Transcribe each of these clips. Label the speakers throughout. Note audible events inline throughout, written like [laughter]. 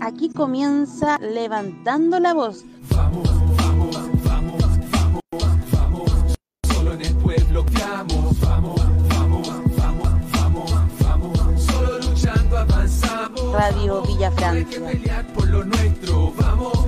Speaker 1: Aquí comienza levantando la voz.
Speaker 2: Vamos, vamos, vamos, vamos, vamos. Solo en el pueblo vamos, vamos, vamos, vamos, vamos, vamos. Solo luchando avanzamos.
Speaker 1: Radio Villa
Speaker 2: Hay que
Speaker 1: Francia.
Speaker 2: pelear por lo nuestro, vamos.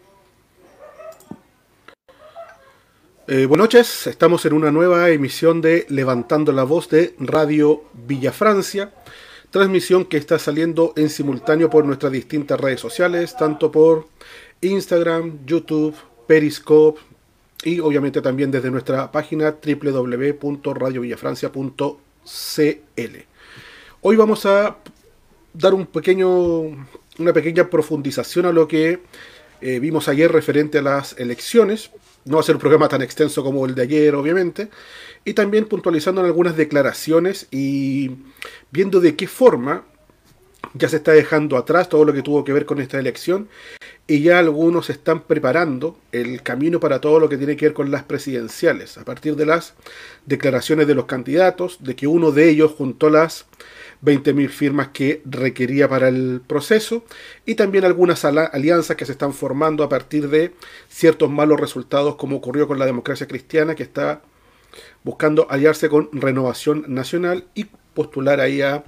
Speaker 3: Eh, buenas noches, estamos en una nueva emisión de Levantando la Voz de Radio Villa Francia, transmisión que está saliendo en simultáneo por nuestras distintas redes sociales, tanto por Instagram, YouTube, Periscope y obviamente también desde nuestra página www.radiovillafrancia.cl. Hoy vamos a dar un pequeño, una pequeña profundización a lo que eh, vimos ayer referente a las elecciones. No va a ser un programa tan extenso como el de ayer, obviamente. Y también puntualizando en algunas declaraciones y viendo de qué forma ya se está dejando atrás todo lo que tuvo que ver con esta elección y ya algunos están preparando el camino para todo lo que tiene que ver con las presidenciales, a partir de las declaraciones de los candidatos, de que uno de ellos juntó las 20.000 firmas que requería para el proceso y también algunas alianzas que se están formando a partir de ciertos malos resultados como ocurrió con la democracia cristiana que está buscando aliarse con Renovación Nacional y postular ahí a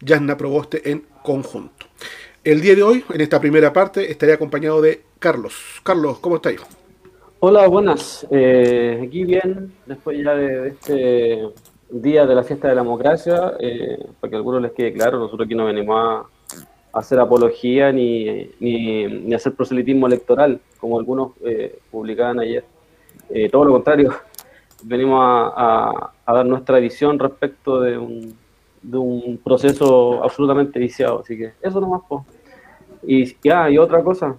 Speaker 3: Yasna Proboste en conjunto. El día de hoy, en esta primera parte, estaré acompañado de Carlos. Carlos, ¿cómo estáis?
Speaker 4: Hola, buenas. Eh, aquí bien, después ya de este día de la fiesta de la democracia, eh, para que a algunos les quede claro, nosotros aquí no venimos a, hacer apología ni, ni, ni hacer proselitismo electoral, como algunos eh, publicaban ayer. Eh, todo lo contrario, [laughs] venimos a, a- dar nuestra visión respecto de un, de un proceso absolutamente viciado. Así que eso nomás, po. Y, y, ah, y otra cosa,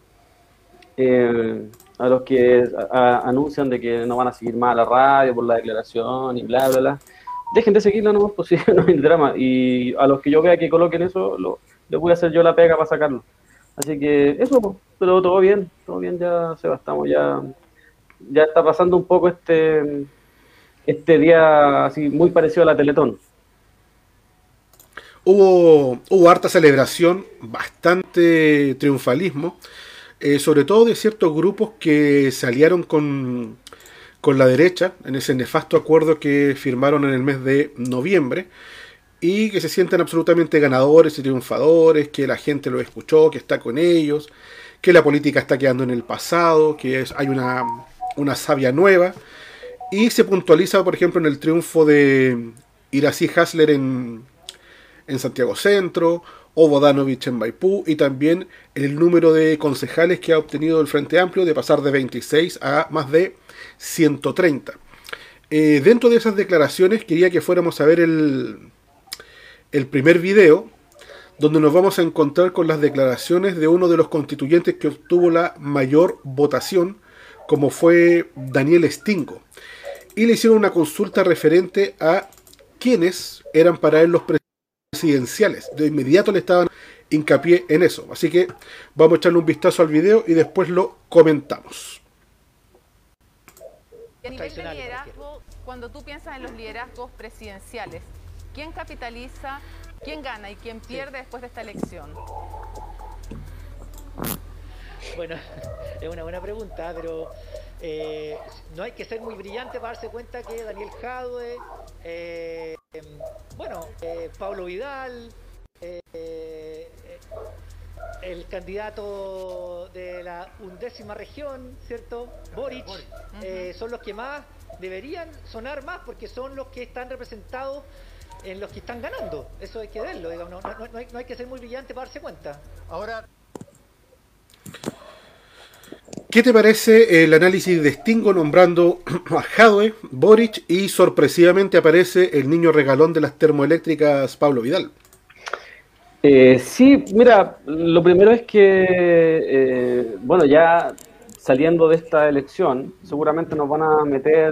Speaker 4: eh, a los que a- anuncian de que no van a seguir más a la radio por la declaración y bla, bla, bla, dejen de seguirla nomás, pues [laughs] sí, no hay drama. Y a los que yo vea que coloquen eso, lo, les voy a hacer yo la pega para sacarlo. Así que eso, pues, pero todo bien, todo bien ya, Seba, estamos ya, ya está pasando un poco este, este día así muy parecido a la Teletón.
Speaker 3: Hubo, hubo harta celebración, bastante triunfalismo, eh, sobre todo de ciertos grupos que se aliaron con, con la derecha en ese nefasto acuerdo que firmaron en el mes de noviembre y que se sienten absolutamente ganadores y triunfadores, que la gente lo escuchó, que está con ellos, que la política está quedando en el pasado, que es- hay una, una savia nueva. Y se puntualiza, por ejemplo, en el triunfo de Irací Hasler en, en Santiago Centro, o Bodanovich en Maipú, y también el número de concejales que ha obtenido el Frente Amplio de pasar de 26 a más de 130. Eh, dentro de esas declaraciones quería que fuéramos a ver el, el primer video, donde nos vamos a encontrar con las declaraciones de uno de los constituyentes que obtuvo la mayor votación, como fue Daniel Stingo. Y le hicieron una consulta referente a quiénes eran para él los presidenciales. De inmediato le estaban hincapié en eso. Así que vamos a echarle un vistazo al video y después lo comentamos.
Speaker 5: Y a nivel de liderazgo, cuando tú piensas en los liderazgos presidenciales, ¿quién capitaliza, quién gana y quién pierde después de esta elección?
Speaker 6: Bueno, [laughs] es una buena pregunta, pero eh, no hay que ser muy brillante para darse cuenta que Daniel Jadwe, eh, em, bueno, eh, Pablo Vidal, el candidato de la undécima región, ¿cierto? Boric, eh, son los que más deberían sonar más porque son los que están representados en los que están ganando. Eso hay que verlo, digamos, no, no- no hay, no hay que ser muy brillante para darse cuenta.
Speaker 7: Ahora,
Speaker 3: ¿Qué te parece el análisis de Stingo nombrando [clears throat] a Jadwe, Boric y sorpresivamente aparece el niño regalón de las termoeléctricas Pablo Vidal?
Speaker 4: Eh, sí, mira, lo primero es que, eh, bueno, ya saliendo de esta elección, seguramente nos van a meter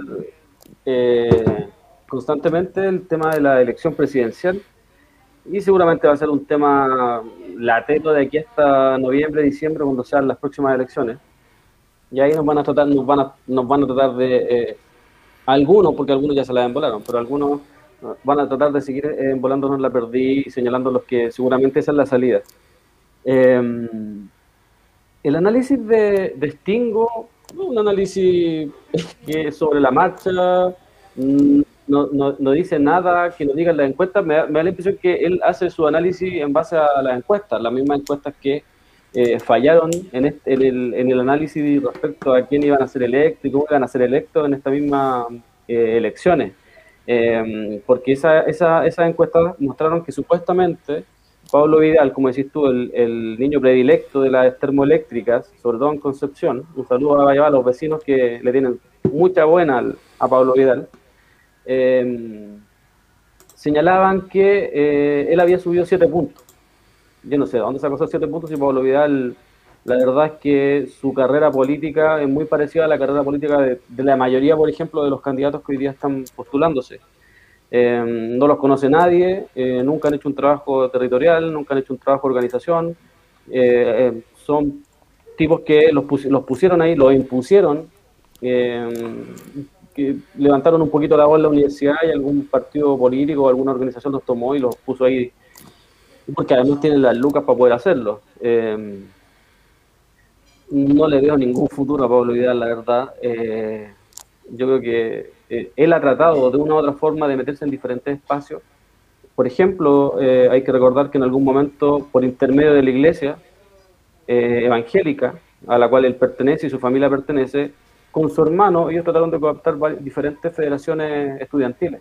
Speaker 4: eh, constantemente el tema de la elección presidencial y seguramente va a ser un tema latero de aquí hasta noviembre, diciembre, cuando sean las próximas elecciones. Y ahí nos van a tratar, nos van a, nos van a tratar de, eh, algunos, porque algunos ya se la embolaron, pero algunos van a tratar de seguir eh, embolándonos la perdí y señalando los que seguramente esa es la salida. Eh, el análisis de, de Stingo, un análisis que sobre la marcha, mm, no, no, no, dice nada que no diga en la encuesta, me da, me da, la impresión que él hace su análisis en base a las encuestas, las mismas encuestas que eh, fallaron en, este, en, el, en, el, análisis respecto a quién iban a ser electos y cómo iban a ser electos en estas mismas eh, elecciones. Eh, porque esa, esa, esas encuestas mostraron que supuestamente Pablo Vidal, como decís tú, el, niño predilecto de las termoeléctricas, sobre todo en Concepción, un saludo a, a los vecinos que le tienen mucha buena a Pablo Vidal, eh, señalaban que eh, él había subido siete puntos. Yo no sé, ¿dónde sacó esos siete puntos? Y Pablo Vidal, la verdad es que su carrera política es muy parecida a la carrera política de, la mayoría, por ejemplo, de los candidatos que hoy día están postulándose. Eh, no los conoce nadie, eh, nunca han hecho un trabajo territorial, nunca han hecho un trabajo de organización. Eh, son tipos que los, pus los, pusieron ahí, los impusieron, que levantaron un poquito la voz en la universidad y algún partido político o alguna organización los tomó y los puso ahí, porque además tienen las lucas para poder hacerlo. No le veo ningún futuro a Pablo Vidal, la verdad. yo creo que eh, él ha tratado de una u otra forma de meterse en diferentes espacios. Por ejemplo, eh, hay que recordar que en algún momento, por intermedio de la iglesia eh, evangélica, a la cual él pertenece y su familia pertenece, con su hermano, ellos trataron de cooptar diferentes federaciones estudiantiles.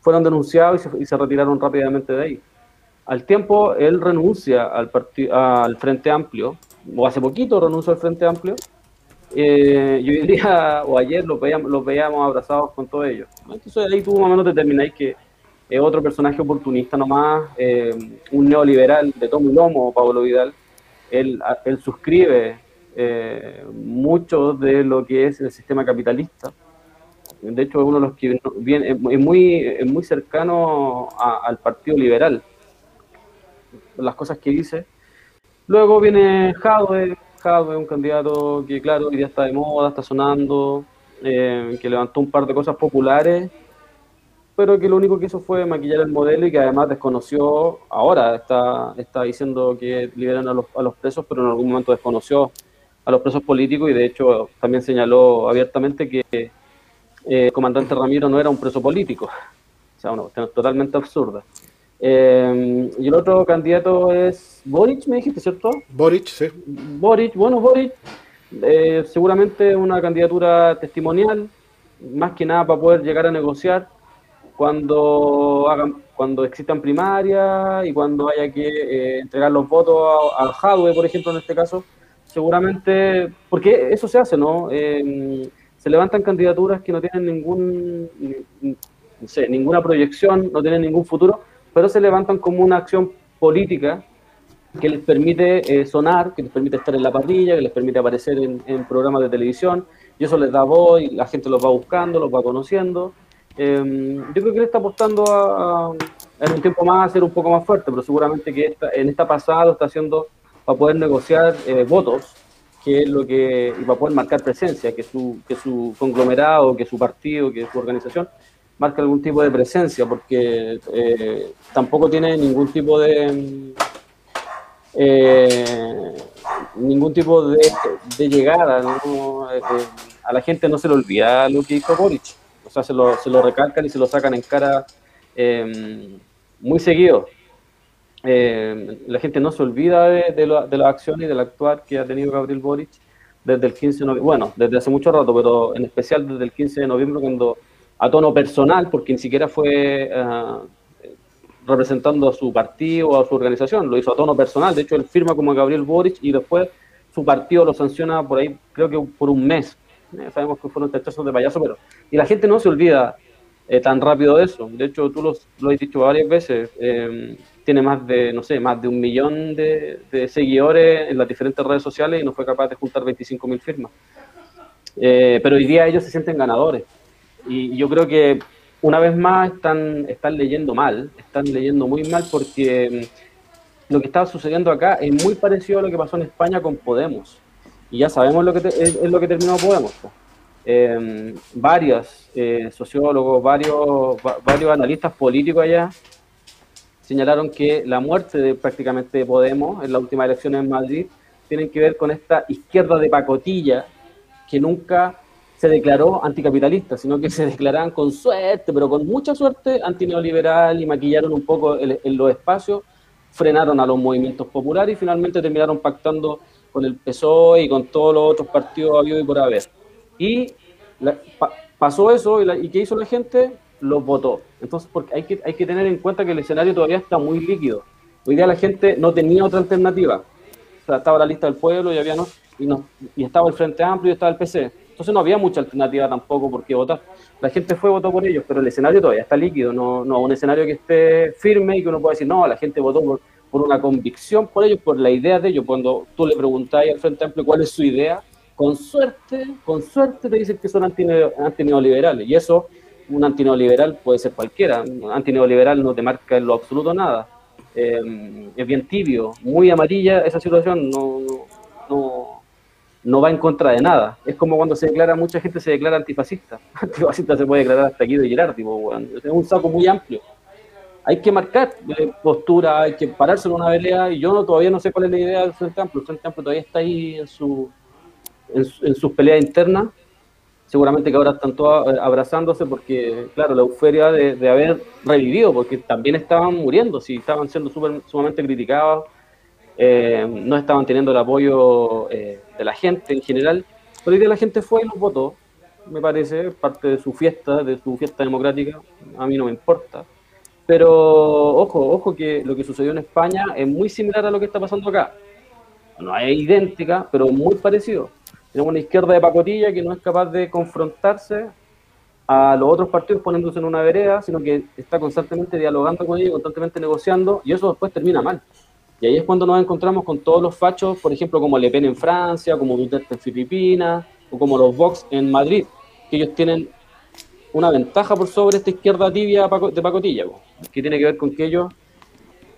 Speaker 4: Fueron denunciados y se, retiraron rápidamente de ahí. Al tiempo, él renuncia al Frente Amplio, o hace poquito renunció al Frente Amplio, eh, diría, o ayer los veíamos, los veíamos abrazados con todo ello. Entonces ahí tú más o menos determináis que es otro personaje oportunista nomás, eh, un neoliberal de tomo y lomo, Pablo Vidal. Él, él suscribe eh, mucho de lo que es el sistema capitalista. De hecho, es uno de los que viene, es muy, es muy cercano a, al Partido Liberal, las cosas que dice. Luego viene Jadwe, es un candidato que, claro, hoy día está de moda, está sonando, eh, que levantó un par de cosas populares, pero que lo único que hizo fue maquillar el modelo y que además desconoció, ahora está, está diciendo que liberan a los, a los presos, pero en algún momento desconoció a los presos políticos y de hecho también señaló abiertamente que eh, el comandante Ramiro no era un preso político. O sea, una cuestión totalmente absurda. Eh, y el otro candidato es Boric, me dijiste, ¿cierto?
Speaker 3: Boric, sí.
Speaker 4: Boric, bueno, Boric, eh, seguramente una candidatura testimonial, más que nada para poder llegar a negociar cuando hagan cuando existan primarias y cuando haya que eh, entregar los votos al Jadwe, por ejemplo, en este caso, seguramente, porque eso se hace, ¿no? Eh, se levantan candidaturas que no tienen ningún, no sé, ninguna proyección, no tienen ningún futuro, pero se levantan como una acción política que les permite eh, sonar, que les permite estar en la parrilla, que les permite aparecer en, en, programas de televisión, y eso les da voz y la gente los va buscando, los va conociendo. Eh, yo creo que él está apostando a, a, en un tiempo más a ser un poco más fuerte, pero seguramente que esta, en esta pasada está haciendo para poder negociar eh, votos, que es lo que, y para poder marcar presencia, que su, que su conglomerado, que su partido, que su organización marca algún tipo de presencia, porque eh, tampoco tiene ningún tipo de eh, ningún tipo de, llegada, ¿no? eh, a la gente no se le olvida lo que hizo Boric, o sea, se lo, se lo recalcan y se lo sacan en cara eh, muy seguido. la gente no se olvida de, de, de las acciones y del actuar que ha tenido Gabriel Boric desde el 15 de noviembre, bueno, desde hace mucho rato, pero en especial desde el 15 de noviembre cuando a tono personal, porque ni siquiera fue uh, representando a su partido o a su organización, lo hizo a tono personal, de hecho él firma como Gabriel Boric y después su partido lo sanciona por ahí, creo que por un mes, eh, sabemos que fueron techazos de payaso, pero y la gente no se olvida eh, tan rápido de eso, de hecho tú los, lo has dicho varias veces, eh, tiene más de, no sé, más de un millón de, de seguidores en las diferentes redes sociales y no fue capaz de juntar 25.000 firmas. Eh, pero hoy día ellos se sienten ganadores. Y yo creo que una vez más están, están leyendo mal, están leyendo muy mal porque mm, lo que está sucediendo acá es muy parecido a lo que pasó en España con Podemos. Y ya sabemos lo que te- es, lo que terminó Podemos. po. Eh, varios sociólogos, varios, va- varios analistas políticos allá señalaron que la muerte de prácticamente de Podemos en las últimas elecciones en Madrid tienen que ver con esta izquierda de pacotilla que nunca se declaró anticapitalista, sino que se [laughs] declaraban con suerte, pero con mucha suerte, antineoliberal y maquillaron un poco el- los espacios, frenaron a los movimientos populares y finalmente terminaron pactando con el PSOE y con todos los otros partidos habidos y por haber. Y pasó eso y, la- y ¿qué hizo la gente? Los votó. Entonces, porque hay que, hay que tener en cuenta que el escenario todavía está muy líquido. Hoy día la gente no tenía otra alternativa. O sea, estaba la lista del pueblo y había no, y, no, y estaba el Frente Amplio y estaba el PC. Entonces no había mucha alternativa tampoco por qué votar. La gente fue votó por ellos, pero el escenario todavía está líquido, no, no un escenario que esté firme y que uno pueda decir, no, la gente votó por, una convicción por ellos, por la idea de ellos. Cuando tú le preguntas al Frente Amplio cuál es su idea, con suerte, con suerte te dicen que son antine- antineoliberales. Y eso, un antineoliberal puede ser cualquiera. Un antineoliberal no te marca en lo absoluto nada. Eh, es bien tibio, muy amarilla esa situación, no, no, no, va en contra de nada. Es como cuando se declara, mucha gente se declara antifascista. [laughs] Antifascista se puede declarar hasta Guido Girardi, po, weón. es un saco muy amplio. Hay que marcar eh, postura, hay que pararse en una pelea, y yo no, todavía no sé cuál es la idea del Frente Amplio. El Frente todavía está ahí en, su, en, en sus peleas internas. Seguramente que ahora están todos eh, abrazándose porque, claro, la euforia de, de haber revivido, porque también estaban muriendo, si estaban siendo súper- sumamente criticados, eh, no estaban teniendo el apoyo eh, de la gente en general, pero día la gente fue y los votó, me parece, parte de su fiesta, de su fiesta democrática, a mí no me importa. Pero ojo, ojo que lo que sucedió en España es muy similar a lo que está pasando acá. No es idéntica, pero muy parecido. Tenemos una izquierda de pacotilla que no es capaz de confrontarse a los otros partidos poniéndose en una vereda, sino que está constantemente dialogando con ellos, constantemente negociando, y eso después termina mal. Y ahí es cuando nos encontramos con todos los fachos, por ejemplo, como Le Pen en Francia, como Duterte en Filipinas, o como los Vox en Madrid, que ellos tienen una ventaja por sobre esta izquierda tibia de pacotilla, que tiene que ver con que ellos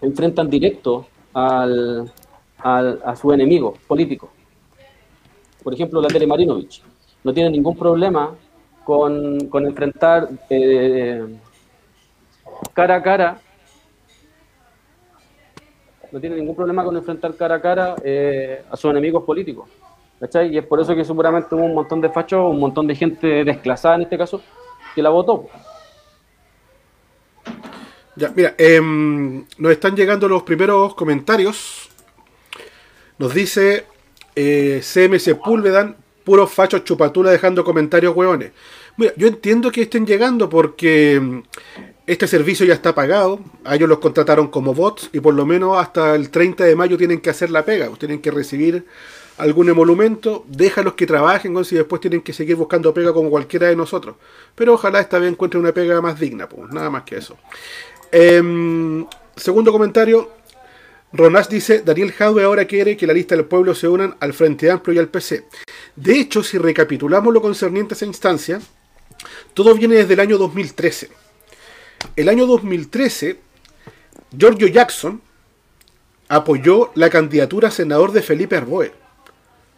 Speaker 4: enfrentan directo al, al- a su enemigo político. Por ejemplo, la Tere Marinovich no tiene ningún problema con, con enfrentar eh, cara a cara no tiene ningún problema con enfrentar cara a cara eh, a sus enemigos políticos. ¿cachai? Y es por eso que seguramente hubo un montón de fachos, un montón de gente desclasada en este caso, que la votó.
Speaker 3: Ya, mira, em, nos están llegando los primeros comentarios. Nos dice eh, CM Sepúlvedan, puros fachos chupatula dejando comentarios hueones. Mira, yo entiendo que estén llegando porque mm, este servicio ya está pagado, a ellos los contrataron como bots y por lo menos hasta el 30 de mayo tienen que hacer la pega, pues tienen que recibir algún emolumento, déjalos que trabajen si después tienen que seguir buscando pega como cualquiera de nosotros. Pero ojalá esta vez encuentren una pega más digna, pues nada más que eso. Em, segundo comentario. Ronas dice, Daniel Jadwe ahora quiere que la lista del pueblo se unan al Frente Amplio y al PC. De hecho, si recapitulamos lo concerniente a esa instancia, todo viene desde el año 2013. El año 2013, Giorgio Jackson apoyó la candidatura a senador de Felipe Arboe.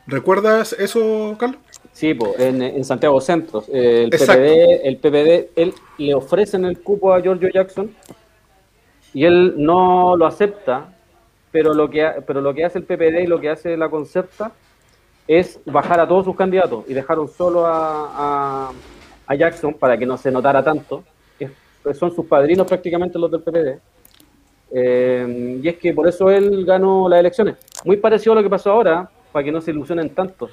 Speaker 3: ¿Recuerdas eso, Carlos?
Speaker 4: Sí, po, en, en Santiago Centro. el. PPD, el PPD, él le ofrecen el cupo a Giorgio Jackson y él no lo acepta, pero lo que, pero lo que hace el PPD y lo que hace la Concerta es bajar a todos sus candidatos y dejaron solo a, a- a Jackson para que no se notara tanto. Es- pues son sus padrinos prácticamente los del PPD. Eh, y es que por eso él ganó las elecciones. Muy parecido a lo que pasó ahora, para que no se ilusionen tanto.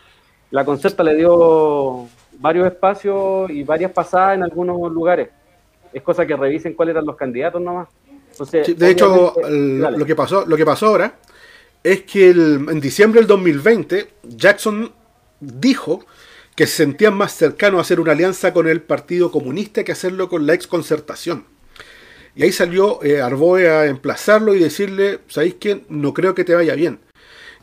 Speaker 4: La Concerta le dio varios espacios y varias pasadas en algunos lugares. Es cosa que revisen cuáles eran los candidatos nomás. Entonces,
Speaker 3: Sí, de hecho,
Speaker 4: Dale.
Speaker 3: lo, que pasó, lo que pasó ahora es que el- en diciembre del 2020, Jackson dijo que se sentían más cercanos a hacer una alianza con el Partido Comunista que hacerlo con la ex concertación. Y ahí salió eh, Arboe a emplazarlo y decirle, ¿sabéis qué? No creo que te vaya bien.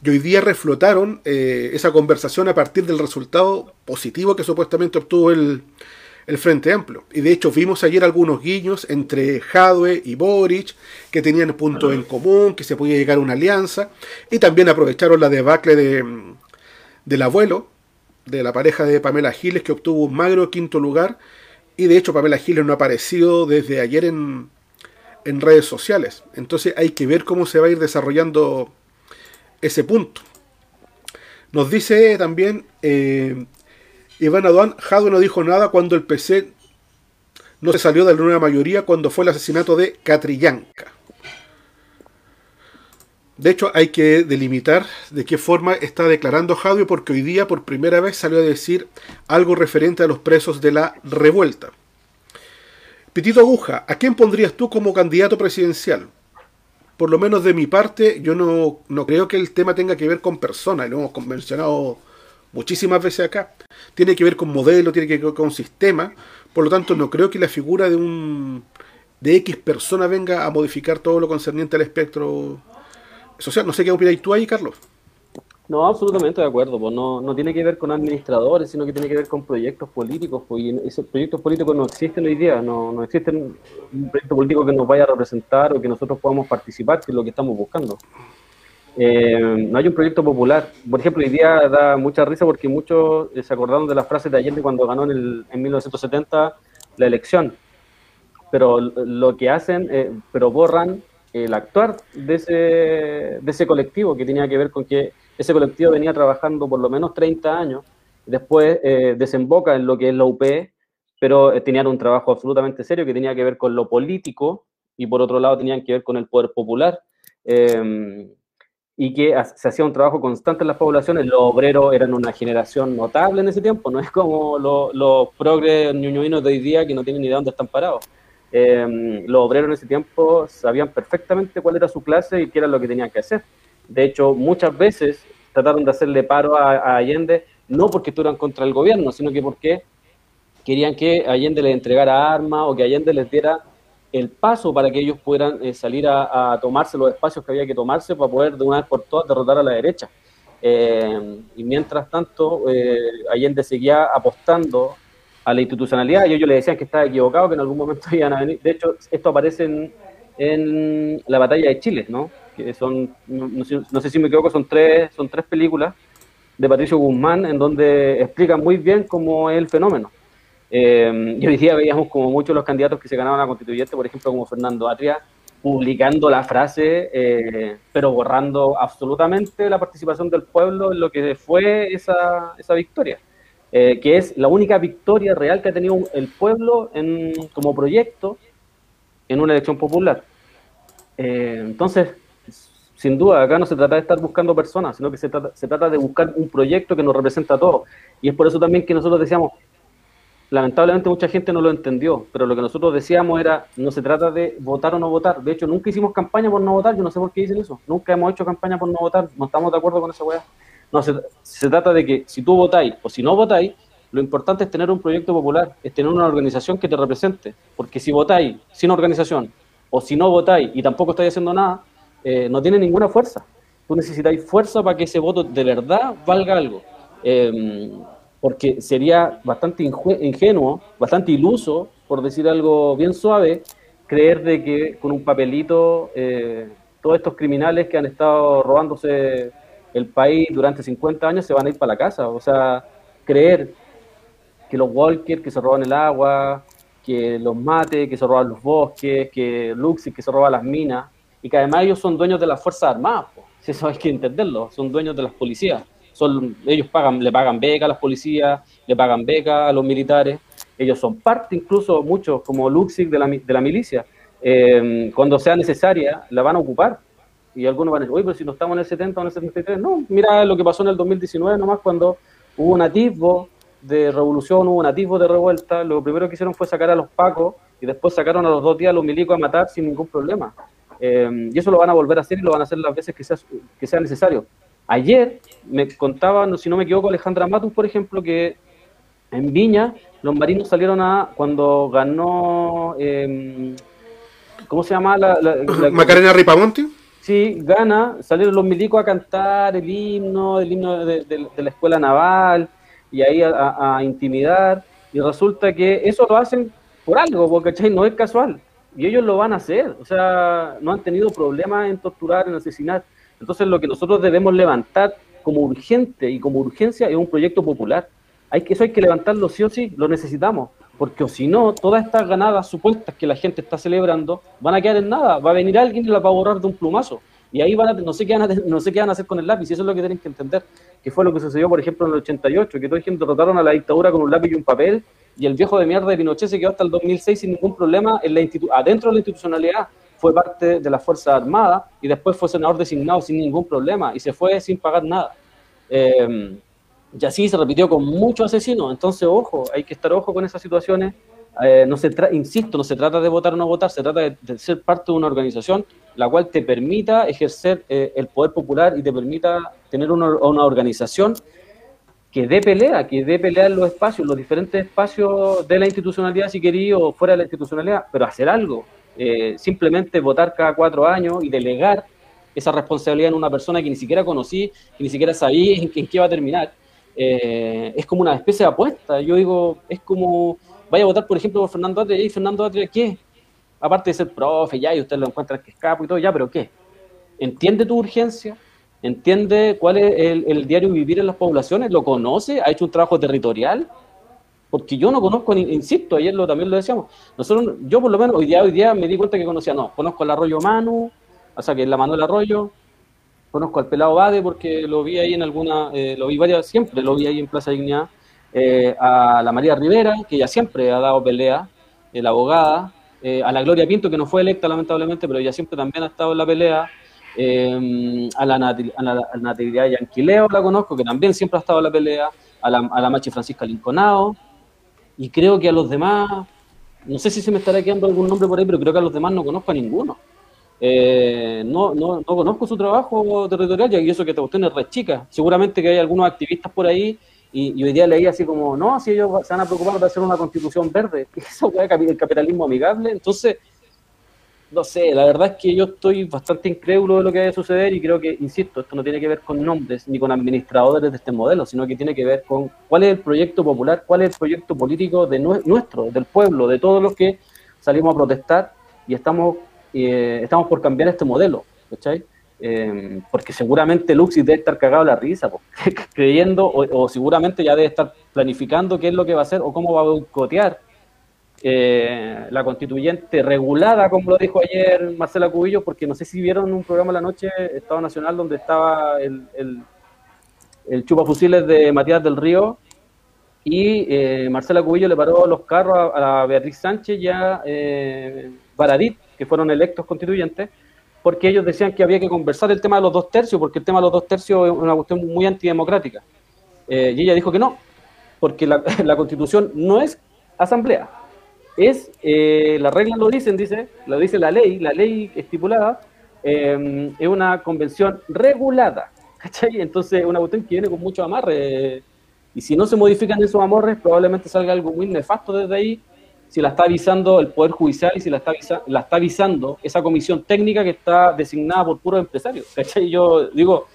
Speaker 3: Y hoy día reflotaron eh, esa conversación a partir del resultado positivo que supuestamente obtuvo el, el Frente Amplio. Y de hecho vimos ayer algunos guiños entre Jadwe y Boric, que tenían puntos en común, que se podía llegar a una alianza, y también aprovecharon la debacle de, del abuelo, de la pareja de Pamela Giles, que obtuvo un magro quinto lugar, y de hecho Pamela Giles no ha aparecido desde ayer en, en redes sociales. Entonces hay que ver cómo se va a ir desarrollando ese punto. Nos dice también eh, Iván Aduán, Jadwe no dijo nada cuando el PC no se salió de la nueva mayoría cuando fue el asesinato de Catrillanca. De hecho, hay que delimitar de qué forma está declarando Jadwe porque hoy día por primera vez salió a decir algo referente a los presos de la revuelta. Pitito Aguja, ¿a quién pondrías tú como candidato presidencial? Por lo menos de mi parte, yo no, no creo que el tema tenga que ver con personas, lo hemos mencionado muchísimas veces acá. Tiene que ver con modelo, tiene que ver con sistema. Por lo tanto, no creo que la figura de un de X persona venga a modificar todo lo concerniente al espectro social. No sé qué opináis tú ahí, Carlos.
Speaker 4: No, absolutamente de acuerdo. Pues no, no tiene que ver con administradores, sino que tiene que ver con proyectos políticos. Pues, y esos proyectos políticos no existen hoy día. No, no existen un proyecto político que nos vaya a representar o que nosotros podamos participar, que es lo que estamos buscando. Eh, no hay un proyecto popular. Por ejemplo, hoy día da mucha risa porque muchos eh, se acordaron de las frases de Allende cuando ganó en, el, en 1970 la elección. Pero lo que hacen, eh, pero borran el actuar de ese, de ese colectivo que tenía que ver con que ese colectivo venía trabajando por lo menos 30 años, después eh, desemboca en lo que es la UP, pero eh, tenían un trabajo absolutamente serio que tenía que ver con lo político y por otro lado tenían que ver con el poder popular. Eh, y que se hacía un trabajo constante en las poblaciones. Los obreros eran una generación notable en ese tiempo, no es como los, los progres ñuñuinos de hoy día que no tienen ni idea dónde están parados. Eh, los obreros en ese tiempo sabían perfectamente cuál era su clase y qué era lo que tenían que hacer. De hecho, muchas veces trataron de hacerle paro a, a Allende, no porque estuvieran contra el gobierno, sino que porque querían que Allende les entregara armas o que Allende les diera el paso para que ellos pudieran eh, salir a, a, tomarse los espacios que había que tomarse para poder de una vez por todas derrotar a la derecha. Eh, y mientras tanto, eh, Allende seguía apostando a la institucionalidad y ellos le decían que estaba equivocado, que en algún momento [laughs] iban a venir. De hecho, esto aparece en, en la batalla de Chile, ¿no? Que son, no, sé, si me equivoco, son tres, son tres películas de Patricio Guzmán en donde explican muy bien cómo es el fenómeno. Eh, y hoy día veíamos como muchos los candidatos que se ganaban a constituyente, por ejemplo, como Fernando Atria, publicando la frase, eh, pero borrando absolutamente la participación del pueblo en lo que fue esa, esa victoria, eh, que es la única victoria real que ha tenido el pueblo en, como proyecto en una elección popular. Eh, entonces, sin duda, acá no se trata de estar buscando personas, sino que se trata, se trata de buscar un proyecto que nos representa a todos. Y es por eso también que nosotros decíamos, lamentablemente mucha gente no lo entendió, pero lo que nosotros decíamos era, no se trata de votar o no votar. De hecho, nunca hicimos campaña por no votar, yo no sé por qué dicen eso. Nunca hemos hecho campaña por no votar, no estamos de acuerdo con esa weá. No, se, se trata de que si tú votáis o si no votáis, lo importante es tener un proyecto popular, es tener una organización que te represente. Porque si votáis sin organización o si no votáis y tampoco estáis haciendo nada, eh, no tiene ninguna fuerza. Tú necesitáis fuerza para que ese voto de verdad valga algo. Eh, porque sería bastante ingenuo, bastante iluso, por decir algo bien suave, creer de que con un papelito eh, todos estos criminales que han estado robándose el país durante 50 años se van a ir para la casa. O sea, creer que los Walker que se roban el agua, que los mate, que se roban los bosques, que Luxi que se roba las minas, y que además ellos son dueños de las Fuerzas Armadas, pues. eso hay que entenderlo, son dueños de las policías son, ellos pagan, le pagan beca a las policías, le pagan beca a los militares, ellos son parte incluso muchos como Luxig de la, de la milicia, eh, cuando sea necesaria la van a ocupar. Y algunos van a decir, oye, pero si no estamos en el 70 o en el 73, no, mira lo que pasó en el 2019 nomás cuando hubo un atisbo de revolución, hubo un atisbo de revuelta, lo primero que hicieron fue sacar a los pacos y después sacaron a los dos días a los milicos a matar sin ningún problema. Eh, y eso lo van a volver a hacer y lo van a hacer las veces que sea, que sea necesario. Ayer me contaba, si no me equivoco, Alejandra Matus, por ejemplo, que en Viña los marinos salieron a, cuando ganó, eh, ¿cómo se llama la, la- la-
Speaker 3: Macarena Ripamonti.
Speaker 4: Sí, gana, salieron los milicos a cantar el himno, el himno de, la escuela naval, y ahí a, intimidar, y resulta que eso lo hacen por algo, porque no es casual, y ellos lo van a hacer, o sea, no han tenido problemas en torturar, en asesinar. Entonces lo que nosotros debemos levantar como urgente y como urgencia es un proyecto popular. Hay que, eso hay que levantarlo sí o sí, lo necesitamos, porque si no, todas estas ganadas supuestas que la gente está celebrando van a quedar en nada, va a venir alguien y las va a borrar de un plumazo. Y ahí van a, no, sé qué van a, [laughs] no sé qué van a hacer con el lápiz, y eso es lo que tienen que entender, que fue lo que sucedió, por ejemplo, en el 88, que toda gente derrotaron a la dictadura con un lápiz y un papel, y el viejo de mierda de Pinochet se quedó hasta el 2006 sin ningún problema en la adentro de la institucionalidad, fue parte de las Fuerzas Armadas, y después fue senador designado sin ningún problema, y se fue sin pagar nada. Eh, y así se repitió con muchos asesinos. Entonces, ojo, hay que estar ojo con esas situaciones. Eh, no se insisto, no se trata de votar o no votar, se trata de, ser parte de una organización la cual te permita ejercer eh, el poder popular y te permita tener una, una organización que dé pelea, que dé pelea en los espacios, los diferentes espacios de la institucionalidad, si quería, o fuera de la institucionalidad, pero hacer algo. Eh, simplemente votar cada cuatro años y delegar esa responsabilidad en una persona que ni siquiera conocí, que ni siquiera sabía en, en qué iba a terminar, eh, es como una especie de apuesta. Yo digo, es como, vaya a votar, por ejemplo, por Fernando Atria, y Fernando Atria, ¿qué? Aparte de ser profe, ya, y usted lo encuentra que escapo y todo, ya, pero ¿qué? ¿Entiende tu urgencia? ¿Entiende cuál es el, el diario vivir en las poblaciones? ¿Lo conoce? ¿Ha hecho un trabajo territorial? Porque yo no conozco, insisto, ayer lo, también lo decíamos, nosotros, yo por lo menos hoy día, hoy día me di cuenta que conocía, no, conozco al Arroyo Manu, o sea, que es la Manuel Arroyo, conozco al Pelado Bade porque lo vi ahí en alguna, eh, lo vi varias, siempre lo vi ahí en Plaza Dignidad, eh, a la María Rivera, que ella siempre ha dado pelea, eh, la abogada, a la Gloria Pinto, que no fue electa lamentablemente, pero ella siempre también ha estado en la pelea, eh, a, la Nati- a, la, a la Natividad Yanquileo la conozco, que también siempre ha estado en la pelea, a la, a la Machi Francisca Linconao, y creo que a los demás, no sé si se me estará quedando algún nombre por ahí, pero creo que a los demás no conozco a ninguno. Eh, no, no, no conozco su trabajo territorial y eso que cuestión es re chica. Seguramente que hay algunos activistas por ahí y, hoy día leí así como, no, si ellos se van a preocupar de hacer una constitución verde, [laughs] eso es el capitalismo amigable. Entonces, no sé, la verdad es que yo estoy bastante incrédulo de lo que va a suceder y creo que, insisto, esto no tiene que ver con nombres ni con administradores de este modelo, sino que tiene que ver con cuál es el proyecto popular, cuál es el proyecto político de nue- nuestro, del pueblo, de todos los que salimos a protestar y estamos, eh, estamos por cambiar este modelo, ¿cachai? Eh, porque seguramente Luxis debe estar cagado la risa, po, [laughs] creyendo, o, seguramente ya debe estar planificando qué es lo que va a hacer o cómo va a boicotear eh, la constituyente regulada, como lo dijo ayer Marcela Cubillo, porque no sé si vieron un programa la noche, Estado Nacional, donde estaba el, el, el chupafusiles de Matías del Río, y eh, Marcela Cubillo le paró los carros a, a Beatriz Sánchez y a eh, Baradit, que fueron electos constituyentes, porque ellos decían que había que conversar el tema de los dos tercios, porque el tema de los dos tercios es una cuestión muy antidemocrática. Eh, y ella dijo que no, porque la, [laughs] la constitución no es asamblea, es, eh, las reglas lo dicen, dice, lo dice la ley, la ley estipulada, eh, es una convención regulada, [laughs] ¿cachai? Entonces es una cuestión que viene con mucho amarre, y si no se modifican esos amarres, probablemente salga algo muy nefasto desde ahí, si la está avisando el Poder Judicial y si la está, avisa- la está avisando esa comisión técnica que está designada por puros empresarios, ¿cachai? Yo digo,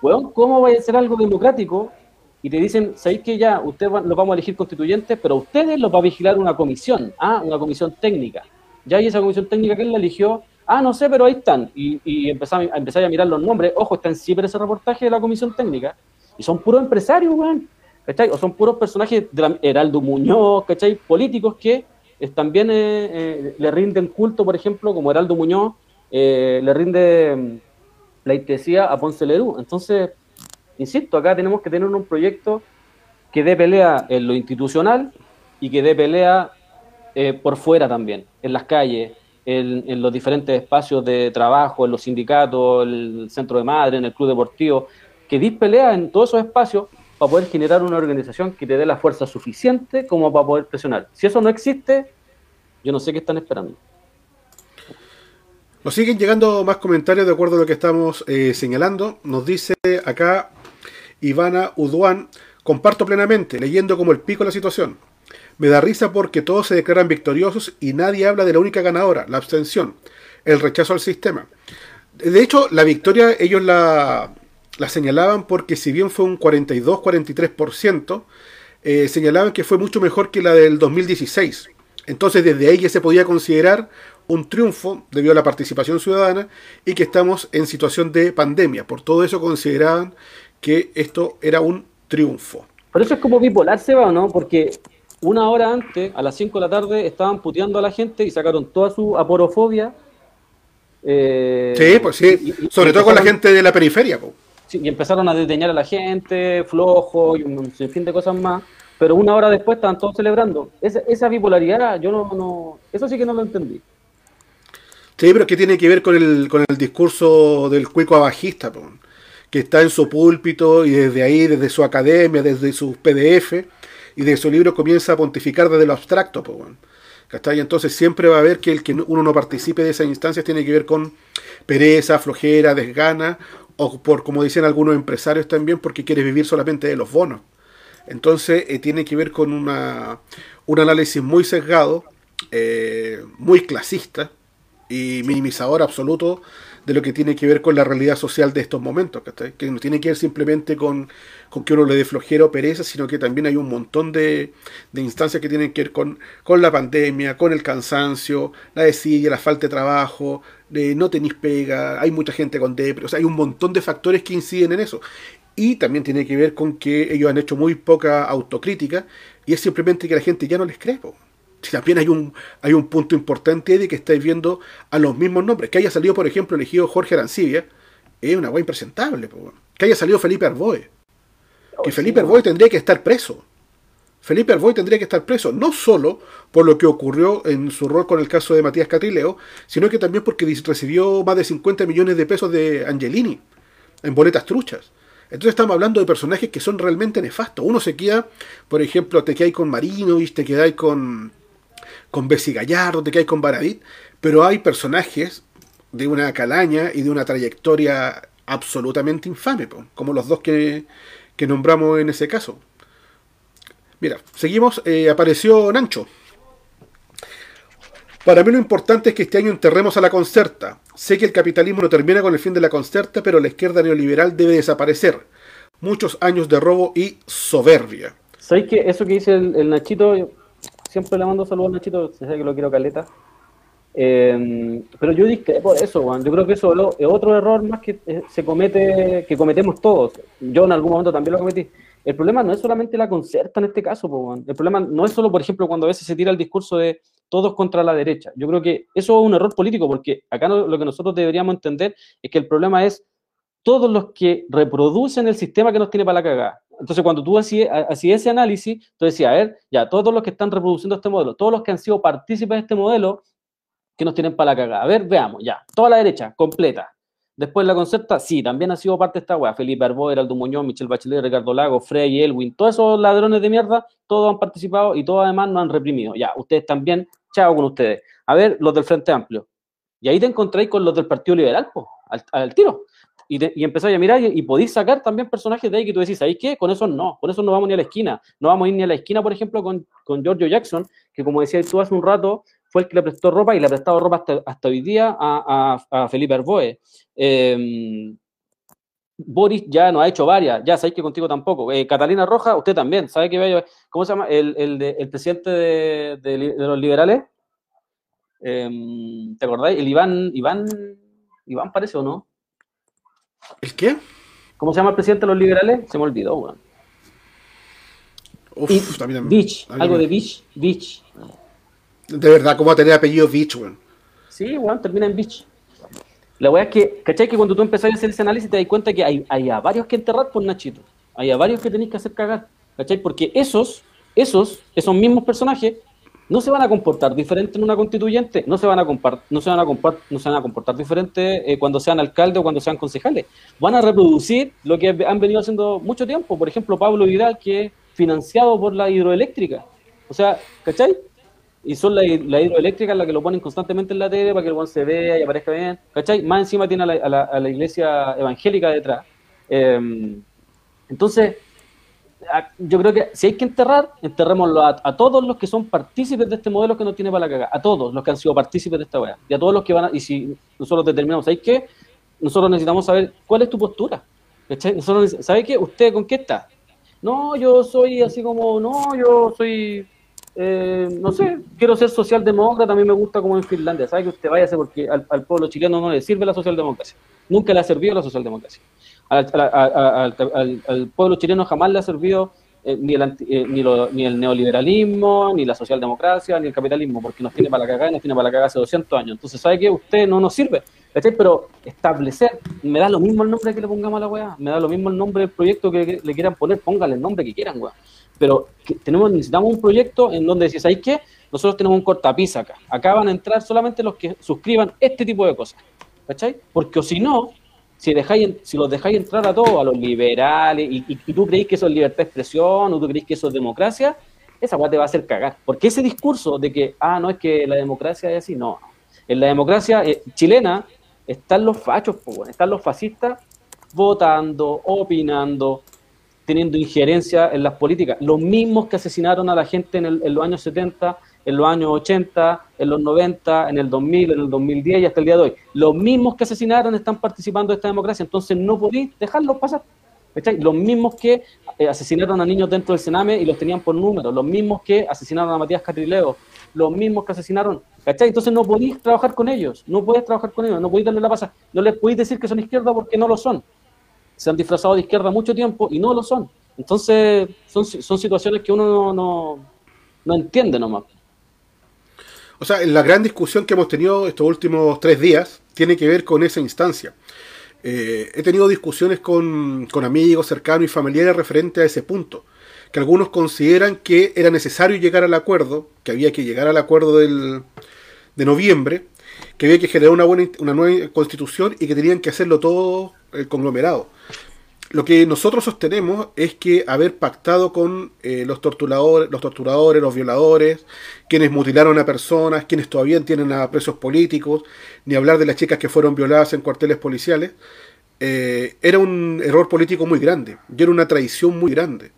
Speaker 4: weón, ¿cómo va a ser algo democrático y te dicen, sabéis que ya, ustedes los vamos a elegir constituyentes, pero ustedes los va a vigilar una comisión, ah, una comisión técnica. Ya y esa comisión técnica, ¿quién la eligió? Ah, no sé, pero ahí están. Y, y empezar, a a mirar los nombres. Ojo, está en CIPER ese reportaje de la comisión técnica. Y son puros empresarios, weón. ¿Cachai? O son puros personajes de la, Heraldo Muñoz, ¿cachai? Políticos que eh, también eh, eh, le rinden culto, por ejemplo, como Heraldo Muñoz, eh, le rinde mm, la hipotesía a Ponce Lerú. Entonces, insisto, acá tenemos que tener un proyecto que dé pelea en lo institucional y que dé pelea eh, por fuera también, en las calles, en, los diferentes espacios de trabajo, en los sindicatos, el centro de madre, en el club deportivo, que dé pelea en todos esos espacios para poder generar una organización que te dé la fuerza suficiente como para poder presionar. Si eso no existe, yo no sé qué están esperando.
Speaker 3: Nos siguen llegando más comentarios de acuerdo a lo que estamos eh, señalando. Nos dice acá Ivana Uduan, comparto plenamente, leyendo como el pico la situación. Me da risa porque todos se declaran victoriosos y nadie habla de la única ganadora, la abstención, el rechazo al sistema. De hecho, la victoria ellos la, la señalaban porque si bien fue un 42-43%, eh, señalaban que fue mucho mejor que la del 2016. Entonces desde ahí ya se podía considerar un triunfo debido a la participación ciudadana y que estamos en situación de pandemia. Por todo eso consideraban que esto era un triunfo.
Speaker 4: Por eso es como bipolar, Seba, ¿o no? Porque una hora antes, a las 5 de la tarde, estaban puteando a la gente y sacaron toda su aporofobia.
Speaker 3: Eh, sí, pues sí, sobre todo con la gente de la periferia.
Speaker 4: Sí, y empezaron a deteñar a la gente, flojo y un sinfín de cosas más. Pero una hora después estaban todos celebrando. Esa, esa bipolaridad, yo no, no, eso sí que no lo entendí.
Speaker 3: Sí, pero ¿qué tiene que ver con el, con el discurso del cuico abajista? que está en su púlpito y desde ahí, desde su academia, desde sus PDF y de su libro comienza a pontificar desde lo abstracto. Y entonces siempre va a haber que el que uno no participe de esas instancias tiene que ver con pereza, flojera, desgana, o por, como dicen algunos empresarios también, porque quiere vivir solamente de los bonos. Entonces eh, tiene que ver con una, un análisis muy sesgado, eh, muy clasista y minimizador absoluto de lo que tiene que ver con la realidad social de estos momentos, que no tiene que ver simplemente con, que uno le dé flojera o pereza, sino que también hay un montón de, instancias que tienen que ver con, con, la pandemia, con el cansancio, la desidia, la falta de trabajo, de no tenéis pega, hay mucha gente con depresión, o sea, hay un montón de factores que inciden en eso. Y también tiene que ver con que ellos han hecho muy poca autocrítica y es simplemente que la gente ya no les cree. Si también hay un, hay un punto importante de que estáis viendo a los mismos nombres. Que haya salido, por ejemplo, elegido Jorge Arancibia, es una guay impresentable. Que haya salido Felipe Arboe. Que oh, Felipe Arboe tendría que estar preso. Felipe Arboe tendría que estar preso, no solo por lo que ocurrió en su rol con el caso de Matías Catrileo, sino que también porque recibió más de 50 millones de pesos de Angelini en boletas truchas. Entonces estamos hablando de personajes que son realmente nefastos. Uno se queda, por ejemplo, te quedáis con Marinovich, te quedáis con con Bessie Gallardo, te hay con Baradit, pero hay personajes de una calaña y de una trayectoria absolutamente infame, como los dos que, nombramos en ese caso. Mira, seguimos, eh, apareció Nancho. Para mí lo importante es que este año enterremos a la concerta. Sé que el capitalismo no termina con el fin de la concerta, pero la izquierda neoliberal debe desaparecer. Muchos años de robo y soberbia.
Speaker 4: ¿Sabéis que eso que dice el Nachito, siempre le mando saludos a Nachito, sé que lo quiero caleta. Eh, pero yo discrepo de eso, Juan. Yo creo que eso es otro error más que eh, se comete, que cometemos todos. Yo en algún momento también lo cometí. El problema no es solamente la concerta en este caso, Juan. el problema no es solo, por ejemplo, cuando a veces se tira el discurso de todos contra la derecha. Yo creo que eso es un error político, porque acá lo que nosotros deberíamos entender es que el problema es todos los que reproducen el sistema que nos tiene para la cagada. Entonces, cuando tú hacías, ese análisis, tú decías, a ver, ya, todos los que están reproduciendo este modelo, todos los que han sido partícipes de este modelo, que nos tienen para la cagada. A ver, veamos, ya, toda la derecha, completa. Después la concepta, sí, también ha sido parte de esta weá. Felipe Arbó, Heraldo Muñoz, Michelle Bachelet, Ricardo Lago, Frey, Elwin, todos esos ladrones de mierda, todos han participado y todos además nos han reprimido. Ya, ustedes también, chao con ustedes. A ver, los del Frente Amplio. Y ahí te encontráis con los del Partido Liberal, pues, al, tiro y, y empezáis a mirar y, podéis sacar también personajes de ahí que tú decís, ¿sabéis qué? Con eso no, con eso no vamos ni a la esquina. No vamos a ir ni a la esquina, por ejemplo, con, con Giorgio Jackson, que como decías tú hace un rato, fue el que le prestó ropa y le ha prestado ropa hasta, hasta hoy día a, a, Felipe Arboe. Em, Boris ya no ha hecho varias, ya sabéis que contigo tampoco. Eh, Catalina Roja, usted también, ¿sabe que ¿Cómo se llama? El, el, de, el presidente de, de, los liberales. Em, ¿Te acordáis? El Iván, Iván, Iván parece o no?
Speaker 3: ¿El qué?
Speaker 4: ¿Cómo se llama el presidente de los liberales? Se me olvidó, weón. También, Beach, algo de Beach, Beach.
Speaker 3: De verdad, ¿cómo va a tener apellido Beach, weón?
Speaker 4: Sí, weón, termina en Beach. La weá es que, ¿cachai? Que cuando tú empezás a hacer ese análisis te das cuenta que hay, hay a varios que enterrar por Nachito. Hay a varios que tenéis que hacer cagar. ¿Cachai? Porque esos, esos, esos mismos personajes no se van a comportar diferente en una constituyente, no se van a, no se van a, no se van a comportar diferente eh, cuando sean alcaldes o cuando sean concejales. Van a reproducir lo que han venido haciendo mucho tiempo. Por ejemplo, Pablo Vidal, que es financiado por la hidroeléctrica. O sea, ¿cachai? Y son la, la hidroeléctrica la que lo ponen constantemente en la tele para que el buen se vea y aparezca bien. ¿Cachai? Más encima tiene a la, iglesia evangélica detrás. Em, entonces, a- yo creo que si hay que enterrar, enterrémoslo a, a todos los que son partícipes de este modelo que no tiene para la caga, a todos los que han sido partícipes de esta weá, y a todos los que van a, y si nosotros determinamos, ¿sabéis qué? Nosotros necesitamos saber cuál es tu postura. ¿cachai? Nosotros, ¿Sabe qué? ¿Usted con qué está? No, yo soy así como, no, yo soy, eh, no sé, quiero ser socialdemócrata, a mí me gusta como en Finlandia. ¿Sabe que usted váyase porque al, pueblo chileno no le sirve la socialdemocracia? Nunca le ha servido la socialdemocracia. Al, pueblo chileno jamás le ha servido eh, ni, el eh, ni, lo- ni el neoliberalismo, ni la socialdemocracia, ni el capitalismo, porque nos tiene para la cagada y nos tiene para la cagada hace 200 años. Entonces, ¿sabe qué? Usted no nos sirve. Pero establecer, me da lo mismo el nombre que le pongamos a la weá, me da lo mismo el nombre del proyecto que, que le quieran poner, póngale el nombre que quieran, weá. Pero tenemos, necesitamos un proyecto en donde decís, ¿sabéis qué? Nosotros tenemos un cortapisa acá. Acá van a entrar solamente los que suscriban este tipo de cosas. ¿Cachai? Porque si no, si, dejáis, si los dejáis entrar a todos, a los liberales, y, y- y tú creéis que eso es libertad de expresión, o tú creéis que eso es democracia, esa weá te va a hacer cagar. Porque ese discurso de que, ah, no es que la democracia es así, no. En la democracia eh, chilena están los fachos, están los fascistas votando, opinando, teniendo injerencia en las políticas. Los mismos que asesinaron a la gente en, el- en los años 70, en los años 80, en los 90, en el 2000, en el 2010 y hasta el día de hoy. Los mismos que asesinaron están participando de esta democracia, entonces no podéis dejarlos pasar. ¿cachai? Los mismos que eh, asesinaron a niños dentro del Sename y los tenían por número, los mismos que asesinaron a Matías Catrileo, los mismos que asesinaron, ¿cachai? Entonces no podéis trabajar con ellos, no podéis trabajar con ellos, no podéis darle la pasa, no les podéis decir que son izquierda porque no lo son se han disfrazado de izquierda mucho tiempo y no lo son. Entonces, son, son situaciones que uno no, no, no entiende nomás.
Speaker 3: O sea, la gran discusión que hemos tenido estos últimos tres días tiene que ver con esa instancia. Eh, he tenido discusiones con, con amigos cercanos y familiares referente a ese punto, que algunos consideran que era necesario llegar al acuerdo, que había que llegar al acuerdo del, de noviembre, que había que generar una, buena, una nueva constitución y que tenían que hacerlo todo el conglomerado. Lo que nosotros sostenemos es que haber pactado con eh, los torturadores, los torturadores, los violadores, quienes mutilaron a personas, quienes todavía tienen a presos políticos, ni hablar de las chicas que fueron violadas en cuarteles policiales, eh, era un error político muy grande, y era una traición muy grande.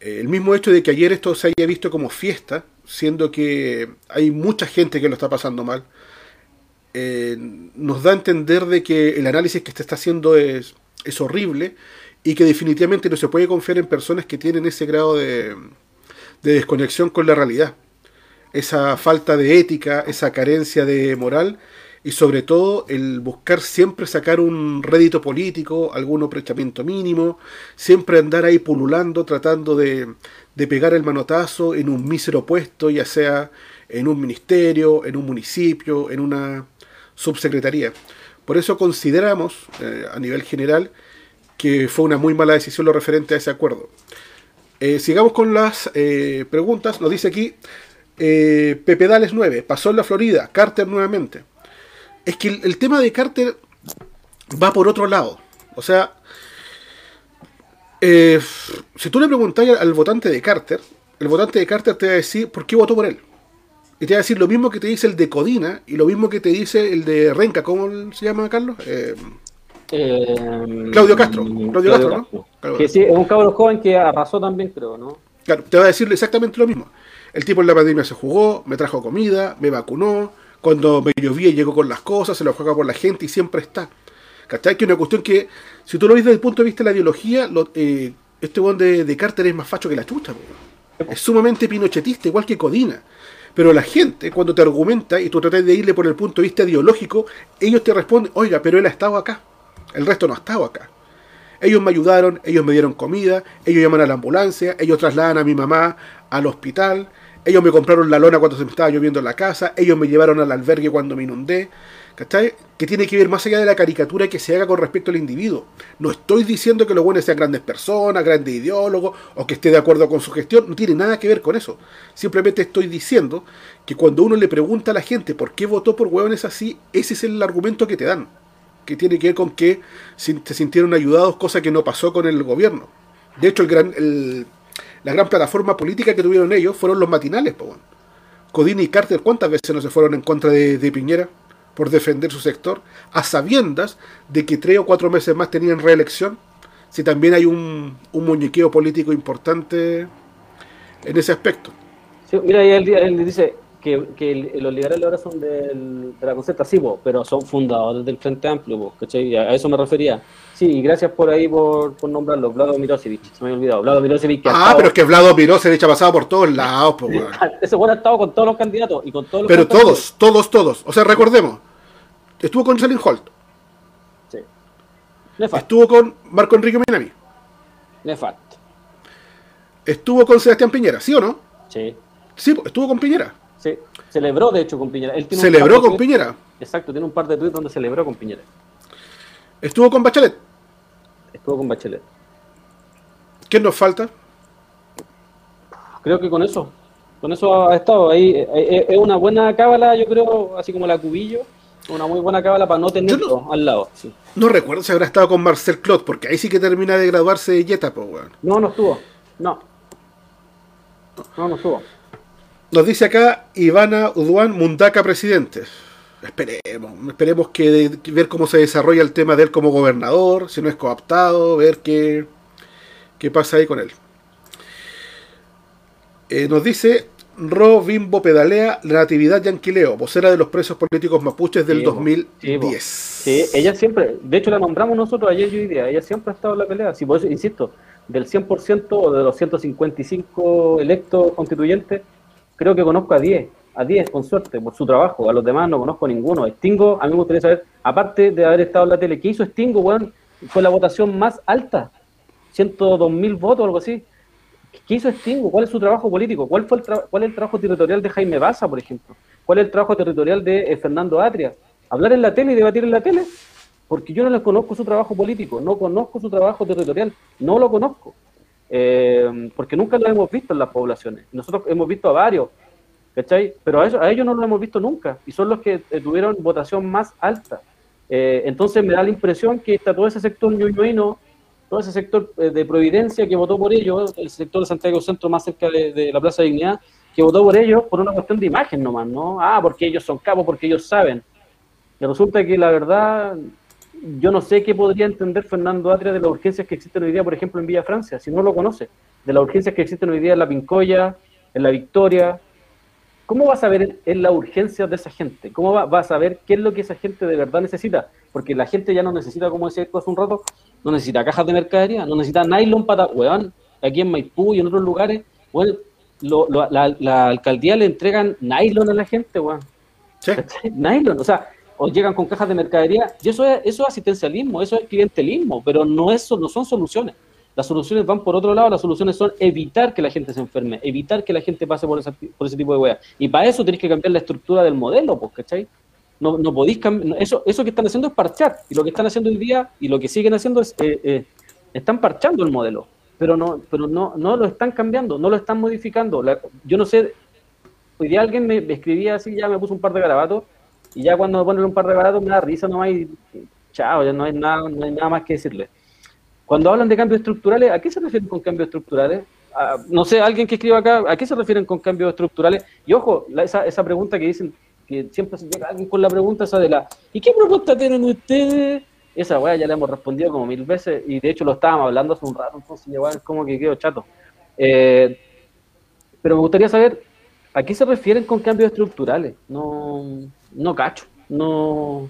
Speaker 3: Eh, el mismo hecho de que ayer esto se haya visto como fiesta, siendo que hay mucha gente que lo está pasando mal, eh, nos da a entender de que el análisis que se está haciendo es, es horrible y que definitivamente no se puede confiar en personas que tienen ese grado de, de desconexión con la realidad. Esa falta de ética, esa carencia de moral y sobre todo el buscar siempre sacar un rédito político, algún aprovechamiento mínimo, siempre andar ahí pululando, tratando de, de pegar el manotazo en un mísero puesto, ya sea en un ministerio, en un municipio, en una subsecretaría. Por eso consideramos, eh, a nivel general, que fue una muy mala decisión lo referente a ese acuerdo. Eh, sigamos con las eh, preguntas. Nos dice aquí eh, Pepe Dales 9, pasó en la Florida, Carter nuevamente. Es que el, tema de Carter va por otro lado. O sea, si tú le preguntas al votante de Carter, el votante de Carter te va a decir por qué votó por él. Y te va a decir lo mismo que te dice el de Codina y lo mismo que te dice el de Renca. ¿Cómo se llama, Carlos? Eh,
Speaker 4: Eh,
Speaker 3: Claudio Castro, Claudio Castro, ¿no? Claro.
Speaker 4: Que sí, es un cabro joven que arrasó también, creo, ¿no?
Speaker 3: Claro, te va a decir exactamente lo mismo. El tipo en la pandemia se jugó, me trajo comida, me vacunó, cuando me llovía llegó con las cosas, se lo juega por la gente y siempre está. ¿Cachai? Que es una cuestión que, si tú lo ves desde el punto de vista de la ideología, lo- eh, este buen de, de Carter es más facho que la chucha. Es sumamente pinochetista, igual que Codina. Pero la gente, cuando te argumenta y tú tratas de irle por el punto de vista ideológico, ellos te responden, oiga, pero él ha estado acá. El resto no ha estado acá. Ellos me ayudaron, ellos me dieron comida, ellos llaman a la ambulancia, ellos trasladan a mi mamá al hospital, ellos me compraron la lona cuando se me estaba lloviendo en la casa, ellos me llevaron al albergue cuando me inundé. ¿Cachai? Que tiene que ver más allá de la caricatura que se haga con respecto al individuo. No estoy diciendo que los buenos sean grandes personas, grandes ideólogos, o que esté de acuerdo con su gestión, no tiene nada que ver con eso. Simplemente estoy diciendo que cuando uno le pregunta a la gente por qué votó por hueones así, ese es el argumento que te dan que tiene que ver con que se sintieron ayudados, cosa que no pasó con el gobierno. De hecho, el gran, el- la gran plataforma política que tuvieron ellos fueron los matinales. Codina y Carter, ¿cuántas veces no se fueron en contra de Piñera por defender su sector? A sabiendas de que tres o cuatro meses más tenían reelección. si también hay un, un muñequeo político importante en ese aspecto.
Speaker 4: Sí, mira, él, él dice que, los liberales ahora son del- de la concerta, sí, po, pero son fundadores del Frente Amplio, po, ¿cachai? A eso me refería. Sí, y gracias por ahí por, por nombrarlo, Vlado Mirosevic, se me había olvidado. Vlado Mirosevic que
Speaker 3: Ah,
Speaker 4: estado-
Speaker 3: pero es que Vlado Mirosevic ha pasado por todos lados, pues, weón. [laughs]
Speaker 4: Ese bueno ha estado con todos los candidatos y con todos los
Speaker 3: Pero todos, todos, todos. O sea, recordemos, estuvo con Selin Holt,
Speaker 4: Sí. Nefasto,
Speaker 3: estuvo con Marco Enrique Minami,
Speaker 4: nefasto.
Speaker 3: estuvo con Sebastián Piñera, ¿sí o no?
Speaker 4: Sí,
Speaker 3: Sí, estuvo con Piñera.
Speaker 4: Celebró, de hecho, con Piñera. Él tiene un
Speaker 3: Celebró con
Speaker 4: tweets-
Speaker 3: Piñera.
Speaker 4: Exacto, tiene un par de tweets donde celebró con Piñera.
Speaker 3: Estuvo con Bachelet.
Speaker 4: Estuvo con Bachelet.
Speaker 3: ¿Quién nos falta?
Speaker 4: Creo que con eso, con eso ha estado ahí. Eh, eh, Es una buena cábala, yo creo, así como la cubillo, una muy buena cábala para no tenerlo al lado. sí.
Speaker 3: No recuerdo si habrá estado con Marcel Clot, porque ahí sí que termina de graduarse de Jetta, pues, weón.
Speaker 4: No, no estuvo. No. No, no estuvo.
Speaker 3: Nos dice acá Ivana Uduan Mundaka, presidente. Esperemos, esperemos que, que ver cómo se desarrolla el tema de él como gobernador, si no es cooptado, ver qué, qué pasa ahí con él. Eh, nos dice Ro Bimbo Pedalea, la Natividad Yanquileo, vocera de los presos políticos mapuches del
Speaker 4: Sí, po.
Speaker 3: 2010.
Speaker 4: Sí, ella siempre, de hecho la nombramos nosotros ayer y hoy día, ella siempre ha estado en la pelea. Sí, por eso insisto, del 100% o de los 155 electos constituyentes, creo que conozco a 10, a 10 con suerte, por su trabajo. A los demás no conozco ninguno. Stingo, a mí me gustaría saber, aparte de haber estado en la tele, ¿qué hizo Stingo, weón? Fue la votación más alta, 102 mil votos o algo así. ¿Qué hizo Stingo? ¿Cuál es su trabajo político? ¿Cuál fue el tra- cuál es el trabajo territorial de Jaime Baza, por ejemplo? ¿Cuál es el trabajo territorial de eh, Fernando Atria? ¿Hablar en la tele y debatir en la tele? Porque yo no les conozco su trabajo político, no conozco su trabajo territorial, no lo conozco. Eh, porque nunca lo hemos visto en las poblaciones. Nosotros hemos visto a varios. Pero a, eso- a ellos no lo hemos visto nunca y son los que eh, tuvieron votación más alta. Eh, entonces me da la impresión que está todo ese sector ñuñuino, todo ese sector de Providencia que votó por ellos, el sector de Santiago Centro más cerca de, de la Plaza de Dignidad, que votó por ellos por una cuestión de imagen nomás, ¿no? Ah, porque ellos son capos, porque ellos saben. Y resulta que la verdad, yo no sé qué podría entender Fernando Atria de las urgencias que existen hoy día, por ejemplo, en Villa Francia, si no lo conoce, de las urgencias que existen hoy día en La Pincoya, en La Victoria. ¿Cómo va a saber en las urgencias de esa gente? ¿Cómo va, va a saber qué es lo que esa gente de verdad necesita? Porque la gente ya no necesita, como decía hace un rato, no necesita cajas de mercadería, no necesita nylon para, weón, aquí en Maipú y en otros lugares, weón, lo- lo- la, la alcaldía le entregan nylon a la gente, weón.
Speaker 3: ¿Sí?
Speaker 4: Nylon, o sea, o llegan con cajas de mercadería, y eso es, eso es asistencialismo, eso es clientelismo, pero no, es, no son soluciones. Las soluciones van por otro lado, las soluciones son evitar que la gente se enferme, evitar que la gente pase por, esa- por ese tipo de weas. Y para eso tenés que cambiar la estructura del modelo, pues, ¿cachai? No, no podéis cambiar, eso, eso que están haciendo es parchar, y lo que están haciendo hoy día, y lo que siguen haciendo es, eh, eh, están parchando el modelo, pero no, pero no, no lo están cambiando, no lo están modificando. Yo no sé, hoy día alguien me, me escribía así, ya me puso un par de garabatos, y ya cuando me ponen un par de garabatos me da risa nomás y chao, ya no hay nada, no hay nada más que decirle. Cuando hablan de cambios estructurales, ¿a qué se refieren con cambios estructurales? Ah, no sé, alguien que escriba acá, ¿a qué se refieren con cambios estructurales? Y ojo, esa, esa pregunta que dicen, que siempre se llega alguien con la pregunta esa de la, ¿y qué propuesta tienen ustedes? Esa weá ya la hemos respondido como mil veces y de hecho lo estábamos hablando hace un rato, entonces igual como que quedo chato. Eh, pero me gustaría saber, ¿a qué se refieren con cambios estructurales? No, no cacho, no...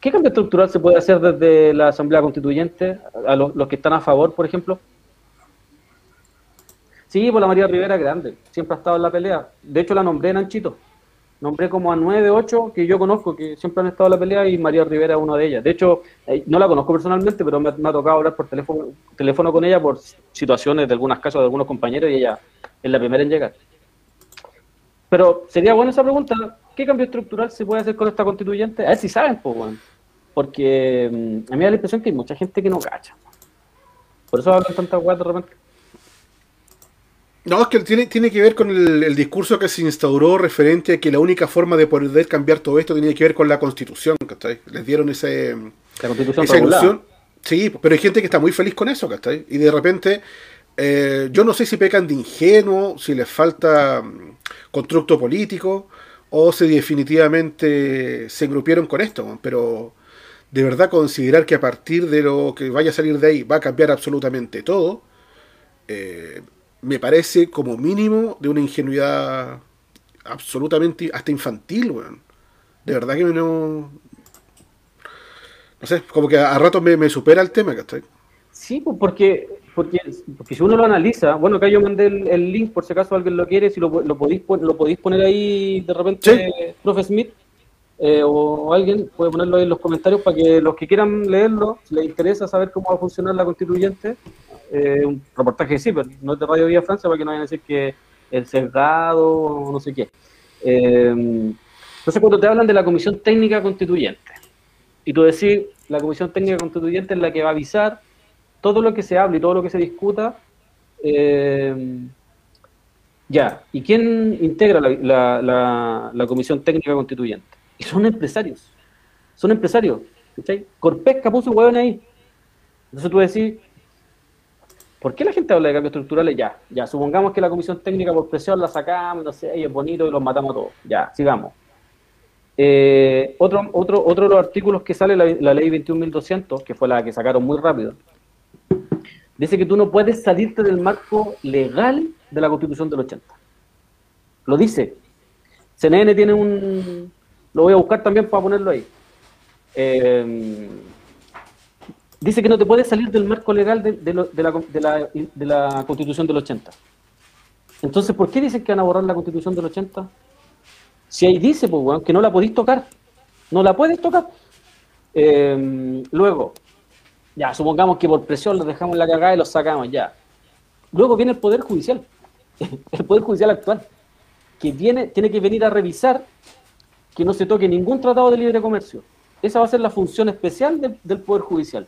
Speaker 4: ¿Qué cambio estructural se puede hacer desde la Asamblea Constituyente a los, que están a favor, por ejemplo? Sí, por la María Rivera Grande, siempre ha estado en la pelea. De hecho, la nombré Nanchito. Nombré como a nueve, ocho que yo conozco, que siempre han estado en la pelea, y María Rivera es una de ellas. De hecho, eh, no la conozco personalmente, pero me, ha tocado hablar por teléfono, teléfono con ella por situaciones de algunos casos de algunos compañeros, y ella es la primera en llegar. Pero sería buena esa pregunta. ¿Qué cambio estructural se puede hacer con esta constituyente? A ver si saben, pues. Porque mm, a mí me da la impresión que hay mucha gente que no cacha. Por eso hablan tantas weas de repente.
Speaker 3: No, es que tiene, tiene que ver con el, el discurso que se instauró referente a que la única forma de poder cambiar todo esto tenía que ver con la constitución, ¿cachai? Les dieron ese,
Speaker 4: La constitución
Speaker 3: esa ilusión. Sí, pero hay gente que está muy feliz con eso, ¿cachai? Y de repente, eh, yo no sé si pecan de ingenuo, si les falta mm, constructo político, o si definitivamente se engrupieron con esto, pero de verdad considerar que a partir de lo que vaya a salir de ahí va a cambiar absolutamente todo, eh, me parece como mínimo de una ingenuidad absolutamente hasta infantil, weón. De verdad que no. No sé, como que a, rato me, supera el tema, ¿cachai?
Speaker 4: Sí, pues porque, porque, porque si uno lo analiza, bueno, acá yo mandé el, link por si acaso alguien lo quiere, si lo, lo, podéis, lo podéis poner ahí de repente, profe Smith, eh, o alguien puede ponerlo ahí en los comentarios para que los que quieran leerlo, si les interesa saber cómo va a funcionar la constituyente, eh, un reportaje sí, pero no es de Radio Vía Francia para que no vayan a decir que el cerrado o no sé qué. Eh, entonces, cuando te hablan de la Comisión Técnica Constituyente, y tú decís, la Comisión Técnica Constituyente es la que va a avisar todo lo que se hable y todo lo que se discuta, eh, ya, ¿y quién integra la, Comisión Técnica Constituyente? Y son empresarios, son empresarios, ¿cachai? Corpesca puso hueón ahí. Entonces tú decís, ¿Por qué la gente habla de cambios estructurales? Ya, ya, supongamos que la comisión técnica por presión la sacamos, no sé, y es bonito y los matamos a todos. Ya, sigamos. Eh, otro, otro, otro de los artículos que sale, la, la ley 21.200, que fue la que sacaron muy rápido, dice que tú no puedes salirte del marco legal de la constitución del 80. Lo dice. CNN tiene un... Lo voy a buscar también para ponerlo ahí. Eh, dice que no te puedes salir del marco legal de, la, Constitución del 80. Entonces, ¿por qué dicen que van a borrar la Constitución del 80? Si ahí dice, pues, que no la podéis tocar. No la puedes tocar. Em, luego, ya, supongamos que por presión los dejamos en la cagada y los sacamos, ya. Luego viene el Poder Judicial, [laughs] el Poder Judicial actual, que viene, tiene que venir a revisar que no se toque ningún tratado de libre comercio. Esa va a ser la función especial del Poder Judicial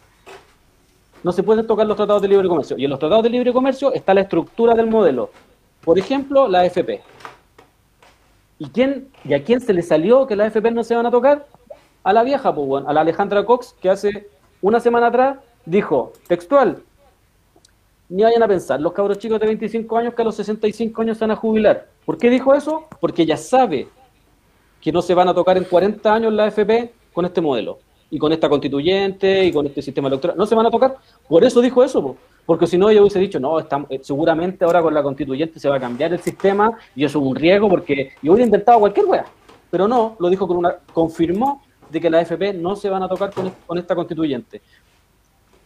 Speaker 4: no se pueden tocar los tratados de libre comercio. Y en los tratados de libre comercio está la estructura del modelo. Por ejemplo, la AFP. ¿Y, quién, ¿Y a quién se le salió que las AFP no se van a tocar? A la vieja, pues, a la Alejandra Cox, que hace una semana atrás dijo, textual, ni vayan a pensar, los cabros chicos de 25 años que a los 65 años se van a jubilar. ¿Por qué dijo eso? Porque ella sabe que no se van a tocar en 40 años la AFP con este modelo y con esta constituyente y con este sistema electoral. No se van a tocar. Por eso dijo eso, porque si no yo hubiese dicho, no, está, eh, seguramente ahora con la constituyente se va a cambiar el sistema y eso es un riesgo porque yo hubiera inventado cualquier wea. Pero no, lo dijo con una, confirmó de que la FP no se van a tocar con, esta constituyente.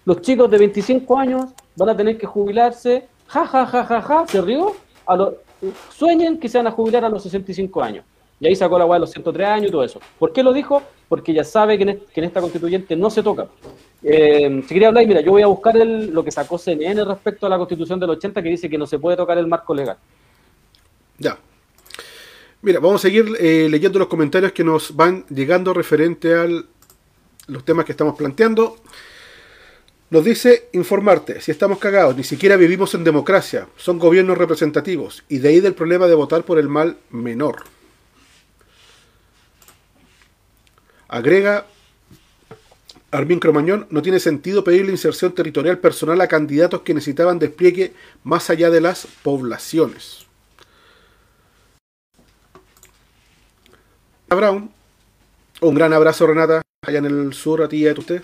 Speaker 4: Los chicos de 25 años van a tener que jubilarse, ja, ja, ja, ja, ja, se rió, a lo, sueñen que se van a jubilar a los 65 años. Y ahí sacó la weá de los 103 años y todo eso. ¿Por qué lo dijo? Porque ya sabe que en, esta constituyente no se toca. Eh, si quería hablar, mira, yo voy a buscar lo que sacó CNN respecto a la constitución del 80 que dice que no se puede tocar el marco legal.
Speaker 3: Ya. Mira, vamos a seguir eh, leyendo los comentarios que nos van llegando referente a los temas que estamos planteando. Nos dice informarte, si estamos cagados, ni siquiera vivimos en democracia, son gobiernos representativos, y de ahí del problema de votar por el mal menor. Agrega Armin Cromañón, no tiene sentido pedir la inserción territorial personal a candidatos que necesitaban despliegue más allá de las poblaciones. Brown, un gran abrazo Renata, allá en el sur, a ti y a usted.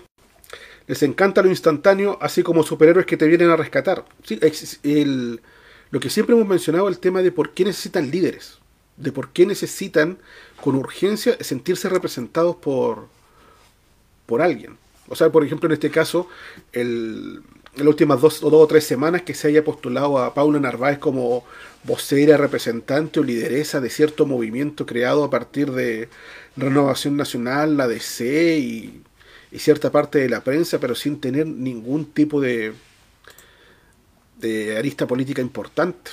Speaker 3: Les encanta lo instantáneo, así como superhéroes que te vienen a rescatar. lo que siempre hemos mencionado, el tema de por qué necesitan líderes, de por qué necesitan con urgencia sentirse representados por, por alguien. O sea, por ejemplo, en este caso, el, en las últimas dos o dos o tres semanas que se haya postulado a Paula Narváez como vocera, representante o lideresa de cierto movimiento creado a partir de Renovación Nacional, la DC y, y cierta parte de la prensa, pero sin tener ningún tipo de, de arista política importante.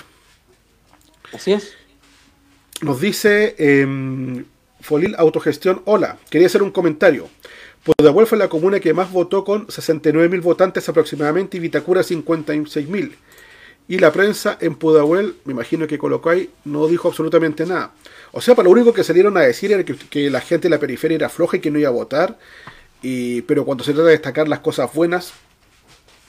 Speaker 4: Así es.
Speaker 3: Nos dice eh, Folil Autogestión, hola, quería hacer un comentario. Pudahuel fue la comuna que más votó con 69.000 votantes aproximadamente y Vitacura 56.000. Y la prensa en Pudahuel, me imagino que colocó ahí, no dijo absolutamente nada. O sea, para lo único que salieron a decir era que, la gente de la periferia era floja y que no iba a votar. Y, pero cuando se trata de destacar las cosas buenas,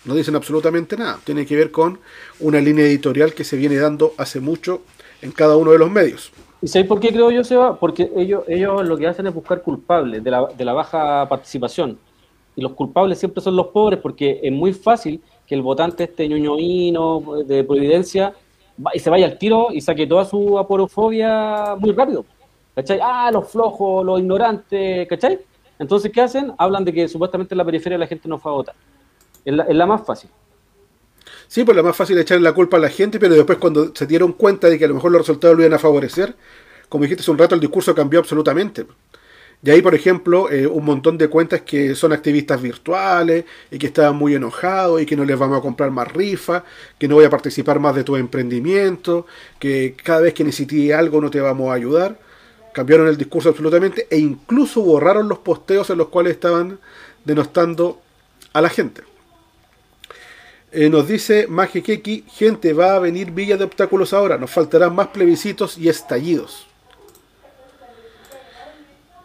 Speaker 3: no dicen absolutamente nada. Tiene que ver con una línea editorial que se viene dando hace mucho en cada uno de los medios.
Speaker 4: ¿Y sabéis por qué creo yo, Seba? Porque ellos, ellos lo que hacen es buscar culpables de la, de la baja participación. y los culpables siempre son los pobres porque es muy fácil que el votante este ñoñoíno de Providencia y se vaya al tiro y saque toda su aporofobia muy rápido. ¿Cachai? Ah, los flojos, los ignorantes, ¿cachai? Entonces, ¿qué hacen? Hablan de que supuestamente en la periferia la gente no fue a votar. Es la, es la más fácil.
Speaker 3: Sí, pues lo más fácil es echarle la culpa a la gente, pero después cuando se dieron cuenta de que a lo mejor los resultados lo iban a favorecer, como dijiste hace un rato, el discurso cambió absolutamente. Y ahí, por ejemplo, eh, un montón de cuentas que son activistas virtuales y que estaban muy enojados y que no les vamos a comprar más rifas, que no voy a participar más de tu emprendimiento, que cada vez que necesites algo no te vamos a ayudar. Cambiaron el discurso absolutamente e incluso borraron los posteos en los cuales estaban denostando a la gente. Eh, nos dice Majekeki, gente, va a venir Villa de Obstáculos ahora, nos faltarán más plebiscitos y estallidos.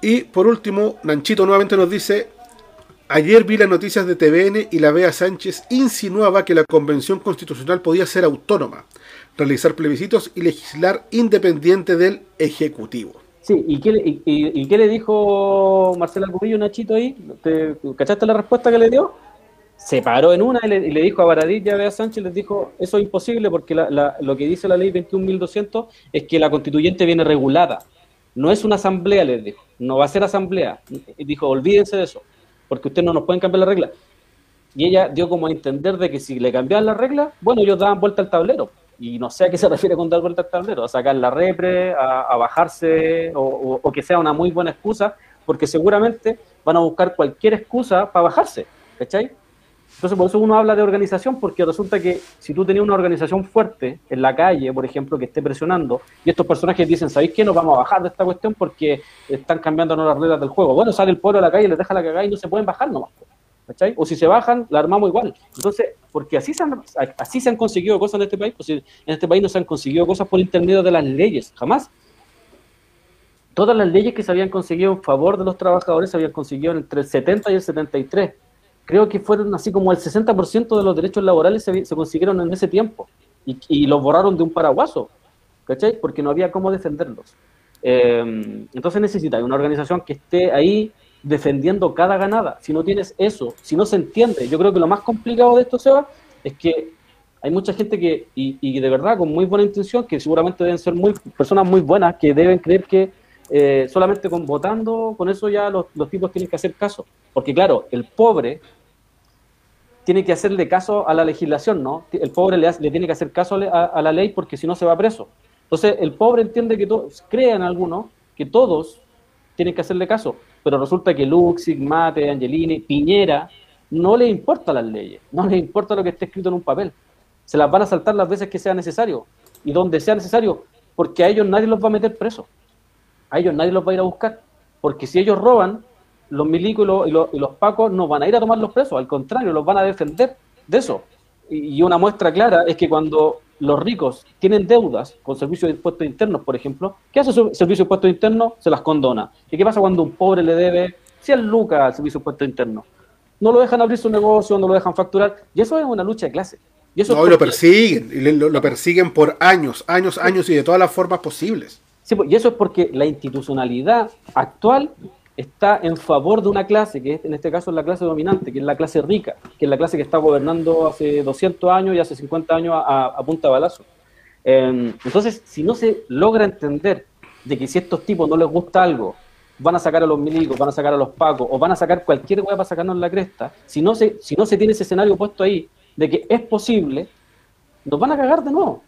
Speaker 3: Y por último, Nanchito nuevamente nos dice, ayer vi las noticias de TVN y la Bea Sánchez insinuaba que la convención constitucional podía ser autónoma, realizar plebiscitos y legislar independiente del Ejecutivo.
Speaker 4: Sí, ¿y qué, le- dijo Marcela Cubillo Nachito ahí? ¿Te, ¿Cachaste la respuesta que le dio? Se paró en una y le, dijo a Baradit y a Sánchez, les dijo, eso es imposible porque la- la- lo que dice la ley 21.200 es que la constituyente viene regulada. No es una asamblea, les dijo. No va a ser asamblea. Y dijo, olvídense de eso, porque ustedes no nos pueden cambiar la regla. Y ella dio como a entender de que si le cambiaban la regla, bueno, ellos daban vuelta al tablero. Y no sé a qué se [laughs] refiere con dar vuelta al tablero, a sacar la repre, a, a bajarse, o, o- o que sea una muy buena excusa, porque seguramente van a buscar cualquier excusa para bajarse, ¿cachai? Entonces, por eso uno habla de organización, porque resulta que si tú tenías una organización fuerte en la calle, por ejemplo, que esté presionando, y estos personajes dicen, ¿sabéis qué? Nos vamos a bajar de esta cuestión porque están cambiando las reglas del juego. Bueno, sale el pueblo a la calle, les deja la cagada y no se pueden bajar nomás. ¿cachai? O si se bajan, la armamos igual. Entonces, porque así se han, así se han conseguido cosas en este país, pues en este país no se han conseguido cosas por intermedio de las leyes, jamás. Todas las leyes que se habían conseguido en favor de los trabajadores se habían conseguido entre el 70 y el 73. Creo que fueron así como el 60% de los derechos laborales se, se consiguieron en ese tiempo y, y los borraron de un paraguaso, ¿cachai? Porque no había cómo defenderlos. Eh, entonces necesitas una organización que esté ahí defendiendo cada ganada. Si no tienes eso, si no se entiende, yo creo que lo más complicado de esto, Seba, es que hay mucha gente que, y, y de verdad con muy buena intención, que seguramente deben ser muy personas muy buenas, que deben creer que eh, solamente con votando, con eso ya los, los tipos tienen que hacer caso. Porque claro, el pobre tiene que hacerle caso a la legislación, ¿no? El pobre le, hace- le tiene que hacer caso a, la ley porque si no se va preso. Entonces, el pobre entiende que todos, crean algunos, que todos tienen que hacerle caso, pero resulta que Luxig, Mate, Angelini, Piñera, no le importa las leyes, no les importa lo que esté escrito en un papel. Se las van a saltar las veces que sea necesario y donde sea necesario, porque a ellos nadie los va a meter presos. A ellos nadie los va a ir a buscar, porque si ellos roban, los milicos y los, y los- y los pacos no van a ir a tomar los presos, al contrario, los van a defender de eso. Y y una muestra clara es que cuando los ricos tienen deudas con servicios de impuestos internos, por ejemplo, ¿qué hace su servicio de impuestos internos? Se las condona. ¿Y qué pasa cuando un pobre le debe 100 lucas al servicio de impuestos internos? No lo dejan abrir su negocio, no lo dejan facturar. Y eso es una lucha de clase. Y eso es
Speaker 3: No, y lo persiguen, y lo persiguen por años, años, años y de todas las formas posibles.
Speaker 4: Sí, pues, y eso es porque la institucionalidad actual está en favor de una clase, que en este caso es la clase dominante, que es la clase rica, que es la clase que está gobernando hace 200 años y hace 50 años a, punta balazo. Eh, entonces, si no se logra entender de que si estos tipos no les gusta algo, van a sacar a los milicos, van a sacar a los pacos, o van a sacar cualquier hueá para sacarnos la cresta, si no, se, si no se tiene ese escenario puesto ahí, de que es posible, nos van a cagar de nuevo.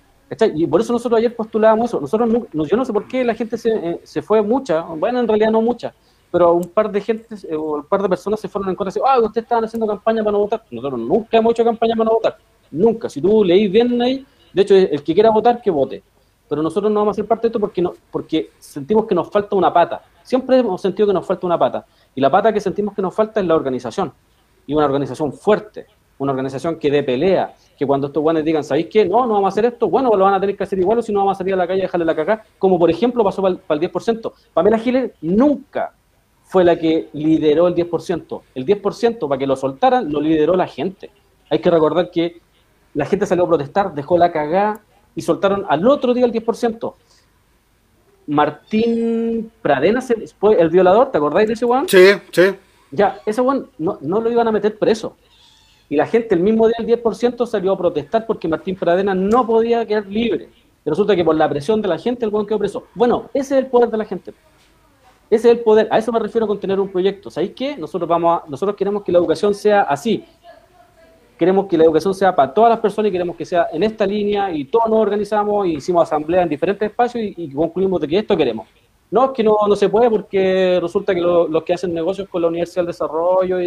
Speaker 4: Y por eso nosotros ayer postulábamos eso. Nosotros no- no- yo no sé por qué la gente se, eh, se fue mucha, bueno, en realidad no mucha, pero un par de gente eh, o un par de personas se fueron en contra y ah, ustedes estaban haciendo campaña para no votar. Nosotros nunca hemos hecho campaña para no votar. Nunca. Si tú leís bien ahí, de hecho, el que quiera votar, que vote. Pero nosotros no vamos a ser parte de esto porque, no, porque sentimos que nos falta una pata. Siempre hemos sentido que nos falta una pata. Y la pata que sentimos que nos falta es la organización. Y una organización fuerte. Una organización que dé pelea. Que cuando estos guanes digan, ¿sabéis qué? No, no vamos a hacer esto. Bueno, lo van a tener que hacer igual o si no vamos a salir a la calle y dejarle la cagada. Como por ejemplo pasó para el, 10%. Pamela Giles nunca fue la que lideró el 10%. El 10% para que lo soltaran lo lideró la gente. Hay que recordar que la gente salió a protestar, dejó la cagada y soltaron al otro día el 10%. Martín Pradena el violador, ¿te acordáis de ese weón?
Speaker 3: Sí, sí.
Speaker 4: Ya, ese weón no, no lo iban a meter preso. Y la gente el mismo día, el 10%, salió a protestar porque Martín Pradena no podía quedar libre. Y resulta que por la presión de la gente el weón quedó preso. Bueno, ese es el poder de la gente. Ese es el poder. A eso me refiero con tener un proyecto. ¿Sabéis qué? Nosotros, vamos a, nosotros queremos que la educación sea así. Queremos que la educación sea para todas las personas y queremos que sea en esta línea y todos nos organizamos y hicimos asamblea en diferentes espacios y, concluimos de que esto queremos. No, es que no, no se puede porque resulta que lo- los que hacen negocios con la Universidad del Desarrollo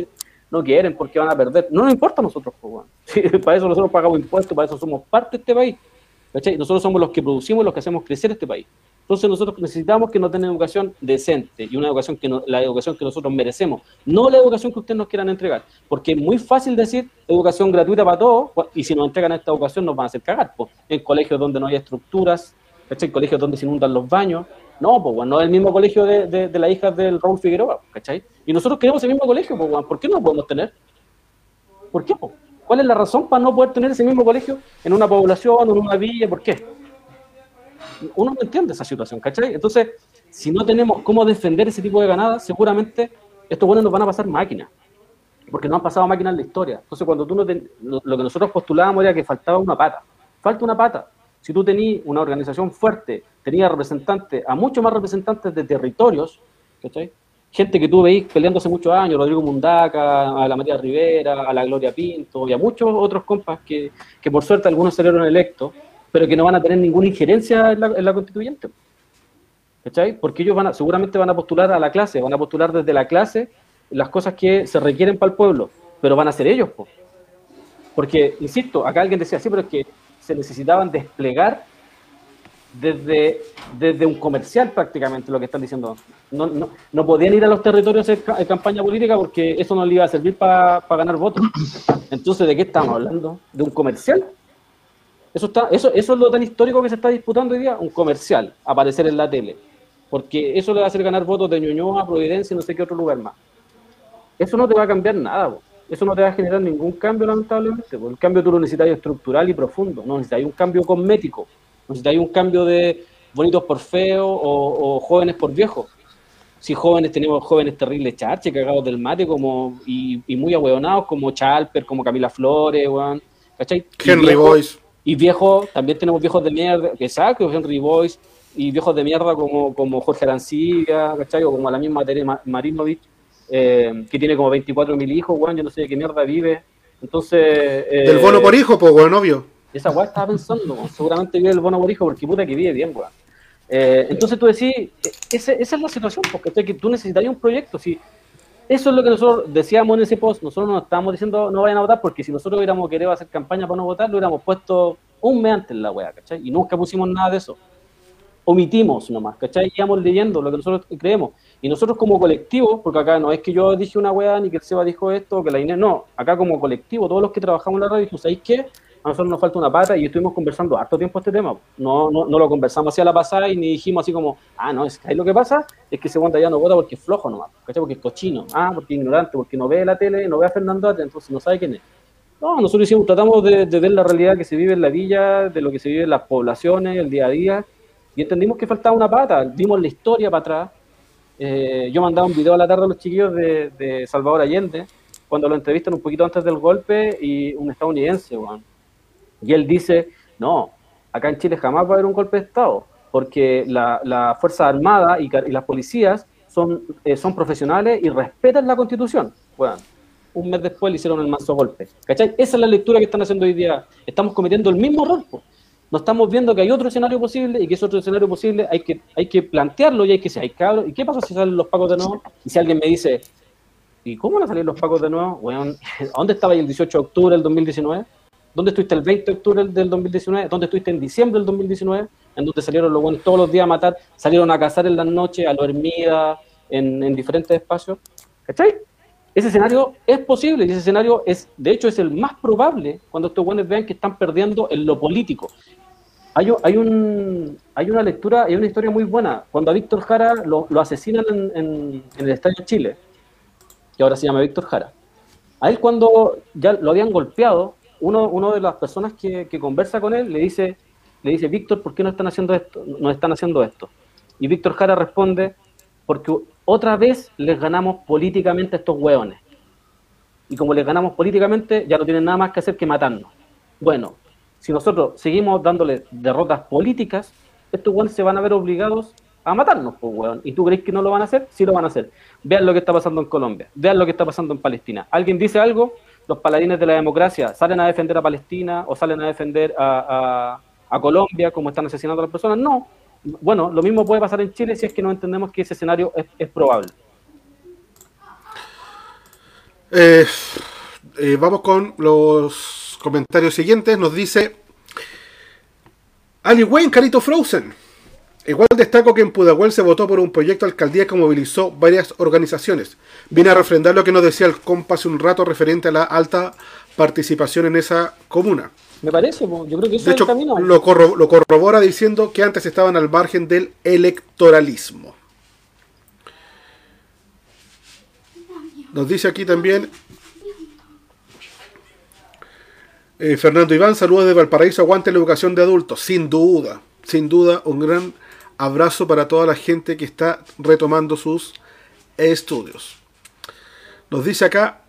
Speaker 4: no quieren porque van a perder. No nos importa a nosotros, pues, [laughs] para eso nosotros pagamos impuestos, para eso somos parte de este país. Nosotros somos los que producimos, los que hacemos crecer este país. Entonces nosotros necesitamos que nos den educación decente y una educación que no- la educación que nosotros merecemos, no la educación que ustedes nos quieran entregar, porque es muy fácil decir educación gratuita para todos y si nos entregan esta educación nos van a hacer cagar, pues, en colegios donde no hay estructuras. En colegios donde se inundan los baños, no, pues no es el mismo colegio de, de, de la hija del Raúl Figueroa, ¿cachai? Y nosotros queremos el mismo colegio, pues bueno, ¿por qué no lo podemos tener? ¿Por qué? ¿Cuál es la razón para no poder tener ese mismo colegio en una población en una villa? ¿Por qué? Uno no entiende esa situación, ¿cachai? Entonces, si no tenemos cómo defender ese tipo de ganadas, seguramente estos buenos nos van a pasar máquinas, porque no han pasado máquinas en la historia. Entonces, cuando tú no ten- lo, que nosotros postulábamos era que faltaba una pata. Falta una pata. Si tú tenías una organización fuerte, tenías representantes, a muchos más representantes de territorios, ¿cachai? Gente que tú veís peleando hace muchos años, Rodrigo Mundaca, a la María Rivera, a la Gloria Pinto y a muchos otros compas que, que por suerte algunos salieron electos, pero que no van a tener ninguna injerencia en la, en la constituyente. ¿Cachai? Porque ellos van a, seguramente van a postular a la clase, van a postular desde la clase las cosas que se requieren para el pueblo, pero van a ser ellos, po. Porque, insisto, acá alguien decía, sí, pero es que se necesitaban desplegar desde, desde un comercial prácticamente, lo que están diciendo. No, no, no podían ir a los territorios en ca- en campaña política porque eso no les iba a servir para ganar votos. Entonces, ¿de qué estamos hablando? ¿De un comercial? Eso, está, eso, eso es lo tan histórico que se está disputando hoy día, un comercial, aparecer en la tele. Porque eso le va a hacer ganar votos de Ñuñoa, Providencia y no sé qué otro lugar más. Eso no te va a cambiar nada, eso no te va a generar ningún cambio, lamentablemente. po. El cambio tú lo necesitas estructural y profundo, no necesitas un cambio cosmético, no necesitas un cambio de bonitos por feos o, o jóvenes por viejos. Si jóvenes tenemos jóvenes terribles charche, cagados del mate como, y, y muy ahueonados como Chalper, como Camila Flores, weón, ¿cachai?
Speaker 3: Henry Boyce.
Speaker 4: Y viejos, también tenemos viejos de mierda, que saco, Henry Boyce, y viejos de mierda como, como Jorge Arancilla, ¿cachai? O como la misma Tere Ma- Marinovich, eh, que tiene como 24 mil hijos, weón, yo no sé de qué mierda vive. Entonces. eh,
Speaker 3: Del bono por hijo, pues, weón, obvio.
Speaker 4: esa weá estaba pensando, weón. seguramente vive el bono por hijo porque puta que vive bien, weón. Eh, entonces tú decís, eh, ese- esa es la situación, porque que tú necesitarías un proyecto. Si eso es lo que nosotros decíamos en ese post, nosotros no estábamos diciendo no vayan a votar, porque si nosotros hubiéramos querido hacer campaña para no votar, lo hubiéramos puesto un mes antes en la weá, ¿cachai? Y nunca pusimos nada de eso. Omitimos nomás, ¿cachai? Íbamos leyendo lo que nosotros creemos. Y nosotros como colectivo, porque acá no es que yo dije una weá, ni que el Seba dijo esto, que la Inés, no, acá como colectivo, todos los que trabajamos en la radio, ¿sabéis qué? A nosotros nos falta una pata y estuvimos conversando harto tiempo este tema. No, no, no lo conversamos así a la pasada y ni dijimos así como, ah, no, es que ahí lo que pasa es que ese guanta ya no vota porque es flojo nomás, ¿cachai? Porque es cochino, ah, porque es ignorante, porque no ve la tele, no ve a Fernando Ate, entonces no sabe quién es. No, nosotros hicimos, tratamos de, ver la realidad que se vive en la villa, de lo que se vive en las poblaciones, el día a día, y entendimos que faltaba una pata, vimos la historia para atrás. Eh, yo mandaba un video a la tarde a los chiquillos de, Salvador Allende, cuando lo entrevistan un poquito antes del golpe, y un estadounidense, weón. Y él dice, no, acá en Chile jamás va a haber un golpe de Estado, porque la, la Fuerza Armada y, las policías son, eh, son profesionales y respetan la Constitución. Bueno, un mes después le hicieron el manso golpe. ¿Cachai? Esa es la lectura que están haciendo hoy día. Estamos cometiendo el mismo error. po. No estamos viendo que hay otro escenario posible y que ese otro escenario posible hay que, hay que plantearlo y hay que decir, ay cabros, ¿y qué pasa si salen los pacos de nuevo? Y si alguien me dice, ¿y cómo van a salir los pacos de nuevo? Weón, [laughs] ¿dónde estaba el 18 de octubre del 2019? ¿Dónde estuviste el 20 de octubre del 2019? ¿Dónde estuviste en diciembre del 2019? En donde salieron los buenos todos los días a matar, salieron a cazar en las noches, a lo Hermida, en, en diferentes espacios. ¿Cachai? Ese escenario es posible y ese escenario es, de hecho, es el más probable cuando estos buenos vean que están perdiendo en lo político. Hay, hay, un, hay una lectura, hay una historia muy buena. Cuando a Víctor Jara lo, lo asesinan en, en- en el Estadio Chile, que ahora se llama Víctor Jara, a él cuando ya lo habían golpeado, uno, uno de las personas que, que conversa con él le dice, le dice, Víctor, ¿por qué no están haciendo esto? No están haciendo esto. Y Víctor Jara responde, porque otra vez les ganamos políticamente a estos hueones. Y como les ganamos políticamente, ya no tienen nada más que hacer que matarnos. Bueno, si nosotros seguimos dándole derrotas políticas, estos hueones se van a ver obligados a matarnos, pues, weón. ¿Y tú crees que no lo van a hacer? Sí lo van a hacer. Vean lo que está pasando en Colombia, vean lo que está pasando en Palestina. Alguien dice algo, los paladines de la democracia salen a defender a Palestina o salen a defender a, Colombia como están asesinando a las personas. No. Bueno, lo mismo puede pasar en Chile si es que no entendemos que ese escenario es, es probable.
Speaker 3: Eh, eh, vamos con los comentarios siguientes. Nos dice Ali Wayne, Carito Frozen. Igual destaco que en Pudahuel se votó por un proyecto de alcaldía que movilizó varias organizaciones. Viene a refrendar lo que nos decía el compa hace un rato referente a la alta participación en esa comuna.
Speaker 4: Me parece, yo creo que eso
Speaker 3: De
Speaker 4: es
Speaker 3: hecho,
Speaker 4: el camino.
Speaker 3: lo, corro- lo corrobora diciendo que antes estaban al margen del electoralismo. Nos dice aquí también eh, Fernando Iván, saludos de Valparaíso, aguante la educación de adultos. Sin duda, sin duda, un gran abrazo para toda la gente que está retomando sus estudios. Nos dice acá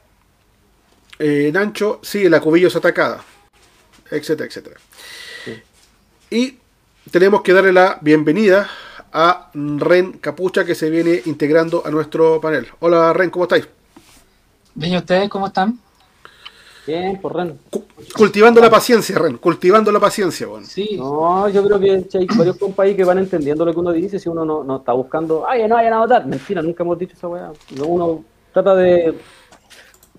Speaker 3: eh, Nancho, sí, la cubillo es atacada, etcétera, etcétera. Y tenemos que darle la bienvenida a Ren Capucha que se viene integrando a nuestro panel. Hola Ren, ¿cómo estáis?
Speaker 7: Bien, ¿y ustedes cómo están?
Speaker 4: Bien, por Ren.
Speaker 3: Cu- cultivando la paciencia, Ren, cultivando la paciencia, bueno.
Speaker 7: Sí,
Speaker 4: No, yo creo que hay varios compas ahí que van entendiendo lo que uno dice si uno no, no está buscando, ay, no vayan a votar. Mentira, nunca hemos dicho esa weá. Uno trata de.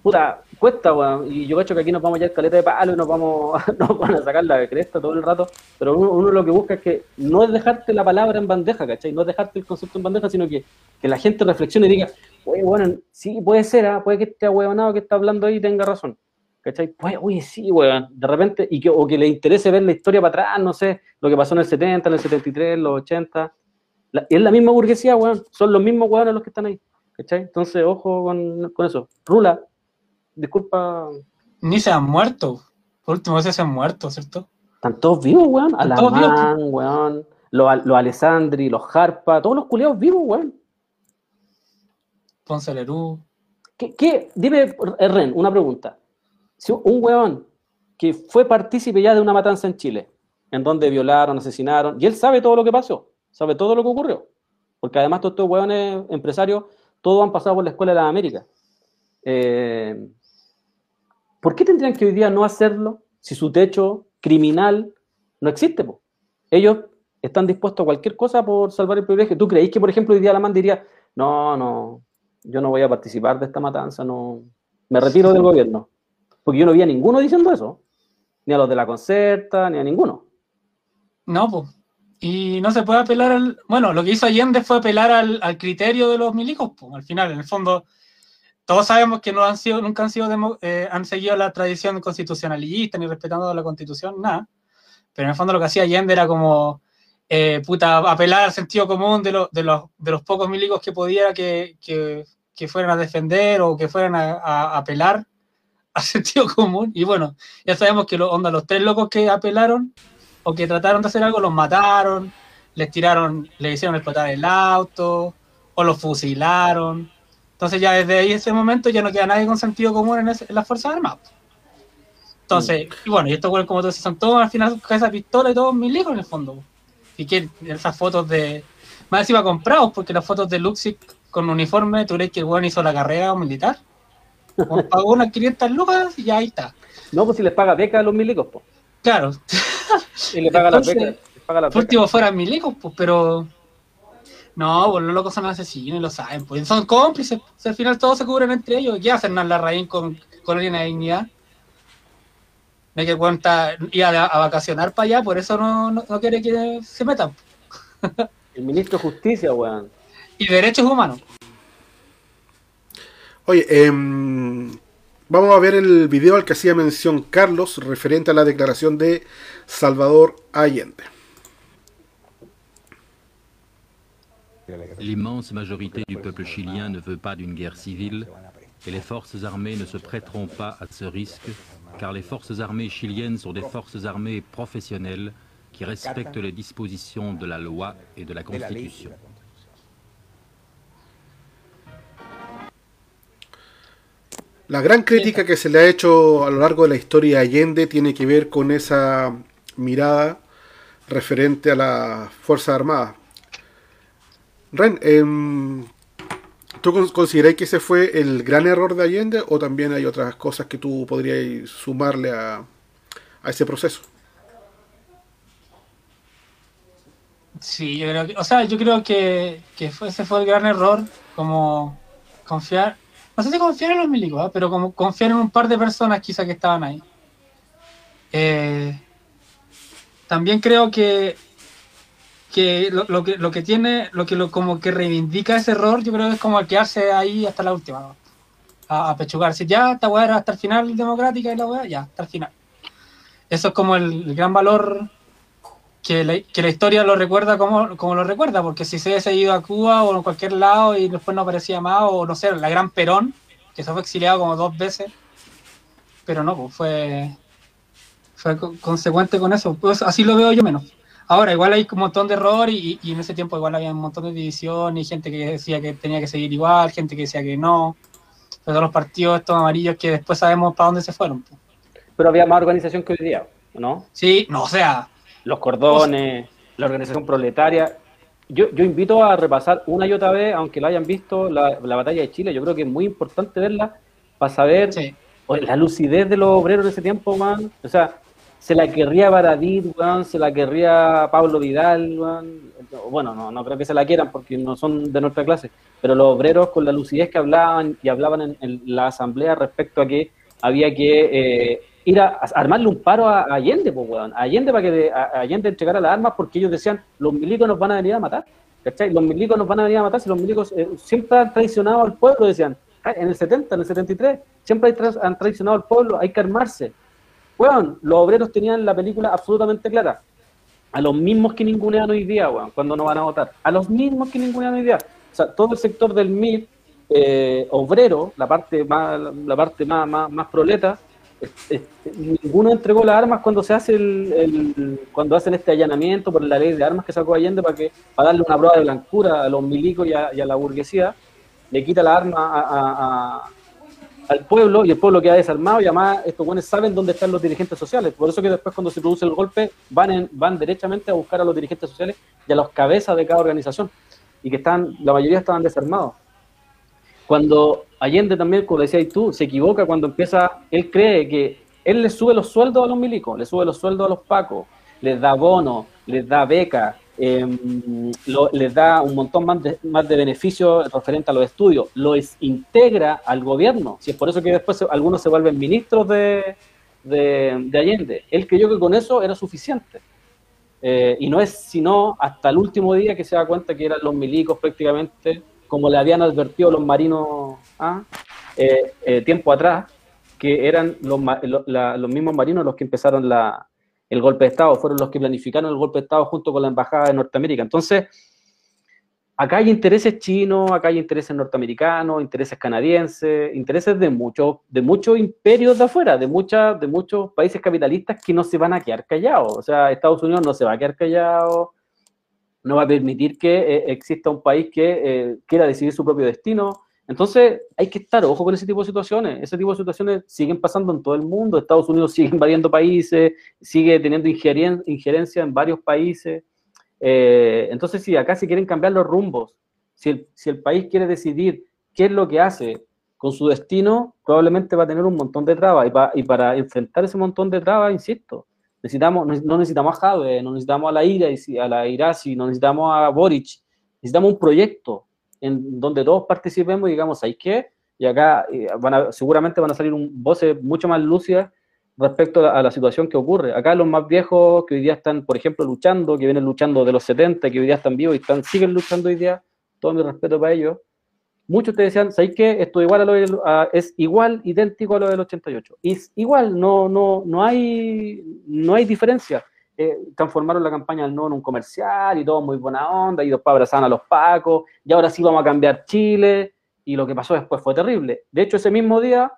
Speaker 4: Puta, cuesta, weón. Y yo cacho que aquí nos vamos a llevar caleta de palo y nos vamos [laughs] nos van a sacar la cresta todo el rato. Pero uno, uno lo que busca es que no es dejarte la palabra en bandeja, ¿cachai? No es dejarte el concepto en bandeja, sino que, que la gente reflexione y diga, oye, bueno, sí, puede ser, ¿ah? puede que este ahueonado que está hablando ahí tenga razón. ¿Cachai? Pues, oye, sí, weón, de repente, y que, o que le interese ver la historia para atrás, no sé, lo que pasó en el 70, en el 73, en los 80. La- es la misma burguesía, weón, son los mismos weones los que están ahí, ¿cachai? Entonces, ojo con, con eso. Rula, disculpa,
Speaker 7: ni se han muerto. Por último, veces se han muerto, ¿cierto?
Speaker 4: están todos vivos, weón,
Speaker 7: vivos,
Speaker 4: Alamán, weón, los, los Alessandri, los Harpa, todos los culiados vivos, weón.
Speaker 7: Ponce Lerú.
Speaker 4: ¿Qué, qué? Dime, Ren, una pregunta. Si un weón que fue partícipe ya de una matanza en Chile, en donde violaron, asesinaron, y él sabe todo lo que pasó, sabe todo lo que ocurrió, porque además todos estos weones empresarios, todos han pasado por la Escuela de las Américas. Eh, ¿Por qué tendrían que hoy día no hacerlo si su techo criminal no existe? po? Ellos están dispuestos a cualquier cosa por salvar el privilegio. ¿Tú creéis que, por ejemplo, hoy día Alamán diría, no, no, yo no voy a participar de esta matanza, no, me retiro del gobierno? Porque yo no vi a ninguno diciendo eso, ni a los de la concerta, ni a ninguno.
Speaker 7: No, pues. Y no se puede apelar al. Bueno, lo que hizo Allende fue apelar al, al criterio de los milicos, pues. Al final, en el fondo, todos sabemos que no han sido, nunca han sido eh, han seguido la tradición constitucionalista, ni respetando la constitución, nada. Pero en el fondo lo que hacía Allende era como eh, puta, apelar al sentido común de, lo- de, los, de los pocos milicos que podía que, que, fueran a defender o que fueran a apelar [laughs] al sentido común. Y bueno, ya sabemos que lo, onda, los tres locos que apelaron o que trataron de hacer algo los mataron, les tiraron, le hicieron explotar el auto o los fusilaron. Entonces ya desde ahí ese momento ya no queda nadie con sentido común en, ese- en las Fuerzas Armadas. Entonces, y bueno, y estos güeyes como dices, son todos al final con esa pistola y todos milicos en el fondo. Y que esas fotos de... Más encima comprados, porque las fotos de Luxic con uniforme, ¿tú crees que el weón hizo la carrera militar? Pagó unas 500 lucas y ahí está.
Speaker 4: No, pues si les paga beca a los milicos, pues.
Speaker 7: Claro,
Speaker 4: Y le paga las becas. les paga las
Speaker 7: por
Speaker 4: becas.
Speaker 7: último fueran milicos, pues, pero... No, pues los locos son asesinos y lo saben, pues son cómplices. pues, al final todos se cubren entre ellos. ¿Qué hacen la Larraín con, con alguien de dignidad? De que cuenta ir a, a vacacionar para allá, por eso no, no, no quiere que se metan.
Speaker 4: El ministro de Justicia, weón.
Speaker 7: Y derechos humanos.
Speaker 3: Oye, vamos a ver el video al que hacía mención Carlos referente a la declaración de Salvador Allende.
Speaker 8: L'immense majorité du peuple chilien ne veut pas d'une guerre civile et les forces armées ne se prêteront pas à ce risque car les forces armées chiliennes sont des forces armées professionnelles qui respectent les dispositions de la loi et de la Constitution.
Speaker 3: La gran crítica que se le ha hecho a lo largo de la historia de Allende tiene que ver con esa mirada referente a las Fuerzas Armadas. Ren, em, ¿tú con- consideráis que ese fue el gran error de Allende o también hay otras cosas que tú podrías sumarle a, a ese proceso?
Speaker 7: Sí, yo creo que, o sea, yo creo que, que fue- ese fue el gran error, como confiar, no sé si confiar en los milicos, ¿ah? pero como confiar en un par de personas quizá que estaban ahí. Eh, también creo que, que, lo, que lo que tiene, lo que lo, como que reivindica ese error, yo creo que es como el quedarse ahí hasta la última, a, a. Ya, esta weá era hasta el final democrática y la weá, ya, hasta el final. Eso es como el gran valor que la, que la historia lo recuerda como, como lo recuerda, porque si se hubiese ido a Cuba o en cualquier lado y después no aparecía más, o no sé, la gran Perón, que se fue exiliado como dos veces, pero no, pues fue, fue co- consecuente con eso, pues así lo veo yo menos. Ahora, igual hay un montón de error y, y en ese tiempo igual había un montón de división y gente que decía que tenía que seguir igual, gente que decía que no, pero todos los partidos estos amarillos que después sabemos para dónde se fueron. pues.
Speaker 4: Pero había más organización que hoy día, ¿no?
Speaker 7: Sí, no, o sea,
Speaker 4: Los cordones, la organización proletaria. Yo, yo invito a repasar una y otra vez, aunque la hayan visto, la, la batalla de Chile. Yo creo que es muy importante verla para saber
Speaker 7: sí.
Speaker 4: La lucidez de los obreros de ese tiempo, man. O sea, se la querría Baradit, se la querría Pablo Vidal. Bueno, no, no creo que se la quieran porque no son de nuestra clase, pero los obreros con la lucidez que hablaban y hablaban en, en la asamblea respecto a que había que eh, ir a, armarle un paro a, a Allende, pues, weón. Allende para que de- Allende entregara las armas porque ellos decían, los milicos nos van a venir a matar. ¿Cachai? Los milicos nos van a venir a matar si los milicos eh, siempre han traicionado al pueblo, decían. Ah, En el 70, en el 73, siempre hay han traicionado al pueblo, hay que armarse. Weón, los obreros tenían la película absolutamente clara. A los mismos que ningunean hoy día, weón, cuando no van a votar. A los mismos que ningunean hoy día. O sea, todo el sector del MIR eh, obrero, la parte más, la parte más, más, más proleta, ninguno entregó las armas cuando se hace el, el- cuando hacen este allanamiento por la ley de armas que sacó Allende para que para darle una prueba de blancura a los milicos y a, la burguesía, le quita la arma al pueblo y el pueblo queda desarmado y además estos buenos saben dónde están los dirigentes sociales. Por eso que después cuando se produce el golpe van, van derechamente a buscar a los dirigentes sociales y a los cabezas de cada organización y que están, la mayoría estaban desarmados. Cuando Allende también, como decías tú, se equivoca cuando empieza, él cree que él le sube los sueldos a los milicos, le sube los sueldos a los pacos, les da bono, les da beca, em, les da un montón más de, más de beneficios referente a los estudios, los integra al gobierno. Si es por eso que después se- algunos se vuelven ministros de, de, de Allende. Él creyó que con eso era suficiente. Eh, y no es sino hasta el último día que se da cuenta que eran los milicos prácticamente, como le habían advertido los marinos ah, eh, eh, tiempo atrás, que eran los, los mismos marinos los que empezaron el golpe de Estado, fueron los que planificaron el golpe de Estado junto con la Embajada de Norteamérica. Entonces, acá hay intereses chinos, acá hay intereses norteamericanos, intereses canadienses, intereses de muchos de muchos imperios de afuera, de, muchas de muchos países capitalistas que no se van a quedar callados. O sea, Estados Unidos no se va a quedar callado, no va a permitir que eh, exista un país que eh, quiera decidir su propio destino. Entonces, hay que estar ojo con ese tipo de situaciones. Ese tipo de situaciones siguen pasando en todo el mundo. Estados Unidos [laughs] sigue invadiendo países, sigue teniendo injerencia en varios países. Eh, entonces, si acá se quieren cambiar los rumbos, si el, si el país quiere decidir qué es lo que hace con su destino, probablemente va a tener un montón de trabas. Y, pa- y para enfrentar ese montón de trabas, insisto, necesitamos, no necesitamos a Jade, no necesitamos a la Ira, a la Irasi, no necesitamos a Boric, necesitamos un proyecto en donde todos participemos y digamos, ¿hay qué? Y acá eh, van a- seguramente van a salir un, voces mucho más lúcidas respecto a la situación que ocurre. Acá los más viejos que hoy día están, por ejemplo, luchando, que vienen luchando de los 70, que hoy día están vivos y están, siguen luchando hoy día, todo mi respeto para ellos. Muchos te decían, ¿sabéis qué? Esto igual a lo del- es igual, idéntico a lo del 88. Y es igual, no, no, no, hay, no hay diferencia. Eh, transformaron la campaña del no en un comercial y todo muy buena onda, y después abrazaban a los pacos, y ahora sí vamos a cambiar Chile, y lo que pasó después fue terrible. De hecho, ese mismo día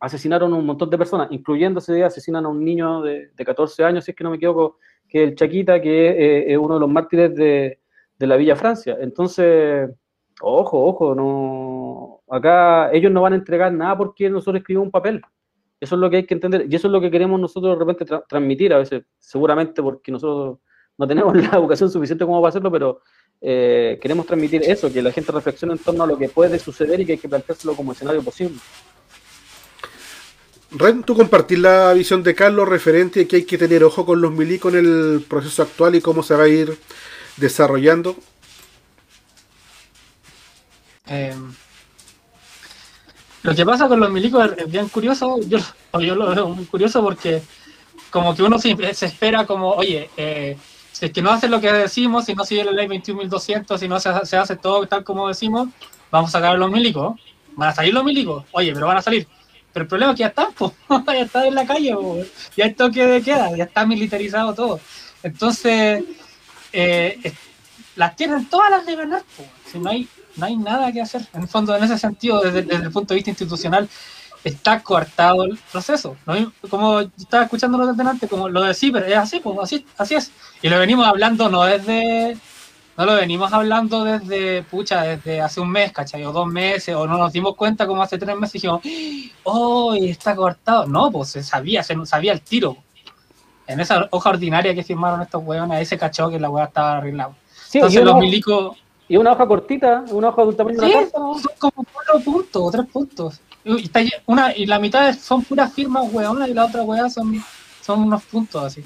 Speaker 4: asesinaron un montón de personas, incluyendo ese día asesinan a un niño de, de 14 años, si es que no me equivoco, que es el Chaquita, que eh, es uno de los mártires de, de la Villa Francia. Entonces, Ojo, ojo, no. Acá ellos no van a entregar nada porque nosotros escribimos un papel. Eso es lo que hay que entender y eso es lo que queremos nosotros de repente tra- transmitir a veces, seguramente porque nosotros no tenemos [laughs] la educación suficiente como para hacerlo, pero eh, queremos transmitir eso, que la gente reflexione en torno a lo que puede suceder y que hay que planteárselo como escenario posible.
Speaker 3: Ren, ¿tú compartís la visión de Carlos referente a que hay que tener ojo con los milicos en el proceso actual y cómo se va a ir desarrollando?
Speaker 7: Eh, lo que pasa con los milicos es- es bien curioso, yo, [laughs] yo lo veo muy curioso porque como que uno se, espera como, oye, eh, si es que no hace lo que decimos, si no sigue la ley 21.200, si no se, hace todo tal como decimos, vamos a sacar a los milicos. Van a salir los milicos, oye, pero van a salir. Pero el problema es que ya están, [laughs] po, ya están en la calle, ya hay toque de queda, ya está militarizado todo. Entonces, eh, es- las tienen todas las de ganar, si no hay, no hay nada que hacer. En el fondo, en ese sentido, desde, desde el punto de vista institucional, está coartado el proceso. ¿no? Como estaba escuchando lo de antes, como lo de pero es así, pues así, así es. Y lo venimos hablando no desde, no lo venimos hablando desde, pucha, desde hace un mes, ¿cachai? O dos meses, o no nos dimos cuenta como hace tres meses y dijimos, oh, está cortado. No, pues se sabía, se sabía el tiro. En esa hoja ordinaria que firmaron estos hueones, ahí se cachó que la hueá estaba arreglada.
Speaker 4: Sí,
Speaker 7: Entonces los
Speaker 4: hoja-
Speaker 7: milicos...
Speaker 4: y una hoja cortita, una hoja de un tamaño de
Speaker 7: Sí,
Speaker 4: una carta. ¿no?
Speaker 7: son como cuatro puntos o tres puntos. Y, está lle- una, y la mitad son puras firmas hueonas y la otra hueá son, son unos puntos así.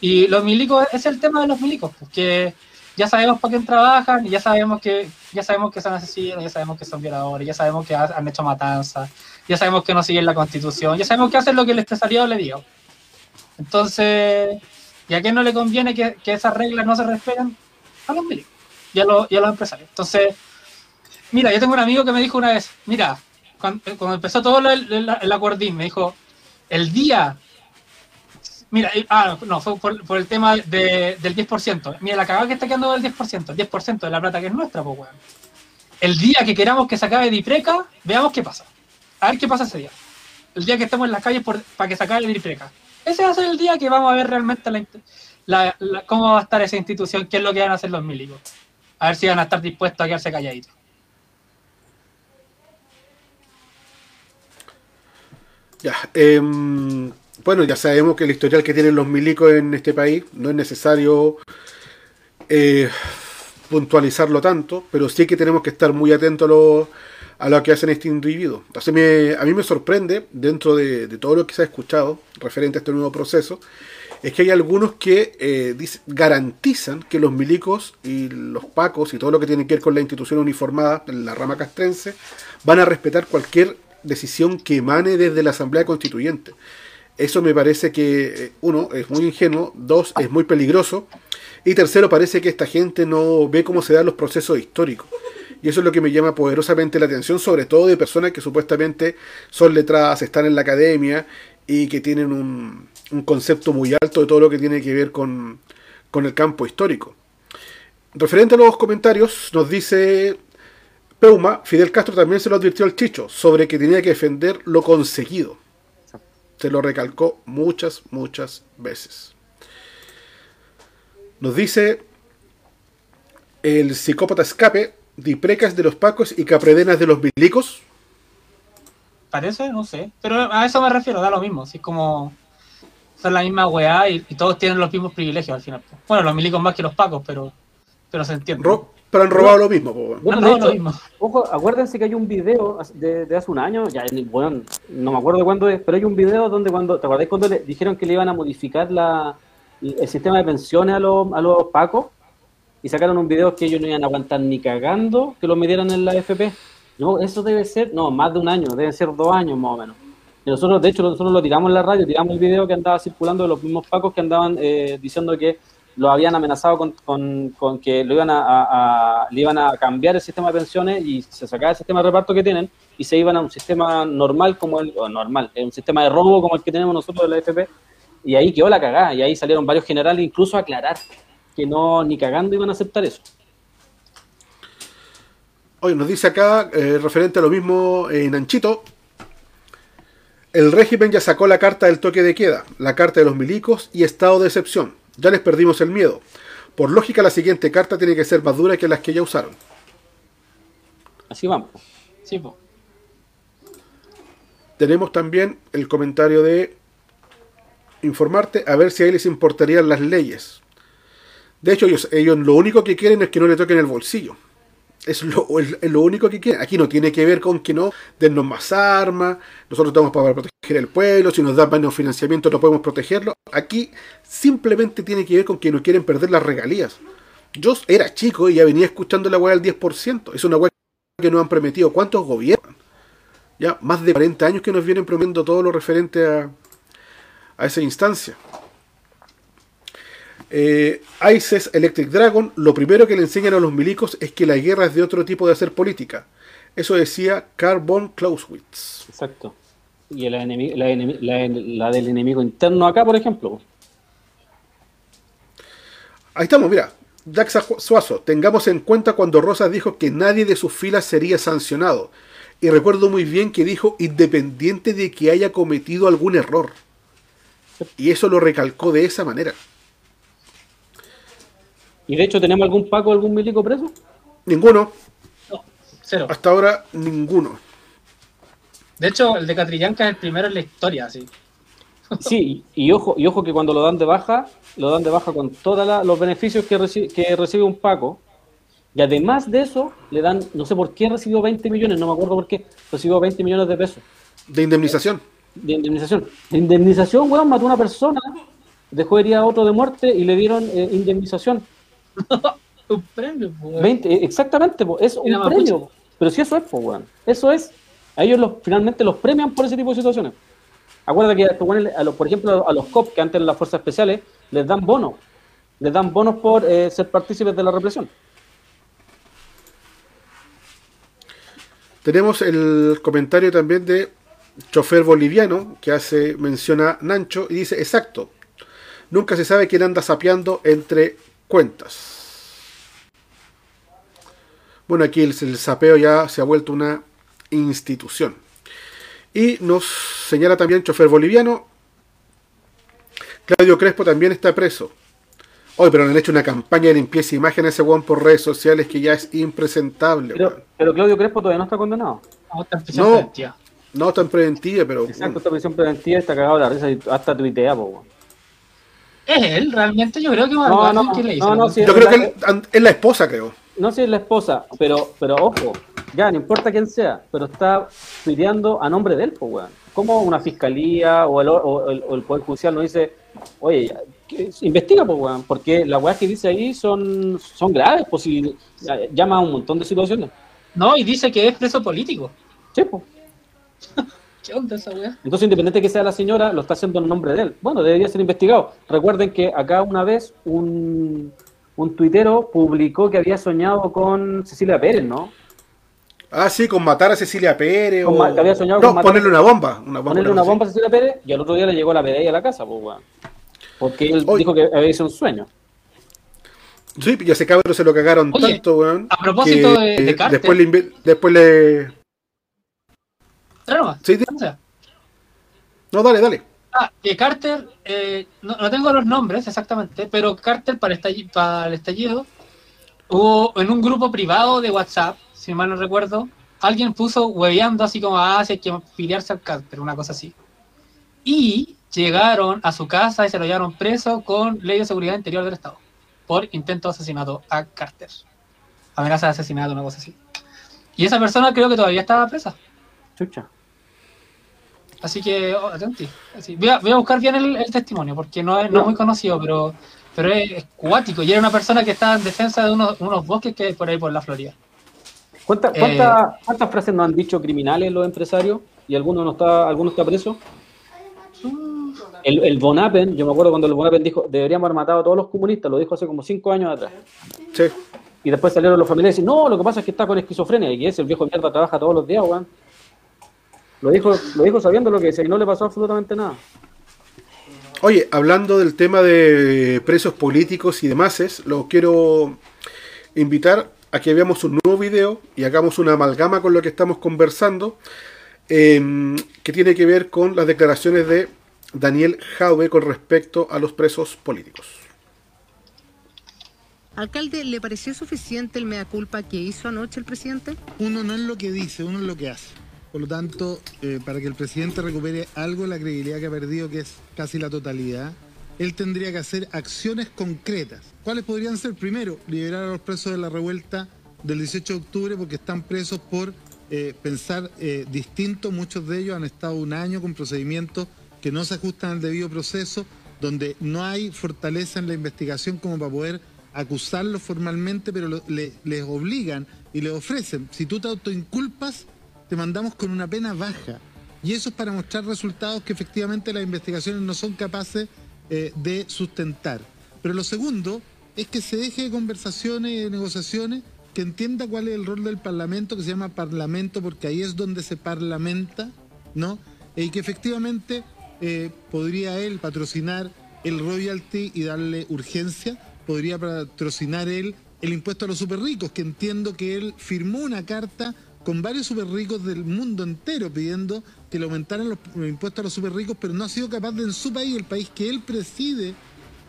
Speaker 7: Y los milicos, es el tema de los milicos, porque ya sabemos para quién trabajan, ya sabemos que ya sabemos que son asesinos, ya sabemos que son violadores, ya sabemos que ha- han hecho matanzas, ya sabemos que no siguen la constitución, ya sabemos que hacen lo que el empresariado le diga. Entonces, ¿y a quién no le conviene que, que esas reglas no se respeten? A los milicos y a los, y a los empresarios. Entonces, mira, yo tengo un amigo que me dijo una vez, mira, cuando, cuando empezó todo el, el, el acuerdín, me dijo, el día, mira, y- ah, no, fue por, el tema de, del 10%. Mira, la cagada que está quedando del 10%, el 10% de la plata que es nuestra, pues, weón. El día que queramos que se acabe Dipreca, veamos qué pasa. A ver qué pasa ese día. El día que estemos en las calles por, para que se acabe Dipreca. Ese va a ser el día que vamos a ver realmente la- la- cómo va a estar esa institución, qué es lo que van a hacer los milicos. A ver si van a estar dispuestos a quedarse calladitos.
Speaker 3: Ya, em, bueno, ya sabemos que el historial que tienen los milicos en este país no es necesario eh, puntualizarlo tanto, pero sí que tenemos que estar muy atentos a lo, a lo que hacen este individuo. Entonces me- a mí me sorprende, dentro de, de todo lo que se ha escuchado referente a este nuevo proceso, es que hay algunos que eh, garantizan que los milicos y los pacos y todo lo que tiene que ver con la institución uniformada la rama castrense van a respetar cualquier decisión que emane desde la Asamblea Constituyente. Eso me parece que, eh, uno, es muy ingenuo, dos, es muy peligroso, y tercero, parece que esta gente no ve cómo se dan los procesos históricos. Y eso es lo que me llama poderosamente la atención, sobre todo de personas que supuestamente son letradas, están en la academia y que tienen un, un concepto muy alto de todo lo que tiene que ver con, con el campo histórico. Referente a los comentarios, nos dice Peuma, Fidel Castro también se lo advirtió al Chicho sobre que tenía que defender lo conseguido. Se lo recalcó muchas, muchas veces. Nos dice el psicópata escape, Diprecas de los Pacos y Capredenas de los Milicos.
Speaker 7: Parece, no sé. Pero a eso me refiero, da lo mismo. Así como son la misma weá y, y todos tienen los mismos privilegios al final. Bueno, los milicos más que los pacos, pero, pero se entiende.
Speaker 3: Ro- pero han robado lo mismo. po, weón.
Speaker 4: Bueno,
Speaker 7: No,
Speaker 4: de
Speaker 7: no,
Speaker 4: hecho,
Speaker 7: lo mismo.
Speaker 4: Ojo, acuérdense que hay un video de, de hace un año, ya bueno, no me acuerdo cuándo es, pero hay un video donde cuando, ¿te acordáis cuando le dijeron que le iban a modificar la, el sistema de pensiones a los, a los pacos? Y sacaron un video que ellos no iban a aguantar ni cagando que lo midieran en la FP. No, eso debe ser, no, más de un año, deben ser dos años más o menos. Nosotros, de hecho, nosotros lo tiramos en la radio, tiramos el video que andaba circulando de los mismos pacos que andaban eh, diciendo que lo habían amenazado con, con- que lo iban a, a- le iban a cambiar el sistema de pensiones y se sacaba el sistema de reparto que tienen y se iban a un sistema normal como el, normal, eh, un sistema de robo como el que tenemos nosotros de la FP y ahí quedó la cagada y ahí salieron varios generales incluso a aclarar que no ni cagando iban a aceptar eso.
Speaker 3: Oye, nos dice acá, eh, referente a lo mismo en Anchito, el régimen ya sacó la carta del toque de queda, la carta de los milicos y estado de excepción. Ya les perdimos el miedo. Por lógica, la siguiente carta tiene que ser más dura que las que ya usaron.
Speaker 4: Así vamos.
Speaker 7: Sí.
Speaker 3: Tenemos también el comentario de informarte a ver si a ellos les importarían las leyes. De hecho, ellos, ellos lo único que quieren es que no le toquen el bolsillo. Es lo, es- lo único que quieren. Aquí no tiene que ver con que no dennos más armas, nosotros estamos para proteger el pueblo, si nos dan menos financiamiento no podemos protegerlo. Aquí simplemente tiene que ver con que no quieren perder las regalías. Yo era chico y ya venía escuchando la weá del 10%. Es una weá que nos han prometido. ¿Cuántos gobiernos? Ya más de 40 años que nos vienen prometiendo todo lo referente a, a esa instancia. Eh, ISIS Electric Dragon, lo primero que le enseñan a los milicos es que la guerra es de otro tipo de hacer política. Eso decía Carl von Clausewitz.
Speaker 4: Exacto. Y la, enemi- la, enemi- la, la del enemigo interno acá, por ejemplo.
Speaker 3: Ahí estamos, mira. Sa- Suazo, tengamos en cuenta cuando Rosas dijo que nadie de sus filas sería sancionado. Y recuerdo muy bien que dijo independiente de que haya cometido algún error. Y eso lo recalcó de esa manera.
Speaker 4: Y de hecho, ¿tenemos algún Paco, algún milico preso?
Speaker 3: Ninguno,
Speaker 7: Cero.
Speaker 3: hasta ahora ninguno.
Speaker 7: De hecho, el de Catrillanca es el primero en la historia, así. [laughs]
Speaker 4: Sí, y, ojo, y ojo que cuando lo dan de baja, lo dan de baja con todos los beneficios que, reci- que recibe un Paco. Y además de eso, le dan, no sé por qué recibió 20 millones, no me acuerdo por qué, recibió 20 millones de pesos
Speaker 3: De indemnización.
Speaker 4: de indemnización. De indemnización, weón, mató a una persona, dejó herir a otro de muerte y le dieron eh, indemnización. [laughs]
Speaker 7: Un premio, pues.
Speaker 4: 20, eh, exactamente, po, es un premio. po. Pero si eso es, pues, weón. Eso es. A ellos los, finalmente los premian por ese tipo de situaciones. Acuérdate que a los, por ejemplo, a los COP, que antes eran las fuerzas especiales, les dan bonos. Les dan bonos por eh, ser partícipes de la represión.
Speaker 3: Tenemos el comentario también de chofer boliviano que hace menciona Nancho y dice exacto. Nunca se sabe quién anda sapeando entre cuentas. Bueno, aquí el, el sapeo ya se ha vuelto una institución. Y nos señala también chofer boliviano. Claudio Crespo también está preso. Hoy, pero le han hecho una campaña de limpieza de imagen a ese weón por redes sociales que ya es impresentable.
Speaker 4: Pero, pero Claudio Crespo todavía no está condenado.
Speaker 7: No, está en prisión
Speaker 3: No.
Speaker 7: preventiva.
Speaker 3: No tan preventiva, pero.
Speaker 4: Exacto, esta prisión preventiva está cagado de la risa y hasta tuitea, po, weón.
Speaker 7: ¿Es él? Realmente yo creo que
Speaker 4: No, no,
Speaker 7: ¿quién le hizo?
Speaker 4: no, no, sí.
Speaker 3: Yo creo
Speaker 4: la-
Speaker 3: que él- es la esposa, creo.
Speaker 4: No sé si es la esposa, pero, pero ojo, ya no importa quién sea, pero está tuiteando a nombre de él, pues, weón. ¿Cómo una fiscalía o el, o el, o el Poder Judicial no dice, oye, ya, que- investiga, pues, weón? Porque las weas que dice ahí son, son graves, pues, si ya- llama a un montón de situaciones.
Speaker 7: No, y dice que es preso político.
Speaker 4: Sí, pues. [laughs]
Speaker 7: ¿Qué onda esa weá?
Speaker 4: Entonces, independiente de que sea la señora, lo está haciendo en nombre de él. Bueno, debería ser investigado. Recuerden que acá una vez un, un tuitero publicó que había soñado con Cecilia Pérez, ¿no?
Speaker 3: Ah, sí, con matar a Cecilia Pérez.
Speaker 4: Con
Speaker 3: o...
Speaker 4: que había soñado
Speaker 3: no,
Speaker 4: con matar-
Speaker 3: ponerle una bomba. Una bomba
Speaker 4: ponerle una bomba a Cecilia Pérez y al otro día le llegó la PDI a la casa, pues, weón. Porque él
Speaker 3: Oye.
Speaker 4: dijo que había sido un sueño.
Speaker 3: Sí, y a ese cabrón se lo cagaron
Speaker 7: Oye,
Speaker 3: tanto, weón.
Speaker 7: a propósito
Speaker 3: que,
Speaker 7: de- de Carter.
Speaker 3: Después le, después le. Sí, No, dale, dale.
Speaker 7: Ah, que Carter, eh, no, no tengo los nombres exactamente, pero Carter para el estallido hubo en un grupo privado de WhatsApp, si mal no recuerdo, alguien puso hueveando así como, ah, si hay que filiarse al Carter, una cosa así. Y llegaron a su casa y se lo llevaron preso con ley de seguridad interior del Estado por intento de asesinato a Carter. Amenaza de asesinato, una cosa así. Y esa persona creo que todavía estaba presa.
Speaker 4: Chucha.
Speaker 7: Así que, oh, atenti. Así, voy, a, voy a buscar bien el, el testimonio, porque no es, no es muy conocido, pero, pero es, es cuático. Y era una persona que estaba en defensa de unos, unos bosques que hay por ahí por la Florida.
Speaker 4: ¿Cuánta-
Speaker 7: Eh.
Speaker 4: cuánta- ¿Cuántas frases nos han dicho criminales los empresarios? ¿Y alguno no está, alguno está preso? El, el Von Appen, yo me acuerdo cuando el Von Appen dijo, deberíamos haber matado a todos los comunistas, lo dijo hace como cinco años atrás.
Speaker 3: Sí.
Speaker 4: Y después salieron los familiares y dicen, no, lo que pasa es que está con esquizofrenia y que ese el viejo de mierda trabaja todos los días, weón. Lo dijo, lo dijo sabiendo lo que decía y no le pasó absolutamente nada.
Speaker 3: Oye, hablando del tema de presos políticos y demás, es, lo quiero invitar a que veamos un nuevo video y hagamos una amalgama con lo que estamos conversando, eh, que tiene que ver con las declaraciones de Daniel Jaube con respecto a los presos políticos.
Speaker 9: Alcalde, ¿le pareció suficiente el mea culpa que hizo anoche el presidente?
Speaker 10: Uno no es lo que dice, uno es lo que hace. Por lo tanto, eh, para que el presidente recupere algo de la credibilidad que ha perdido, que es casi la totalidad, él tendría que hacer acciones concretas. ¿Cuáles podrían ser? Primero, liberar a los presos de la revuelta del 18 de octubre porque están presos por eh, pensar eh, distinto. Muchos de ellos han estado un año con procedimientos que no se ajustan al debido proceso, donde no hay fortaleza en la investigación como para poder acusarlos formalmente, pero les obligan y les ofrecen. Si tú te autoinculpas, te mandamos con una pena baja. Y eso es para mostrar resultados que efectivamente las investigaciones no son capaces eh, de sustentar. Pero lo segundo es que se deje de conversaciones y de negociaciones, que entienda cuál es el rol del Parlamento, que se llama Parlamento, porque ahí es donde se parlamenta, ¿no? Y que efectivamente eh, podría él patrocinar el royalty y darle urgencia, podría patrocinar él el impuesto a los super ricos, que entiendo que él firmó una carta con varios super ricos del mundo entero pidiendo que le aumentaran los impuestos a los super ricos, pero no ha sido capaz de en su país, el país que él preside,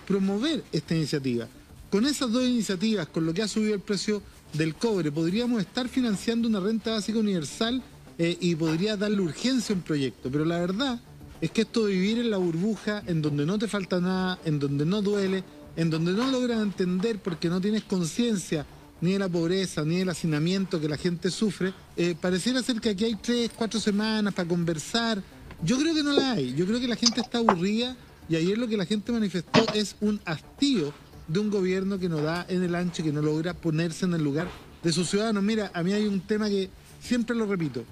Speaker 10: promover esta iniciativa. Con esas dos iniciativas, con lo que ha subido el precio del cobre, podríamos estar financiando una renta básica universal eh, y podría darle urgencia a un proyecto. Pero la verdad es que esto de vivir en la burbuja, en donde no te falta nada, en donde no duele, en donde no logras entender porque no tienes conciencia ni de la pobreza, ni del hacinamiento que la gente sufre, eh, pareciera ser que aquí hay tres, cuatro semanas para conversar. Yo creo que no la hay. Yo creo que la gente está aburrida y ayer lo que la gente manifestó es un hastío de un gobierno que no da en el ancho y que no logra ponerse en el lugar de sus ciudadanos. Mira, a mí hay un tema que siempre lo repito.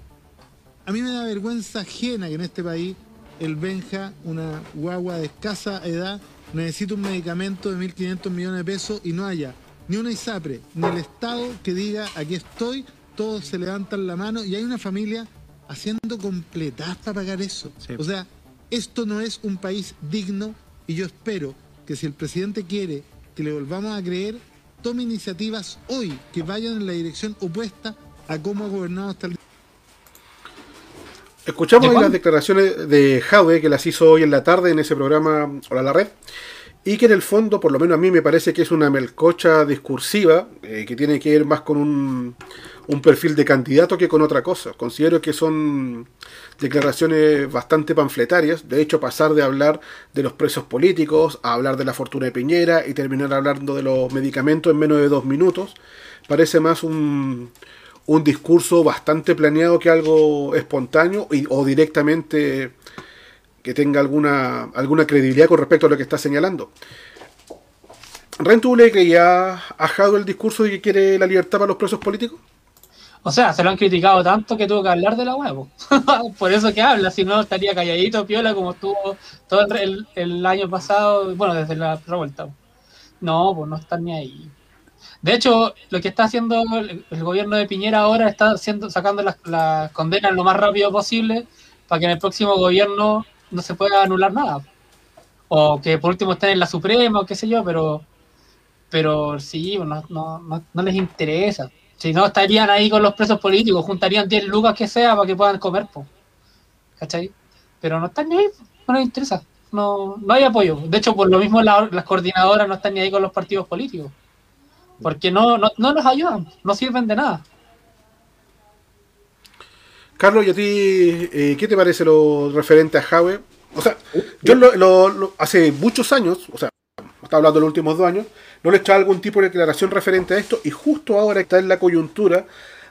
Speaker 10: A mí me da vergüenza ajena que en este país el Benja, una guagua de escasa edad, necesita un medicamento de 1.500 millones de pesos y no haya ni una ISAPRE, ni el Estado que diga aquí estoy, todos se levantan la mano y hay una familia haciendo completas para pagar eso. O sea, esto no es un país digno y yo espero que si el presidente quiere que le volvamos a creer, tome iniciativas hoy que vayan en la dirección opuesta a cómo ha gobernado hasta el
Speaker 3: Escuchamos
Speaker 7: ¿De
Speaker 3: ahí
Speaker 7: cuál?
Speaker 3: las declaraciones de Jaude, que las hizo hoy en la tarde en ese programa Hola la Red, y que en el fondo, por lo menos a mí me parece que es una melcocha discursiva, eh, que tiene que ir más con un, un perfil de candidato que con otra cosa. Considero que son declaraciones bastante panfletarias, de hecho pasar de hablar de los presos políticos a hablar de la fortuna de Piñera y terminar hablando de los medicamentos en menos de dos minutos, parece más un, un discurso bastante planeado que algo espontáneo y- o directamente que tenga alguna, alguna credibilidad con respecto a lo que está señalando. Ren, ¿tú le creías a Jado el discurso de que quiere la libertad para los presos políticos?
Speaker 7: O sea, se lo han criticado tanto que tuvo que hablar de la huevo. [laughs] Por eso que habla, si no estaría calladito, piola, como estuvo todo el, el- año pasado, bueno, desde la revuelta. No, pues no están ni ahí. De hecho, lo que está haciendo el, gobierno de Piñera ahora está haciendo, sacando las condenas lo más rápido posible para que en el próximo gobierno no se pueda anular nada. O que por último estén en la Suprema o qué sé yo, pero pero sí, no, no, no, no les interesa. Si no, estarían ahí con los presos políticos, juntarían 10 lucas que sea para que puedan comer, po. ¿cachai? Pero no están ni ahí, no les interesa. No, no hay apoyo. De hecho, por lo mismo la- las coordinadoras no están ni ahí con los partidos políticos. Porque no, no, no los ayudan, no sirven de nada.
Speaker 3: Carlos, ¿y a ti eh, qué te parece lo referente a Jave? O sea, yo lo, lo- lo- hace muchos años, o sea, está hablando de los últimos dos años, no le echaba algún tipo de declaración referente a esto y justo ahora está en la coyuntura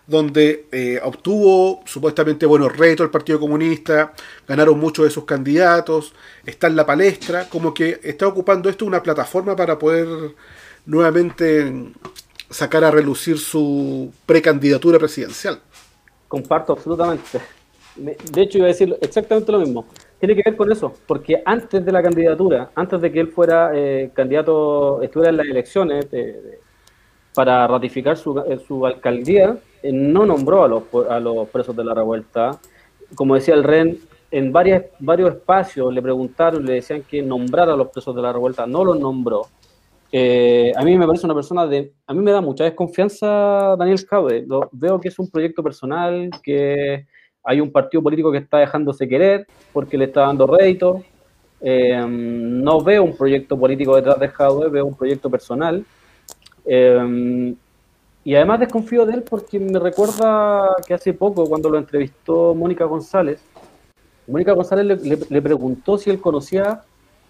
Speaker 3: donde eh, obtuvo supuestamente buenos retos el Partido Comunista, ganaron muchos de sus candidatos, está en la palestra, como que está ocupando esto una plataforma para poder nuevamente sacar a relucir su precandidatura presidencial.
Speaker 4: Comparto absolutamente. Me- De hecho, iba a decir exactamente lo mismo. Tiene que ver con eso, porque antes de la candidatura, antes de que él fuera eh, candidato, estuviera en las elecciones de- para ratificar su, eh, su alcaldía, eh, no nombró a los, a los presos de la revuelta. Como decía el REN, en varias, varios espacios le preguntaron, le decían que nombrara a los presos de la revuelta, no los nombró. Eh, a mí me parece una persona de. A mí me da mucha desconfianza Daniel. Lo, veo que es un proyecto personal, que hay un partido político que está dejándose querer porque le está dando rédito. Eh, no veo un proyecto político detrás de Jadwe, veo un proyecto personal. Eh, y además desconfío de él porque me recuerda que hace poco, cuando lo entrevistó Mónica González, Mónica González le, le- le preguntó si él conocía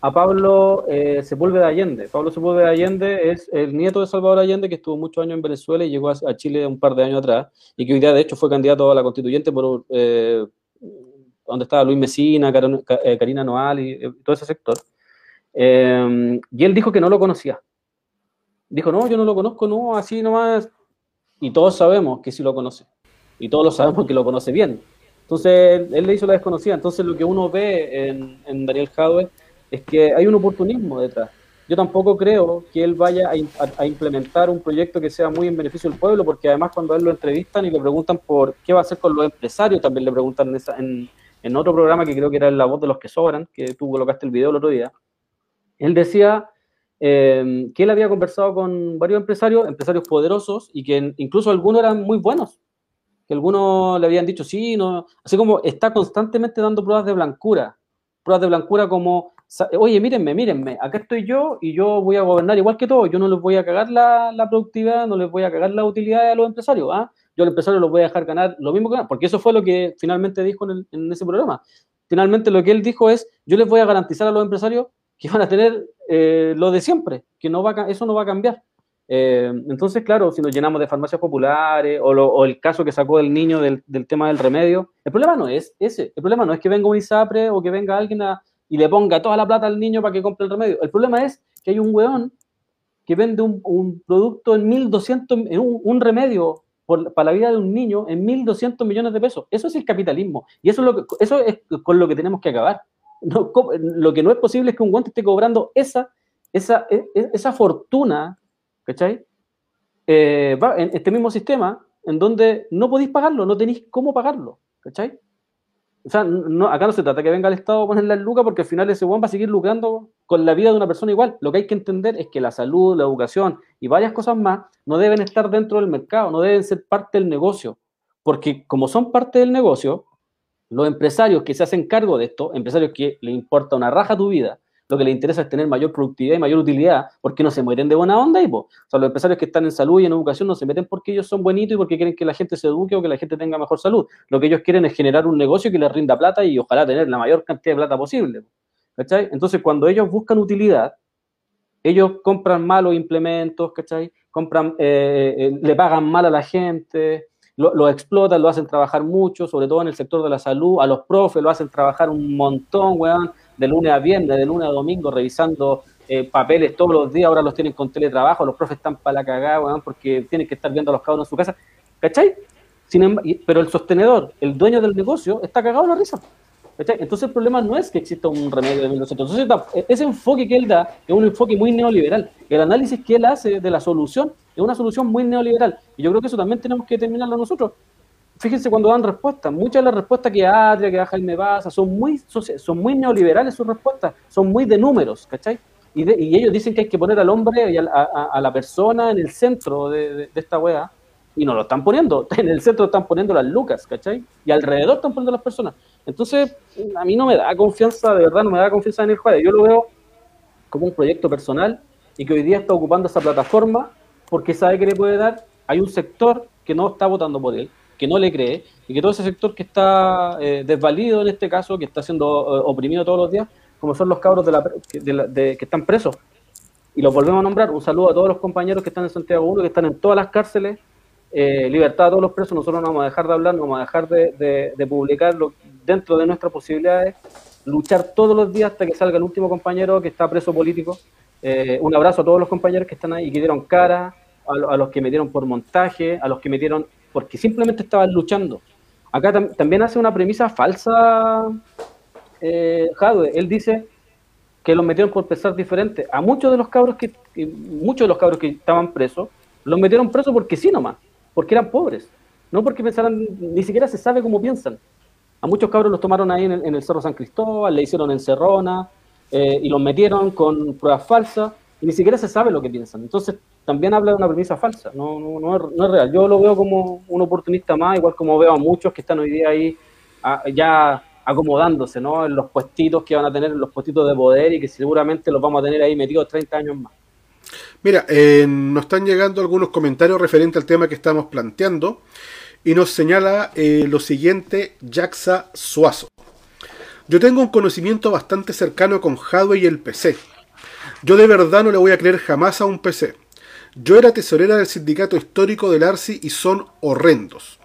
Speaker 4: a Pablo eh, Sepúlveda Allende. Pablo Sepúlveda Allende es el nieto de Salvador Allende que estuvo muchos años en Venezuela y llegó a, Chile un par de años atrás y que hoy día de hecho fue candidato a la constituyente por eh, donde estaba Luis Mesina, Karina, eh, Karina Noal y eh, todo ese sector. Eh, y él dijo que no lo conocía. Dijo, no, yo no lo conozco, no, así nomás. Y todos sabemos que sí lo conoce. Y todos lo sabemos que lo conoce bien. Entonces, él le hizo la desconocida. Entonces, lo que uno ve en, en Daniel Jadwe es que hay un oportunismo detrás. Yo tampoco creo que él vaya a, implementar un proyecto que sea muy en beneficio del pueblo, porque además cuando él lo entrevistan y le preguntan por qué va a hacer con los empresarios, también le preguntan en, esa- en- otro programa que creo que era La Voz de los que Sobran, que tú colocaste el video el otro día, él decía eh, que él había conversado con varios empresarios, empresarios poderosos, y que incluso algunos eran muy buenos, que algunos le habían dicho sí, no, así como está constantemente dando pruebas de blancura, pruebas de blancura como, oye, mírenme, mírenme, acá estoy yo y yo voy a gobernar igual que todos, yo no les voy a cagar la, productividad, no les voy a cagar la utilidad a los empresarios, ¿ah? yo al empresario los voy a dejar ganar lo mismo que ganan, porque eso fue lo que finalmente dijo en, ese programa. Finalmente lo que él dijo es, yo les voy a garantizar a los empresarios que van a tener eh, lo de siempre, que a eso no va a cambiar. Eh, entonces, claro, si nos llenamos de farmacias populares o el caso que sacó el niño del, del tema del remedio, el problema no es ese. El problema no es que venga un ISAPRE o que venga alguien a- y le ponga toda la plata al niño para que compre el remedio. El problema es que hay un weón que vende un, producto en 1.200, en un, remedio para la vida de un niño en 1.200 millones de pesos. Eso es el capitalismo. Y eso es, lo que, eso es con lo que tenemos que acabar. Lo que no es posible es que un guante esté cobrando esa, esa, e- e- esa fortuna, ¿cachai? Eh, en este mismo sistema en donde no podéis pagarlo, no tenéis cómo pagarlo, ¿cachai? O sea, no, acá no se trata que venga el Estado a poner la lucas porque al final ese weón va a seguir lucrando con la vida de una persona igual. Lo que hay que entender es que la salud, la educación y varias cosas más no deben estar dentro del mercado, no deben ser parte del negocio. Porque como son parte del negocio, los empresarios que se hacen cargo de esto, empresarios que le importa una raja tu vida, lo que les interesa es tener mayor productividad y mayor utilidad, porque no se mueren de buena onda y. O los empresarios que están en salud y en educación no se meten porque ellos son bonitos y porque quieren que la gente se eduque o que la gente tenga mejor salud. Lo que ellos quieren es generar un negocio que les rinda plata y ojalá tener la mayor cantidad de plata posible. ¿Cachai? Entonces, cuando ellos buscan utilidad, ellos compran malos implementos, ¿cachai? Compran, eh, eh, le pagan mal a la gente, lo, lo explotan, lo hacen trabajar mucho, sobre todo en el sector de la salud, a los profes lo hacen trabajar un montón, weón, de lunes a viernes, de lunes a domingo, revisando eh, papeles todos los días, ahora los tienen con teletrabajo, los profes están para la cagada, porque tienen que estar viendo a los cabros en su casa, ¿cachai? Sin emb- y- pero el sostenedor, el dueño del negocio, está cagado en la risa. ¿cachai? Entonces el problema no es que exista un remedio de 1900. Entonces ta- ese enfoque que él da es un enfoque muy neoliberal. El análisis que él hace de la solución es una solución muy neoliberal. Y yo creo que eso también tenemos que determinarlo nosotros. Fíjense cuando dan respuestas. Muchas de las respuestas que Adria, que da Jaime Baza, son muy, son muy neoliberales sus respuestas. Son muy de números, ¿cachai? Y, de- y ellos dicen que hay que poner al hombre y a, a- la persona en el centro de, esta weá. Y no lo están poniendo. [laughs] En el centro están poniendo las lucas, ¿cachai? Y alrededor están poniendo las personas. Entonces, a mí no me da confianza, de verdad, no me da confianza en el juez. Yo lo veo como un proyecto personal y que hoy día está ocupando esa plataforma porque sabe que le puede dar. Hay un sector que no está votando por él, que no le cree, y que todo ese sector que está eh, desvalido en este caso, que está siendo eh, oprimido todos los días, como son los cabros de la, de la- de- que están presos. Y los volvemos a nombrar. Un saludo a todos los compañeros que están en Santiago 1, que están en todas las cárceles. Eh, libertad a todos los presos. Nosotros no vamos a dejar de hablar, no vamos a dejar de, de, publicarlo dentro de nuestras posibilidades. Luchar todos los días hasta que salga el último compañero que está preso político. Eh, un abrazo a todos los compañeros que están ahí y que dieron cara, a, lo- a los que metieron por montaje, a los que metieron porque simplemente estaban luchando. Acá tam- también hace una premisa falsa eh, Jadwe. Él dice que los metieron por pensar diferente. A muchos de los cabros que, muchos de los cabros que estaban presos, los metieron presos porque sí nomás, porque eran pobres, no porque pensaran, ni siquiera se sabe cómo piensan. A muchos cabros los tomaron ahí en el, en el Cerro San Cristóbal, le hicieron encerrona eh, y los metieron con pruebas falsas y ni siquiera se sabe lo que piensan. Entonces también habla de una premisa falsa, no, no, no, es, no es real. Yo lo veo como un oportunista más, igual como veo a muchos que están hoy día ahí ah, ya acomodándose ¿no? en los puestitos que van a tener, en los puestitos de poder y que seguramente los vamos a tener ahí metidos 30 años más.
Speaker 3: Mira, eh, nos están llegando algunos comentarios referentes al tema que estamos planteando y nos señala eh, lo siguiente Jaxa Suazo. Yo tengo un conocimiento bastante cercano con hardware y el PC. Yo de verdad no le voy a creer jamás a un PC. Yo era tesorera del sindicato histórico del ARSI y son horrendos.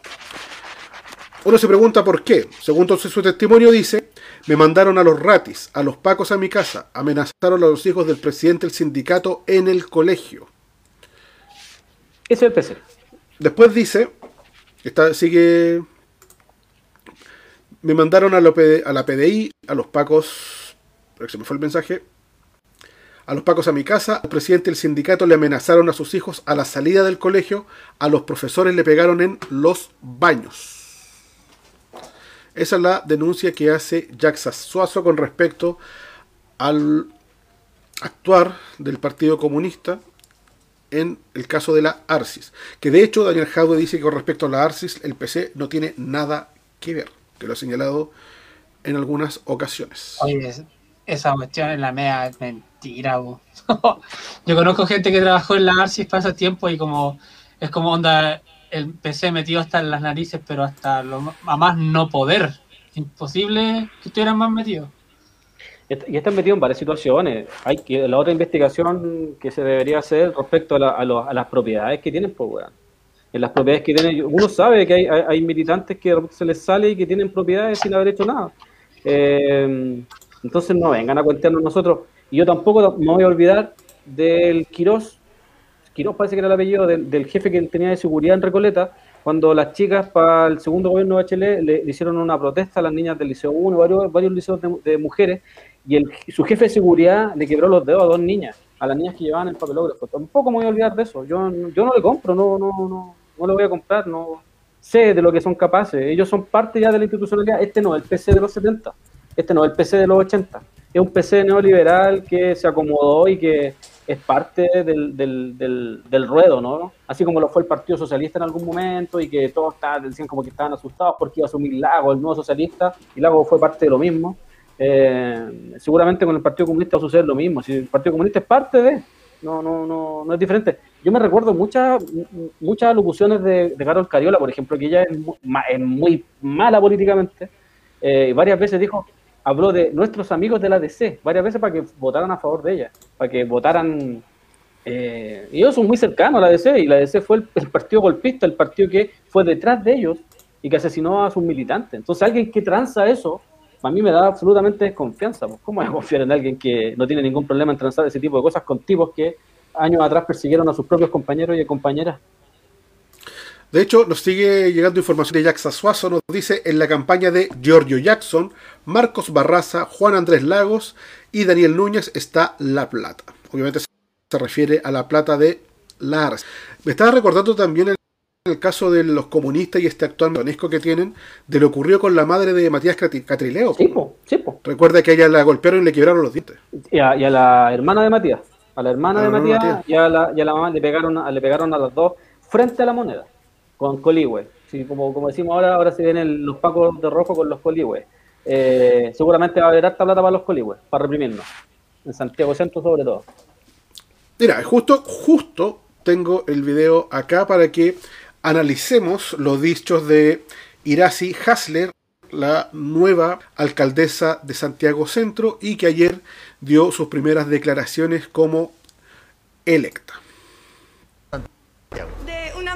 Speaker 3: Uno se pregunta por qué. Según su testimonio dice, me mandaron a los ratis, a los pacos a mi casa, amenazaron a los hijos del presidente del sindicato en el colegio.
Speaker 4: Ese es el PC.
Speaker 3: Después dice, está, sigue, me mandaron a, a la PDI, a los pacos, se me fue el mensaje, a los pacos a mi casa, al presidente del sindicato le amenazaron a sus hijos a la salida del colegio, a los profesores le pegaron en los baños. Esa es la denuncia que hace Jaxa Suazo con respecto al actuar del Partido Comunista en el caso de la ARSIS. Que de hecho Daniel Jadwe dice que con respecto a la ARSIS el PC no tiene nada que ver, que lo ha señalado en algunas ocasiones.
Speaker 7: Oye, esa cuestión en la es mentira. [laughs] Yo conozco gente que trabajó en la ARSIS para ese tiempo y como es como onda el PC metido hasta en las narices, pero hasta lo, a más no poder. Imposible que estuvieran más metidos.
Speaker 4: Y están metidos en varias situaciones. Hay que la otra investigación que se debería hacer respecto a, las propiedades que tienen, pues, weón. En las propiedades que tienen, uno sabe que hay, militantes que se les sale y que tienen propiedades sin haber hecho nada. Eh, entonces no vengan a cuentearnos nosotros. Y yo tampoco me voy a olvidar del Quirós Quirós parece que era el apellido del, jefe que tenía de seguridad en Recoleta, cuando las chicas para el segundo gobierno de HL le, hicieron una protesta a las niñas del Liceo 1, varios, varios liceos de, mujeres, y el, su jefe de seguridad le quebró los dedos a dos niñas, a las niñas que llevaban el papelógrafo. Tampoco me voy a olvidar de eso. Yo, yo no le compro, no, no, no, no le voy a comprar, no sé de lo que son capaces. Ellos son parte ya de la institucionalidad. Este no, el PC de los 70. Este no, el PC de los 80. Es un PC neoliberal que se acomodó y que es parte del, del, del, ruedo, ¿no? Así como lo fue el Partido Socialista en algún momento y que todos estaban, decían como que estaban asustados porque iba a asumir Lago, el nuevo socialista, y Lago fue parte de lo mismo. Eh, seguramente con el Partido Comunista va a suceder lo mismo. Si el Partido Comunista es parte de, no, no, no, no es diferente. Yo me recuerdo muchas muchas alocuciones de, de Carol Cariola, por ejemplo, que ella es, es muy mala políticamente, eh, varias veces dijo, habló de nuestros amigos de la DC varias veces para que votaran a favor de ella, para que votaran. Eh, ellos son muy cercanos a la DC y la DC fue el, partido golpista, el partido que fue detrás de ellos y que asesinó a sus militantes. Entonces, alguien que tranza eso, a mí me da absolutamente desconfianza. Pues, ¿Cómo a confiar en alguien que no tiene ningún problema en transar ese tipo de cosas con tipos que años atrás persiguieron a sus propios compañeros y compañeras?
Speaker 3: De hecho, nos sigue llegando información de Jackson Suazo, nos dice en la campaña de Giorgio Jackson, Marcos Barraza, Juan Andrés Lagos y Daniel Núñez está La Plata. Obviamente se refiere a La Plata de Lars. Me estaba recordando también el, el caso de los comunistas y este actual manesco que tienen, de lo ocurrió con la madre de Matías Catrileo.
Speaker 4: Sí, sí,
Speaker 3: Recuerda que a ella la golpearon y le quebraron los dientes.
Speaker 4: Y a, la hermana de Matías. A la hermana de Matías, Y, a la, y a la mamá le pegaron, le pegaron a las dos frente a la moneda con coligüe. Sí, como, como decimos ahora, ahora se vienen los pacos de rojo con los coligües. Eh, seguramente va a haber harta plata para los coligües, para reprimirnos. En Santiago Centro sobre todo.
Speaker 3: Mira, justo, justo tengo el video acá para que analicemos los dichos de Irasi Hasler, la nueva alcaldesa de Santiago Centro y que ayer dio sus primeras declaraciones como electa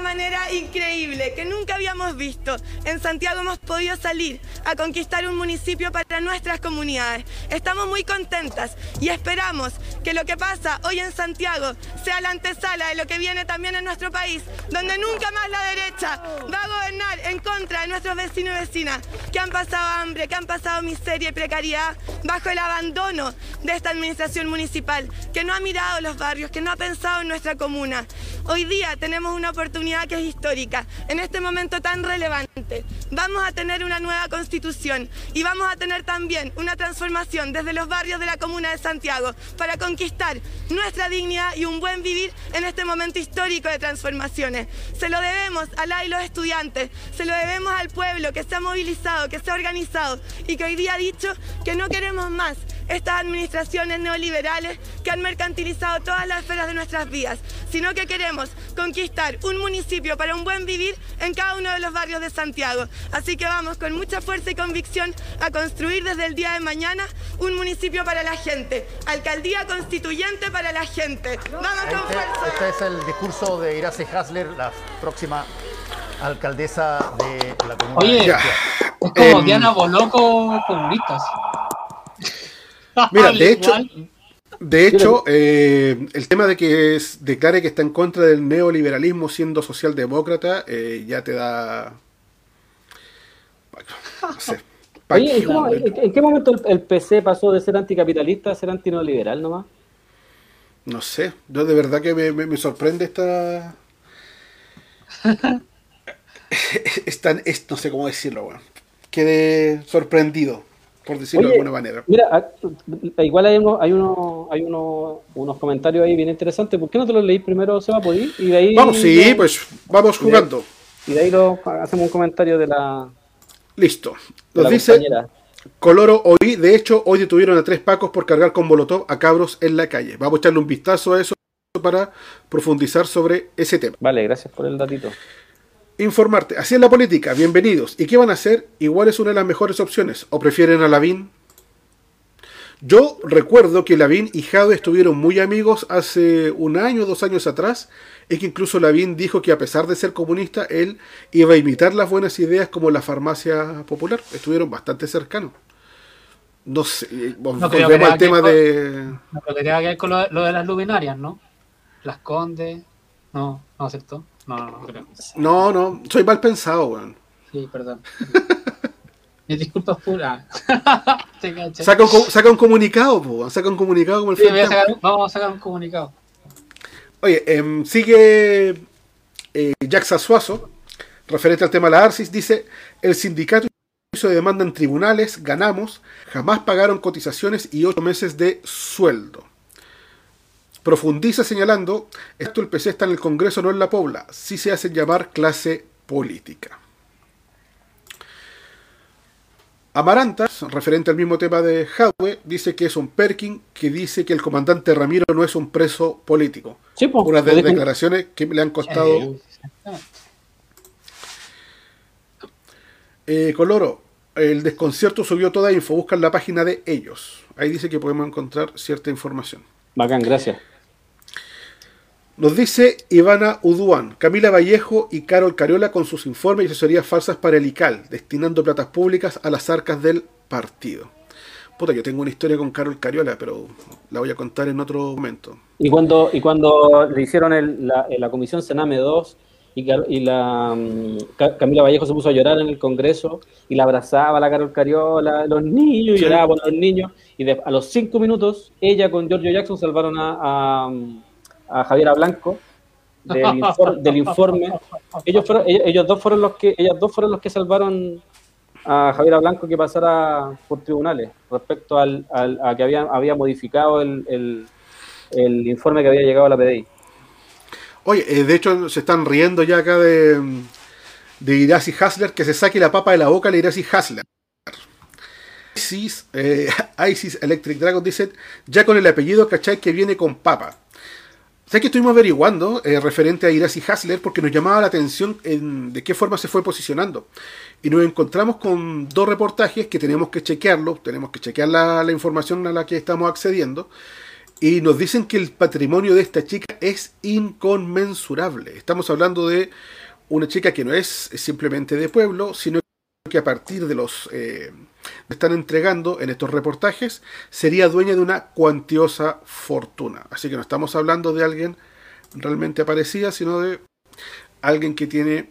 Speaker 11: manera increíble que nunca habíamos visto. En Santiago hemos podido salir a conquistar un municipio para nuestras comunidades. Estamos muy contentas y esperamos que lo que pasa hoy en Santiago sea la antesala de lo que viene también en nuestro país, donde nunca más la derecha va a gobernar en contra de nuestros vecinos y vecinas que han pasado hambre, que han pasado miseria y precariedad bajo el abandono de esta administración municipal, que no ha mirado los barrios, que no ha pensado en nuestra comuna. Hoy día tenemos una oportunidad que es histórica, en este momento tan relevante. Vamos a tener una nueva constitución y vamos a tener también una transformación desde los barrios de la comuna de Santiago para conquistar nuestra dignidad y un buen vivir en este momento histórico de transformaciones. Se lo debemos a la y los estudiantes, se lo debemos al pueblo que se ha movilizado, que se ha organizado y que hoy día ha dicho que no queremos más estas administraciones neoliberales que han mercantilizado todas las esferas de nuestras vidas, sino que queremos conquistar un municipio para un buen vivir en cada uno de los barrios de Santiago. Así que vamos con mucha fuerza y convicción a construir desde el día de mañana un municipio para la gente, alcaldía constituyente para la gente. Vamos con
Speaker 12: Este,
Speaker 11: fuerza.
Speaker 12: este es el discurso de Irace Hasler, la próxima alcaldesa de la comuna
Speaker 7: Oye,
Speaker 12: de
Speaker 7: es como
Speaker 3: Em,
Speaker 7: Diana Boloco comunistas. [laughs]
Speaker 3: Mira, de hecho, de hecho, eh, el tema de que es- declare que está en contra del neoliberalismo siendo socialdemócrata, eh, ya te da. No sé. [laughs]
Speaker 4: Oye, ¿en, cómo- qué momento el, PC pasó de ser anticapitalista a ser antineoliberal nomás?
Speaker 3: No sé, yo de verdad que me, me- me sorprende esta. [laughs] esta es- no sé cómo decirlo, weón. Quedé sorprendido, por decirlo
Speaker 4: Oye,
Speaker 3: de alguna manera.
Speaker 4: Mira, a- igual hay, unos, hay, unos, hay unos, unos comentarios ahí bien interesantes. ¿Por qué no te los leí primero, Seba? Y de ahí
Speaker 3: Vamos, sí, pues vamos jugando.
Speaker 4: Y de ahí lo, hacemos un comentario de la,
Speaker 3: Listo. Nos
Speaker 4: la
Speaker 3: dice
Speaker 4: compañera.
Speaker 3: Coloro hoy, de hecho, hoy detuvieron a tres pacos por cargar con Molotov a cabros en la calle. Vamos a echarle un vistazo a eso para profundizar sobre ese tema.
Speaker 4: Vale, gracias por el datito.
Speaker 3: Informarte. Así es la política. Bienvenidos. ¿Y qué van a hacer? Igual es una de las mejores opciones. ¿O prefieren a Lavín? Yo recuerdo que Lavín y Jade estuvieron muy amigos hace un año, dos años atrás. Es que incluso Lavín dijo que a pesar de ser comunista, él iba a imitar las buenas ideas como la farmacia popular. Estuvieron bastante cercanos. No sé, eh,
Speaker 7: No
Speaker 3: volvemos
Speaker 7: que
Speaker 3: al tema
Speaker 7: que
Speaker 3: de...
Speaker 7: No, tenía que ver con lo, lo de las luminarias, ¿no? Las condes. No, no aceptó. No, no, no creo.
Speaker 3: No, no, soy mal pensado, weón.
Speaker 7: Sí, perdón. Mis disculpas puras. [laughs] Caché.
Speaker 3: Saca un, saca un comunicado, po, saca un comunicado como el
Speaker 7: Sí, voy a
Speaker 3: Frente
Speaker 7: sacar- vamos a sacar un comunicado.
Speaker 3: Oye, em, sigue eh, Jaxa Suazo, referente al tema de la ARSIS, dice, el sindicato hizo demanda en tribunales, ganamos, jamás pagaron cotizaciones y ocho meses de sueldo. Profundiza señalando, esto el PC está en el Congreso, no en la Pobla, sí se hace llamar clase política. Amarantas, referente al mismo tema de Jadwe, dice que es un Perkin que dice que el comandante Ramiro no es un preso político. Unas de
Speaker 4: lo
Speaker 3: las
Speaker 4: dijo-
Speaker 3: declaraciones que le han costado.
Speaker 7: Sí,
Speaker 3: Eh, Coloro, el desconcierto subió toda info, buscan la página de ellos. Ahí dice que podemos encontrar cierta información.
Speaker 4: Bacán, gracias.
Speaker 3: Nos dice Ivana Uduan, Camila Vallejo y Carol Cariola con sus informes y asesorías falsas para el ICAL, destinando platas públicas a las arcas del partido. Puta, yo tengo una historia con Carol Cariola, pero la voy a contar en otro momento.
Speaker 4: Y cuando, y cuando le hicieron el- la, la comisión Sename 2 y, la mm, Ca- Camila Vallejo se puso a llorar en el Congreso y la abrazaba la Carol Cariola, los niños, y lloraba por los niños. Y de- a los cinco minutos, ella con Giorgio Jackson salvaron a, a, a Javiera Blanco del, [laughs] infor- del informe. Ellos, fueron, ellos, ellos dos fueron los que, ellas dos fueron los que salvaron a Javiera Blanco que pasara por tribunales respecto al, al- a que había, había modificado el, el, el informe que había llegado a la PDI.
Speaker 3: Oye, eh, de hecho se están riendo ya acá de, de Irasi Hasler, que se saque la papa de la boca a Irasi Hasler. Isis, eh, [laughs] Isis Electric Dragon dice, ya con el apellido, ¿cachai? Que viene con papa. ¿Sabes que estuvimos averiguando eh, referente a Irasi Hasler? Porque nos llamaba la atención en de qué forma se fue posicionando. Y nos encontramos con dos reportajes que tenemos que chequearlo, tenemos que chequear la, la información a la que estamos accediendo. Y nos dicen que el patrimonio de esta chica es inconmensurable. Estamos hablando de una chica que no es simplemente de pueblo, sino que a partir de los eh, que están entregando en estos reportajes, sería dueña de una cuantiosa fortuna. Así que no estamos hablando de alguien realmente aparecida, sino de alguien que tiene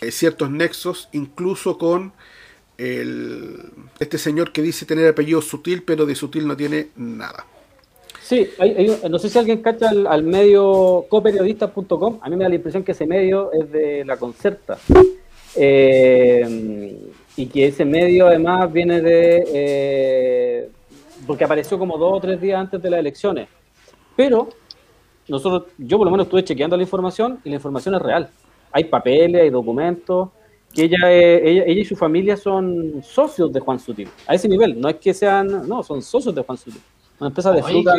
Speaker 3: eh, ciertos nexos, incluso con el, este señor que dice tener apellido sutil, pero de sutil no tiene nada.
Speaker 4: Sí, no sé si alguien cacha al, al medio coperiodistas.com. A mí me da la impresión que ese medio es de la Concerta. Eh, y que ese medio además viene de... eh, porque apareció como dos o tres días antes de las elecciones. Pero nosotros, yo por lo menos estuve chequeando la información y la información es real. Hay papeles, hay documentos que ella, eh, ella, ella y su familia son socios de Juan Sutil. A ese nivel, no es que sean, no, son socios de Juan Sutil. Una empresa de fruta.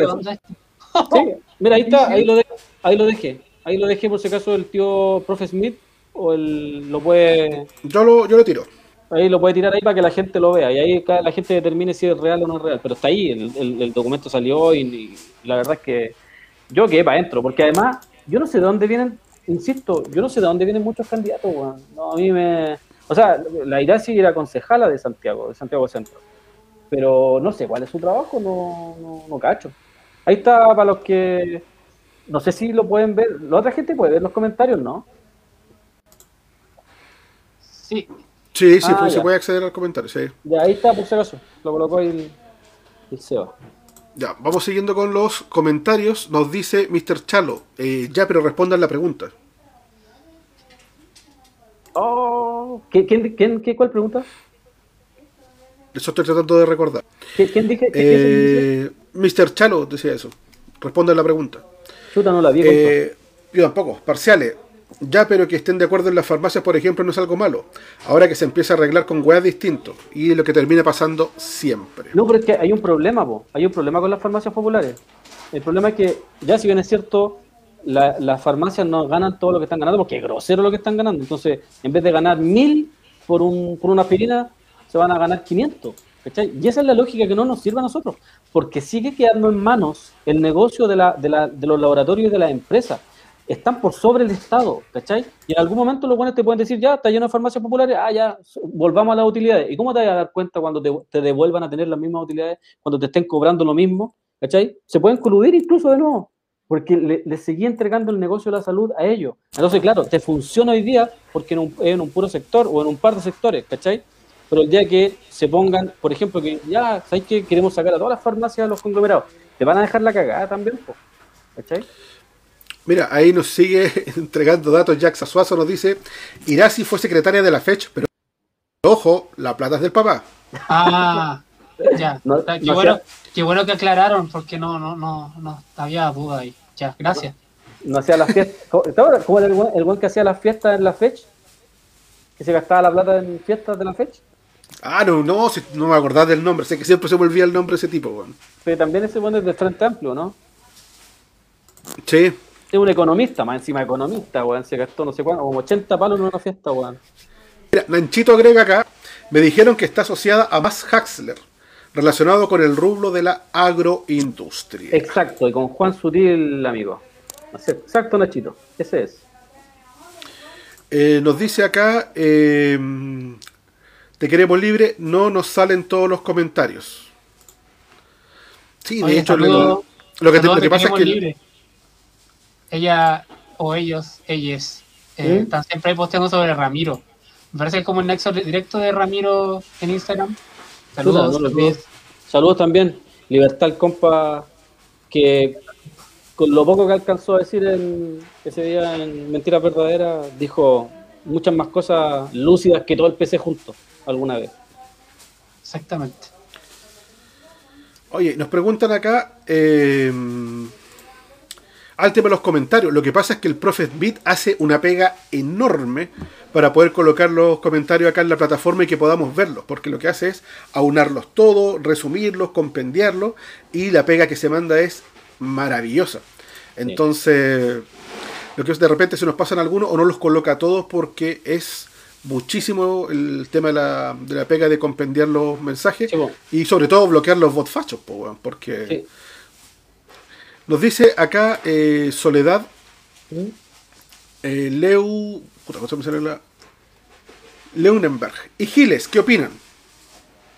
Speaker 4: mira, ahí está, [laughs] ahí lo, de- ahí lo dejé. Ahí lo dejé por si acaso el tío Profe Smith o el, lo puede
Speaker 3: Yo lo, yo lo tiro.
Speaker 4: Ahí lo puede tirar ahí para que la gente lo vea y ahí la gente determine si es real o no es real. Pero está ahí, el, el- documento salió y, la verdad es que yo quedé para adentro, porque además yo no sé de dónde vienen, insisto, yo no sé de dónde vienen muchos candidatos. No, a mí me... O sea, la Iraci era concejala de Santiago, de Santiago Centro. Pero no sé cuál es su trabajo, no, no, no cacho. Ahí está para los que... No sé si lo pueden ver. La otra gente puede ver los comentarios, ¿no?
Speaker 7: Sí.
Speaker 3: Sí, sí,
Speaker 4: Ah,
Speaker 3: pues, se puede acceder al comentario, sí.
Speaker 4: Ya, ahí está, por si acaso. Lo colocó el, el Seba.
Speaker 3: Ya, vamos siguiendo con los comentarios. Nos dice Mr. Chalo. eh, ya, pero respondan la pregunta.
Speaker 4: Oh, ¿Quién, quién, quién, qué- cuál pregunta?
Speaker 3: Eso estoy tratando de recordar.
Speaker 4: ¿Quién, quién dije? ¿Qué- qué
Speaker 3: Eh, Mr. Chalo decía eso. Respondan la pregunta.
Speaker 4: Chuta, no la vi.
Speaker 3: Eh, yo tampoco, parciales. Ya, pero que estén de acuerdo en las farmacias, por ejemplo, no es algo malo. Ahora que se empieza a arreglar con weas distintos. Y lo que termina pasando siempre.
Speaker 4: No, pero es que hay un problema, po. hay un problema con las farmacias populares. El problema es que, ya si bien es cierto, la- las farmacias no ganan todo lo que están ganando, porque es grosero lo que están ganando. Entonces, en vez de ganar mil por, un, por una aspirina, se van a ganar 500. ¿cachai? Y esa es la lógica que no nos sirve a nosotros, porque sigue quedando en manos el negocio de, la, de, la, de los laboratorios y de las empresas. Están por sobre el Estado, ¿cachai? Y en algún momento los buenos te pueden decir, ya, está lleno de farmacias populares, ah, ya, volvamos a las utilidades. ¿Y cómo te vas a dar cuenta cuando te, devuelvan a tener las mismas utilidades, cuando te estén cobrando lo mismo? ¿Cachai? Se pueden coludir incluso de nuevo, porque le, le entregando el negocio de la salud a ellos. Entonces, claro, te funciona hoy día porque en un, en un puro sector o en un par de sectores, ¿cachai? Pero el día que se pongan, por ejemplo, que ya, ¿sabes qué? Queremos sacar a todas las farmacias a los conglomerados, te van a dejar la cagada también, ¿cachai?
Speaker 3: Mira, ahí nos sigue [laughs] entregando datos. Jack Suazo nos dice: Irasi fue secretaria de la FECH, pero ojo, la plata es del papá.
Speaker 7: Ah, ya.
Speaker 4: No-
Speaker 7: qué,
Speaker 4: no
Speaker 7: bueno,
Speaker 4: sea-
Speaker 7: qué bueno que aclararon, porque no, no, no, no había duda ahí. Ya, gracias.
Speaker 4: No hacía las fiestas. ¿Cómo ¿te acuerdas cómo era el buen, el buen que hacía las fiestas en la fecha? Que se gastaba la plata en fiestas de la fecha.
Speaker 3: Ah, no, no, si- no me acordás del nombre. Sé que siempre se me olvida el nombre de ese tipo, weón.
Speaker 4: Pero también ese buen es de Frente Amplio, ¿no?
Speaker 3: Sí.
Speaker 4: Es un economista, más encima economista, weón. Se gastó no sé cuánto, como 80 palos en una fiesta, weón.
Speaker 3: Mira, Nanchito agrega acá, me dijeron que está asociada a Max Haxler, relacionado con el rublo de la agroindustria.
Speaker 4: Exacto, y con Juan Sutil, amigo. Exacto, Nachito. Ese es.
Speaker 3: Eh, nos dice acá, eh, te queremos libre, no nos salen todos los comentarios. Sí, de
Speaker 7: Oye,
Speaker 3: hecho, lo, lo que, te-
Speaker 7: saludos
Speaker 3: lo que
Speaker 7: de
Speaker 3: pasa es que...
Speaker 7: Libre. Ella o ellos, ellas, eh, están siempre ahí posteando sobre Ramiro. Me parece que es como el nexo directo de Ramiro en Instagram. Saludos.
Speaker 4: Saludos también. Libertad al compa que con lo poco que alcanzó a decir en, ese día en Mentiras Verdaderas, dijo muchas más cosas lúcidas que todo el PC junto alguna vez.
Speaker 7: Exactamente.
Speaker 3: Oye, nos preguntan acá eh, al tema de los comentarios. Lo que pasa es que el Prophet Beat hace una pega enorme para poder colocar los comentarios acá en la plataforma y que podamos verlos, porque lo que hace es aunarlos todos, resumirlos, compendiarlos y la pega que se manda es maravillosa. Entonces, lo que es de repente se nos pasan algunos o no los coloca a todos porque es muchísimo el tema de la, de la pega de compendiar los mensajes y sobre todo bloquear los bot fachos, po, weón, porque
Speaker 4: Sí.
Speaker 3: Nos dice acá eh, Soledad eh, Leu puta, ¿cómo se la- Leunenberg y Giles, ¿qué opinan?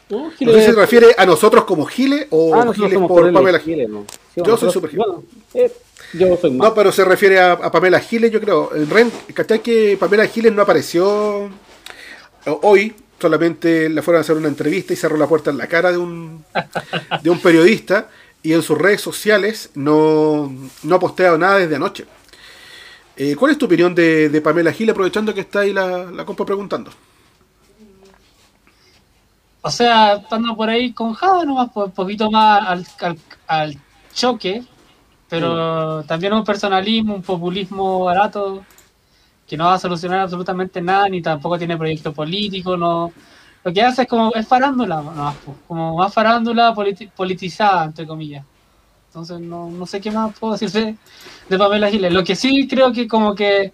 Speaker 4: No,
Speaker 3: No sé si se refiere a nosotros como Giles o
Speaker 4: Ah,
Speaker 3: Giles por Pamela
Speaker 4: Giles, ¿no? Sí,
Speaker 3: Yo soy super Giles.
Speaker 4: bueno, eh, yo soy más.
Speaker 3: No, pero se refiere a, a Pamela Giles, yo creo. En Ren, ¿cachai que Pamela Giles no apareció hoy? Solamente le fueron a hacer una entrevista y cerró la puerta en la cara de un, de un periodista y en sus redes sociales no, no ha posteado nada desde anoche. Eh, ¿Cuál es tu opinión de, de Pamela Giles, aprovechando que está ahí la, la compa preguntando?
Speaker 7: O sea, estando por ahí con Java nomás, un poquito más al, al, al choque, pero también un personalismo, un populismo barato que no va a solucionar absolutamente nada, ni tampoco tiene proyecto político, no. Lo que hace es como, es farándula, no, como más farándula politi- politizada, entre comillas. Entonces no, no sé qué más puedo decir de, de Pamela Giles. Lo que sí creo que como que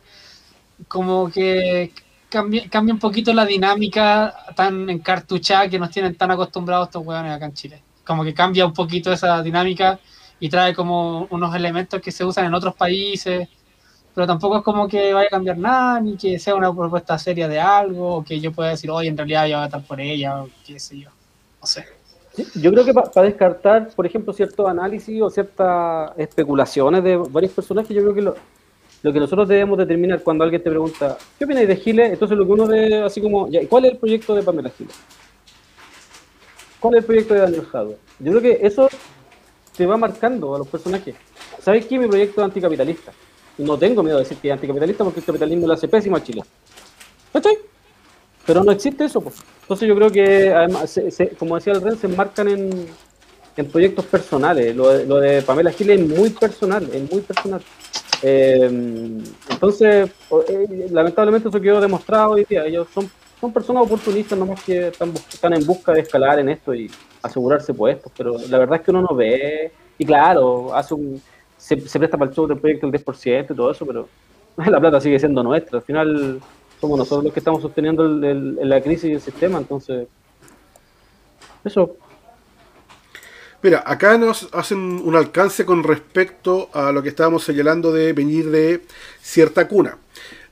Speaker 7: como que cambia, cambia un poquito la dinámica tan encartuchada que nos tienen tan acostumbrados estos hueones acá en Chile. Como que cambia un poquito esa dinámica y trae como unos elementos que se usan en otros países, pero tampoco es como que vaya a cambiar nada, ni que sea una propuesta seria de algo, o que yo pueda decir, oye, en realidad yo voy a votar por ella, o qué sé yo. No sé.
Speaker 4: Yo creo que para descartar, por ejemplo, ciertos análisis o ciertas especulaciones de varios personajes, yo creo que lo, lo que nosotros debemos determinar cuando alguien te pregunta, ¿qué opináis de Giles? Entonces lo que uno debe, así como, ya, ¿cuál es el proyecto de Pamela Giles? ¿Cuál es el proyecto de Daniel Jadwe? Yo creo que eso te va marcando a los personajes. ¿Sabes qué? Mi proyecto es anticapitalista. No tengo miedo de decir que es anticapitalista porque el capitalismo le hace pésimo a Chile. ¿Cachai? Pero no existe eso. pues. Entonces yo creo que, además, se- se- como decía el Ren, se enmarcan en, en proyectos personales. Lo lo de Pamela Giles es muy personal, es muy personal. Eh, entonces, eh, lamentablemente eso quedó demostrado hoy día. Ellos son, son personas oportunistas nomás que están, están en busca de escalar en esto y asegurarse puestos. Pero la verdad es que uno no ve, y claro, hace un, se, se presta para el show del proyecto el 10% y todo eso, pero [laughs] la plata sigue siendo nuestra. Al final somos nosotros los que estamos sosteniendo el- el- la crisis del sistema, entonces eso.
Speaker 3: Mira, acá nos hacen un alcance con respecto a lo que estábamos señalando de venir de cierta cuna.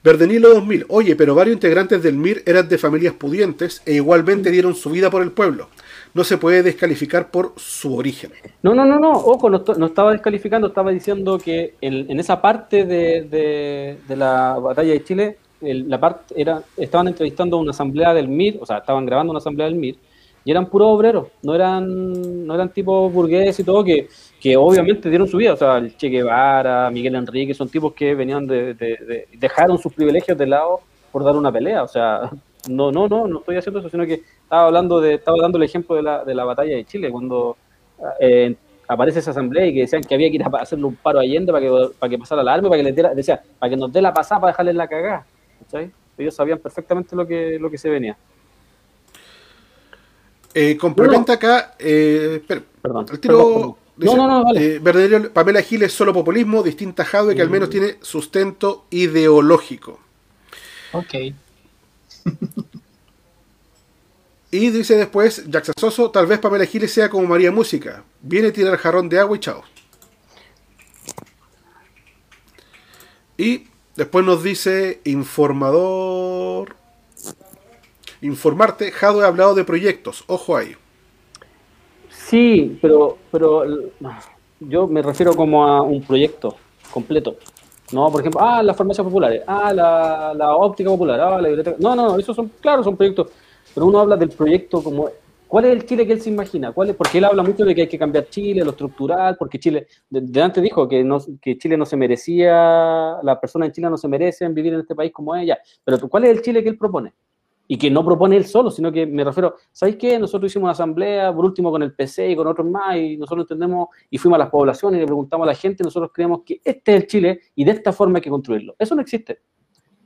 Speaker 3: Verdenilo 2000, oye, pero varios integrantes del MIR eran de familias pudientes e igualmente dieron su vida por el pueblo. No se puede descalificar por su origen.
Speaker 4: No, no, no, no, ojo, no, no estaba descalificando, estaba diciendo que en, esa parte de, de- la batalla de Chile, la parte estaban entrevistando a una asamblea del MIR, o sea, estaban grabando una asamblea del MIR, y eran puros obreros, no eran, no eran tipos burgueses y todo, que, que obviamente dieron su vida, o sea, el Che Guevara, Miguel Enrique, son tipos que venían de- dejaron sus privilegios de lado por dar una pelea, o sea, no, no, no, no estoy haciendo eso, sino que estaba hablando de, estaba dando el ejemplo de la, de la batalla de Chile, cuando eh, aparece esa asamblea y que decían que había que ir a hacerle un paro a Allende para que, para que pasara la arma, para que les diera, decía, para que nos dé la pasada para dejarles la cagada. ¿cachai? Ellos sabían perfectamente lo que, lo que se venía.
Speaker 3: Eh, complementa acá, eh, espera,
Speaker 4: Perdón.
Speaker 3: el tiro
Speaker 4: Perdón, perdón.
Speaker 3: dice,
Speaker 4: No, no, no, vale.
Speaker 3: eh, Verdenilo- Pamela Giles es solo populismo, distinta a Jadwe, que al menos tiene sustento ideológico.
Speaker 7: Ok. [laughs]
Speaker 3: Y dice después, Jackson Soso, tal vez Pamela Giles sea como María Música. Viene a tirar jarrón de agua y chao. Y después nos dice, informador... Informarte, Jado ha hablado de proyectos, ojo ahí.
Speaker 4: Sí, pero, pero yo me refiero como a un proyecto completo. No, por ejemplo, ah, las farmacias populares, ah, la, la óptica popular, ah, la biblioteca. No, no, esos son, claro, son proyectos. Pero uno habla del proyecto como, ¿cuál es el Chile que él se imagina? ¿Cuál es? Porque él habla mucho de que hay que cambiar Chile, lo estructural, porque Chile, de, antes dijo que, no, que Chile no se merecía, las personas en Chile no se merecen vivir en este país como ella. Pero ¿cuál es el Chile que él propone? Y que no propone él solo, sino que me refiero, ¿sabéis qué? Nosotros hicimos una asamblea, por último con el PC y con otros más, y nosotros entendemos, y fuimos a las poblaciones y le preguntamos a la gente, y nosotros creemos que este es el Chile y de esta forma hay que construirlo. Eso no existe.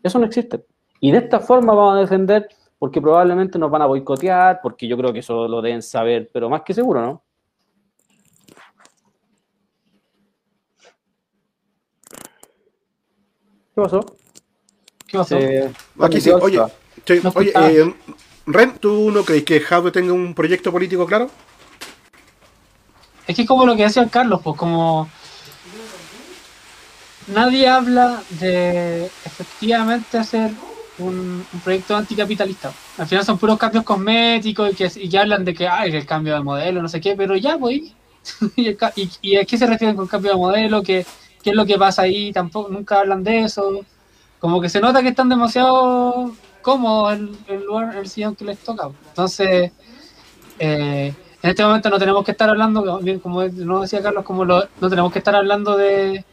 Speaker 4: Eso no existe. Y de esta forma vamos a defender, porque probablemente nos van a boicotear, porque yo creo que eso lo deben saber, pero más que seguro, ¿no? ¿Qué pasó?
Speaker 7: ¿Qué pasó?
Speaker 3: Aquí sí, oye. Sí, oye eh, Ren, ¿tú no crees que Jadwe tenga un proyecto político claro?
Speaker 7: Es que es como lo que decía Carlos, pues como nadie habla de efectivamente hacer un, un proyecto anticapitalista. Al final son puros cambios cosméticos y que, y que hablan de que hay el cambio de modelo, no sé qué, pero ya, pues. [laughs] ¿Y, el ca- y, y a qué se refieren con cambio de modelo? ¿Qué, ¿Qué es lo que pasa ahí? Tampoco, nunca hablan de eso. Como que se nota que están demasiado en el lugar, el sillón que les toca. Entonces, eh, en este momento no tenemos que estar hablando, bien como no decía Carlos, como lo- no tenemos que estar hablando de,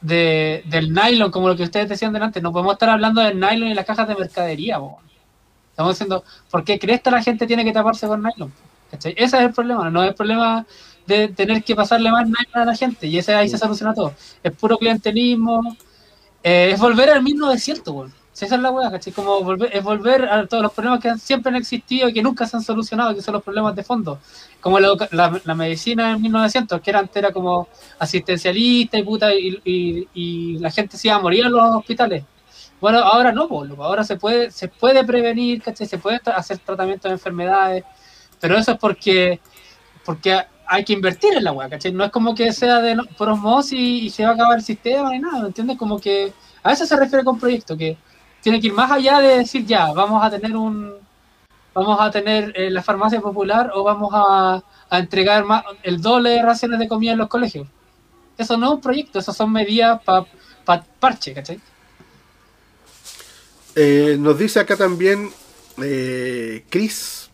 Speaker 7: de- del nylon, como lo que ustedes decían delante, no podemos estar hablando del nylon en las cajas de mercadería. po. Estamos diciendo, ¿por qué crees que la gente tiene que taparse con nylon? ¿Cachai? Ese es el problema, no es el problema de tener que pasarle más nylon a la gente, y ese ahí se soluciona todo. Es puro clientelismo, Eh, es volver al 1900, weón. Si esa es la weá, ¿cachai? Como volver, es volver a todos los problemas que han- siempre han existido y que nunca se han solucionado, que son los problemas de fondo. Como la, la- la medicina en 1900, que era antes era como asistencialista y puta, y, y- y la gente se iba a morir en los hospitales. Bueno, ahora no, po, loco. ahora se puede, se puede prevenir, ¿cachai? Se puede tra- hacer tratamiento de enfermedades, pero eso es porque, porque hay que invertir en la weá, ¿cachai? No es como que sea de por osmosis y, y se va a acabar el sistema ni nada, ¿me entiendes? Como que a eso se refiere con proyecto, que tiene que ir más allá de decir ya, vamos a tener un vamos a tener eh, la farmacia popular o vamos a, a entregar más, el doble de raciones de comida en los colegios. Eso no es un proyecto, eso son medidas para parche, ¿cachai?
Speaker 3: Eh, nos dice acá también eh, Chris.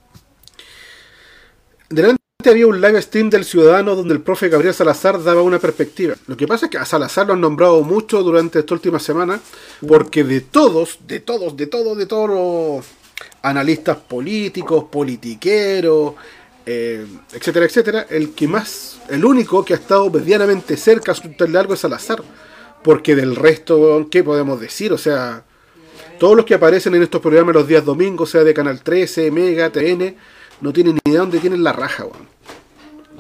Speaker 3: Había un live stream del Ciudadano donde el profe Gabriel Salazar daba una perspectiva. Lo que pasa es que a Salazar lo han nombrado mucho durante esta última semana porque de todos, de todos, de todos, de todos los analistas políticos, politiqueros, eh, etcétera, etcétera, el que más, el único que ha estado medianamente cerca a asustarle algo es Salazar. Porque del resto, ¿qué podemos decir? O sea, todos los que aparecen en estos programas los días domingos, sea de Canal 13, Mega, TN, no tienen ni idea dónde tienen la raja, weón.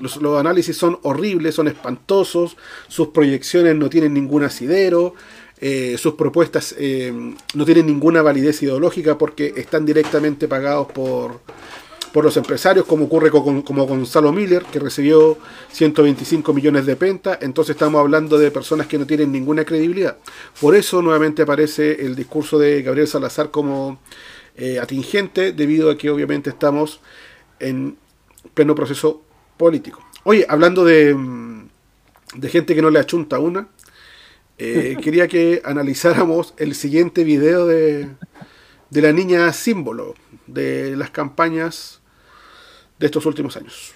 Speaker 3: Los, análisis son horribles, son espantosos, sus proyecciones no tienen ningún asidero, eh, sus propuestas eh, no tienen ninguna validez ideológica porque están directamente pagados por, por los empresarios, como ocurre con, como Gonzalo Miller, que recibió 125 millones de penta. Entonces estamos hablando de personas que no tienen ninguna credibilidad. Por eso nuevamente aparece el discurso de Gabriel Salazar como eh, atingente, debido a que obviamente estamos en pleno proceso político. Oye, hablando de, mm, de gente que no le achunta una, eh, [laughs] quería que analizáramos el siguiente video de, de la niña símbolo de las campañas de estos últimos años.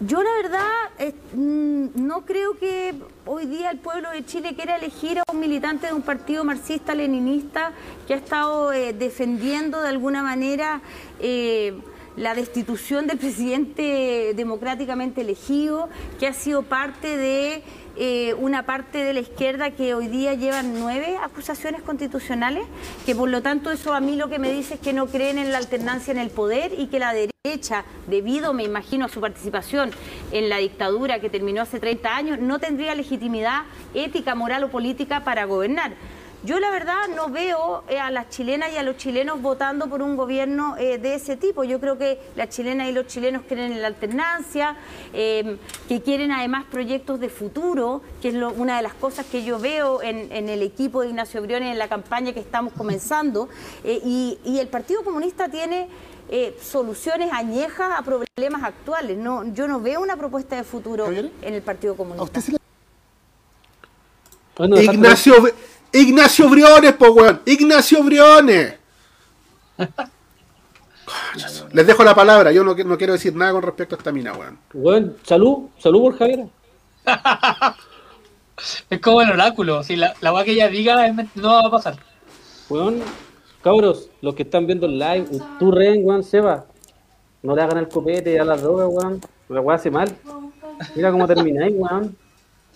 Speaker 13: Yo la verdad eh, mm, no creo que hoy día el pueblo de Chile quiera elegir a un militante de un partido marxista-leninista que ha estado eh, defendiendo de alguna manera eh, la destitución del presidente democráticamente elegido, que ha sido parte de eh, una parte de la izquierda que hoy día llevan nueve acusaciones constitucionales, que por lo tanto eso a mí lo que me dice es que no creen en la alternancia en el poder y que la derecha, debido me imagino a su participación en la dictadura que terminó hace 30 años, no tendría legitimidad ética, moral o política para gobernar. Yo la verdad no veo eh, a las chilenas y a los chilenos votando por un gobierno eh, de ese tipo. Yo creo que las chilenas y los chilenos creen en la alternancia, eh, que quieren además proyectos de futuro, que es lo- una de las cosas que yo veo en, en el equipo de Ignacio Briones en la campaña que estamos comenzando. Eh, y, y el Partido Comunista tiene eh, soluciones añejas a problemas actuales. No, yo no veo una propuesta de futuro en el Partido Comunista.
Speaker 3: Ignacio, Ignacio Briones, po weón. Ignacio Briones. [laughs] Les dejo la palabra. Yo no, no quiero decir nada con respecto a esta mina, weón.
Speaker 4: Weón, salud, salud por Javier. [laughs]
Speaker 7: Es como el oráculo, si la, la weá que ella diga no va a pasar.
Speaker 4: Weón, cabros, los que están viendo el live, tú Ren, weón, Seba, no le hagan el copete a la droga, weón. La weá hace mal. Mira cómo termináis, weón.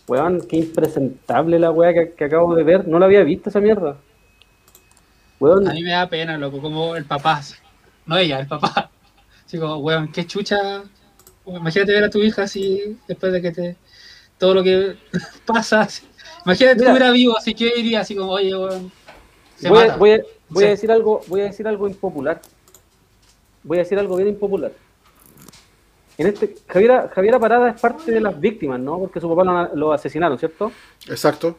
Speaker 4: Weón, qué impresentable la weá que, que acabo de ver. No la había visto esa mierda. Weón,
Speaker 7: A mí me da pena, loco, como el papá. No ella, el papá. Así como, weón, qué chucha. Imagínate ver a tu hija así, después de que te. Todo lo que [laughs] pasa. así. Imagínate estuviera vivo, así que diría así como, oye, weón. Se
Speaker 4: voy, a, voy, a, voy a decir algo, voy a decir algo impopular. Voy a decir algo bien impopular. En este, Javiera, Javiera Parada es parte de las víctimas, ¿no? Porque su papá lo, lo asesinaron, ¿cierto?
Speaker 3: Exacto.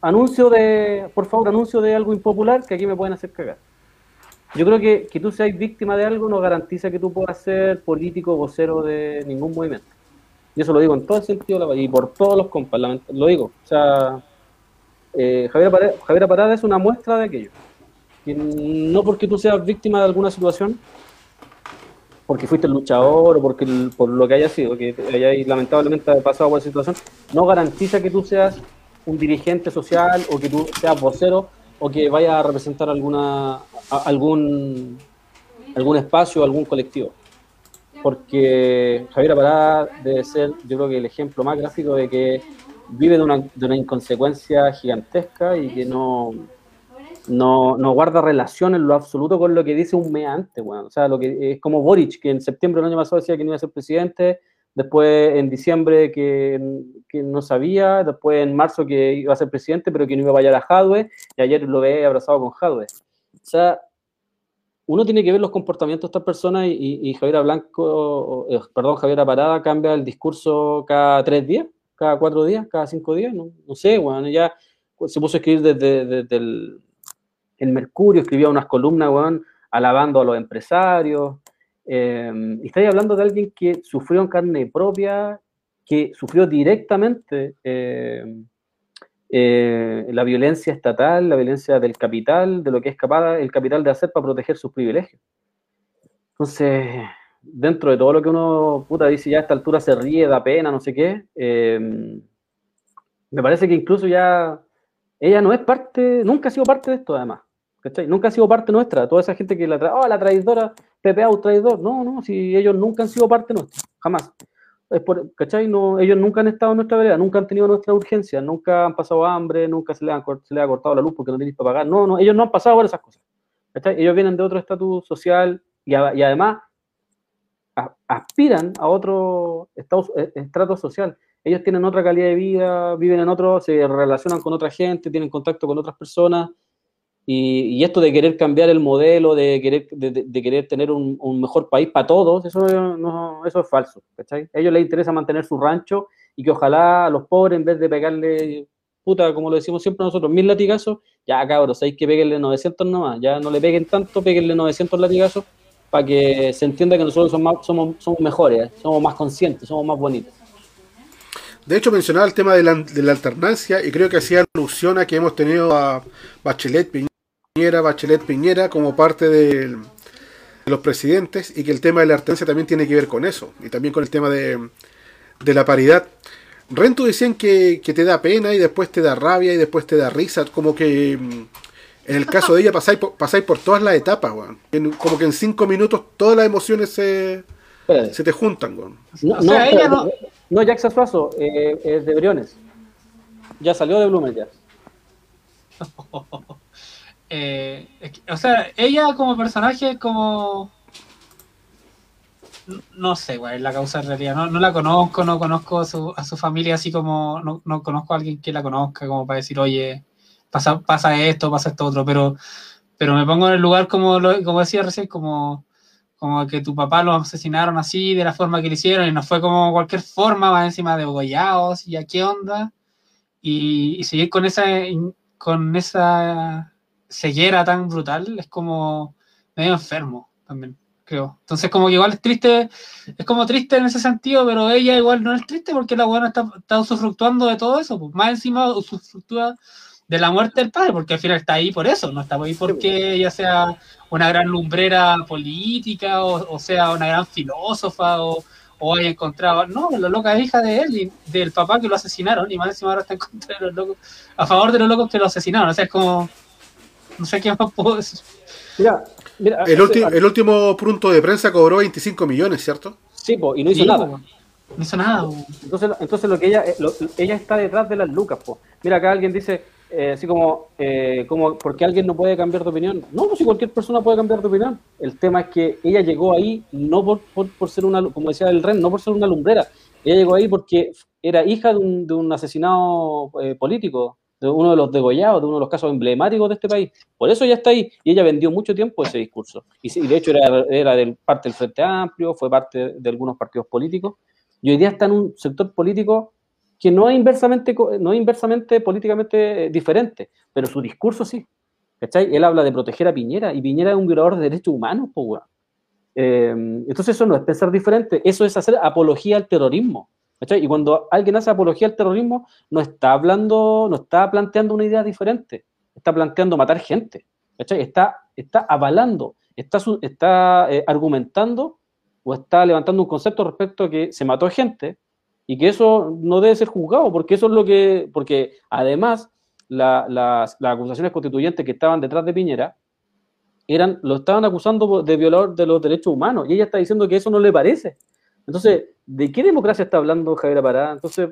Speaker 4: Anuncio de, por favor, anuncio de algo impopular que aquí me pueden hacer cagar. Yo creo que que tú seas víctima de algo no garantiza que tú puedas ser político vocero de ningún movimiento. Y eso lo digo en todo el sentido de la y por todos los compas, lo digo. O sea, eh, Parada, Javiera Parada es una muestra de aquello. Que no porque tú seas víctima de alguna situación, porque fuiste el luchador o porque por lo que haya sido, que hayáis lamentablemente pasado por esa situación, no garantiza que tú seas un dirigente social o que tú seas vocero o que vayas a representar alguna algún algún espacio, algún colectivo. Porque Javier Parada debe ser, yo creo que el ejemplo más gráfico de que vive de una, de una inconsecuencia gigantesca y que no, no, no guarda relación en lo absoluto con lo que dice un mes antes, weón. O sea, lo que es como Boric, que en septiembre del año pasado decía que no iba a ser presidente, después en diciembre que, que no sabía, después en marzo que iba a ser presidente, pero que no iba a vayar a Jadwe, y ayer lo ve abrazado con Jadwe. O sea, uno tiene que ver los comportamientos de estas personas y, y, y Javier Blanco, eh, perdón, Javier Parada cambia el discurso cada tres días, cada cuatro días, cada cinco días, no, no sé, bueno, ya se puso a escribir desde, desde el, el, Mercurio, escribía unas columnas, alabando a los empresarios, eh, y estáis hablando de alguien que sufrió en carne propia, que sufrió directamente eh, eh, la violencia estatal, la violencia del capital, de lo que es capaz el capital de hacer para proteger sus privilegios. Entonces, dentro de todo lo que uno puta dice ya a esta altura se ríe, da pena, no sé qué, eh, me parece que incluso ya ella no es parte, nunca ha sido parte de esto además. ¿Cachai? Nunca ha sido parte nuestra. Toda esa gente que la trae, oh, la traidora, PPA, un traidor. No, no, si ellos nunca han sido parte nuestra, jamás. Es por, ¿cachai? No, ellos nunca han estado en nuestra vereda, nunca han tenido nuestra urgencia, nunca han pasado hambre, nunca se les, han, se les ha cortado la luz porque no tenéis para pagar. No, no, ellos no han pasado por esas cosas. ¿cachai? Ellos vienen de otro estatus social y, además aspiran a otro estado, estrato social. Ellos tienen otra calidad de vida, viven en otro, se relacionan con otra gente, tienen contacto con otras personas y, y, esto de querer cambiar el modelo, de querer, de, querer tener un, mejor país para todos, eso, no, eso es falso. ¿cachai? A ellos les interesa mantener su rancho y que ojalá a los pobres, en vez de pegarle, puta, como lo decimos siempre nosotros, mil latigazos, ya cabros, hay que pegarle 900 nomás, ya no le peguen tanto, peguenle 900 latigazos para que se entienda que nosotros somos, somos, somos mejores, somos más conscientes, somos más bonitos.
Speaker 3: De hecho, mencionaba el tema de la, de la alternancia y creo que hacía alusión a que hemos tenido a Bachelet Piñera, Bachelet Piñera como parte de, de, los presidentes y que el tema de la alternancia también tiene que ver con eso y también con el tema de, de la paridad. Rentu decían que, que, te da pena y después te da rabia y después te da risa, como que en el caso de ella pasáis por, pasáis por todas las etapas, weón. En, como que en cinco minutos todas las emociones se, se te juntan, weón.
Speaker 4: No, o sea, no, ella no... no Jackson Suazo, eh, es de Briones. Ya salió de Blumen ya. [laughs]
Speaker 7: Eh, o sea, ella como personaje, como. No sé, güey, la causa en realidad. No, no la conozco, no conozco a su, a su familia, así como. No, no, conozco a alguien que la conozca, como para decir, oye, pasa, pasa esto, pasa esto otro, pero. Pero me pongo en el lugar, como, lo, como decía recién, como, como que tu papá lo asesinaron así, de la forma que lo hicieron, y no fue como cualquier forma, más encima de gollados, y a qué onda. Y, y seguir con esa. con esa ceguera tan brutal es como medio enfermo también, creo. Entonces como que igual es triste, es como triste en ese sentido, pero ella igual no es triste porque la buena está, está usufructuando de todo eso, pues. Más encima usufructúa de la muerte del padre, porque al final está ahí por eso, no está ahí porque ella sea una gran lumbrera política o, o sea una gran filósofa o, o haya encontrado, no, la loca es hija de él y del papá que lo asesinaron y más encima ahora está en contra de los locos, a favor de los locos que lo asesinaron, o sea, es como no sé qué más puedo decir.
Speaker 4: Mira, mira
Speaker 3: el, ulti el, último punto de prensa cobró 25 millones, ¿cierto?
Speaker 4: Sí, po, y no hizo sí, nada.
Speaker 7: No hizo nada.
Speaker 4: Entonces, entonces lo que ella, lo, ella está detrás de las lucas. Po. Mira, acá alguien dice, eh, así como, eh, como, ¿por qué alguien no puede cambiar de opinión? No, pues si cualquier persona puede cambiar de opinión. El tema es que ella llegó ahí no por, por, por ser una, como decía el Ren, no por ser una lumbrera. Ella llegó ahí porque era hija de un, de un asesinado eh, político, de uno de los degollados, de uno de los casos emblemáticos de este país. Por eso ella está ahí. Y ella vendió mucho tiempo ese discurso. Y, de hecho era, era del, parte del Frente Amplio, fue parte de algunos partidos políticos. Y hoy día está en un sector político que no es inversamente, no es inversamente políticamente diferente, pero su discurso sí. ¿Cachai? Él habla de proteger a Piñera y Piñera es un violador de derechos humanos, eh, entonces eso no es pensar diferente, eso es hacer apología al terrorismo. ¿Cachai? Y cuando alguien hace apología al terrorismo, no está hablando, no está planteando una idea diferente, está planteando matar gente, ¿cachai? Está, está avalando, está, está eh, argumentando o está levantando un concepto respecto a que se mató gente y que eso no debe ser juzgado, porque eso es lo que, porque además la, las, las acusaciones constituyentes que estaban detrás de Piñera eran, lo estaban acusando de violador de los derechos humanos y ella está diciendo que eso no le parece. Entonces, ¿de qué democracia está hablando Javier Pará? Entonces,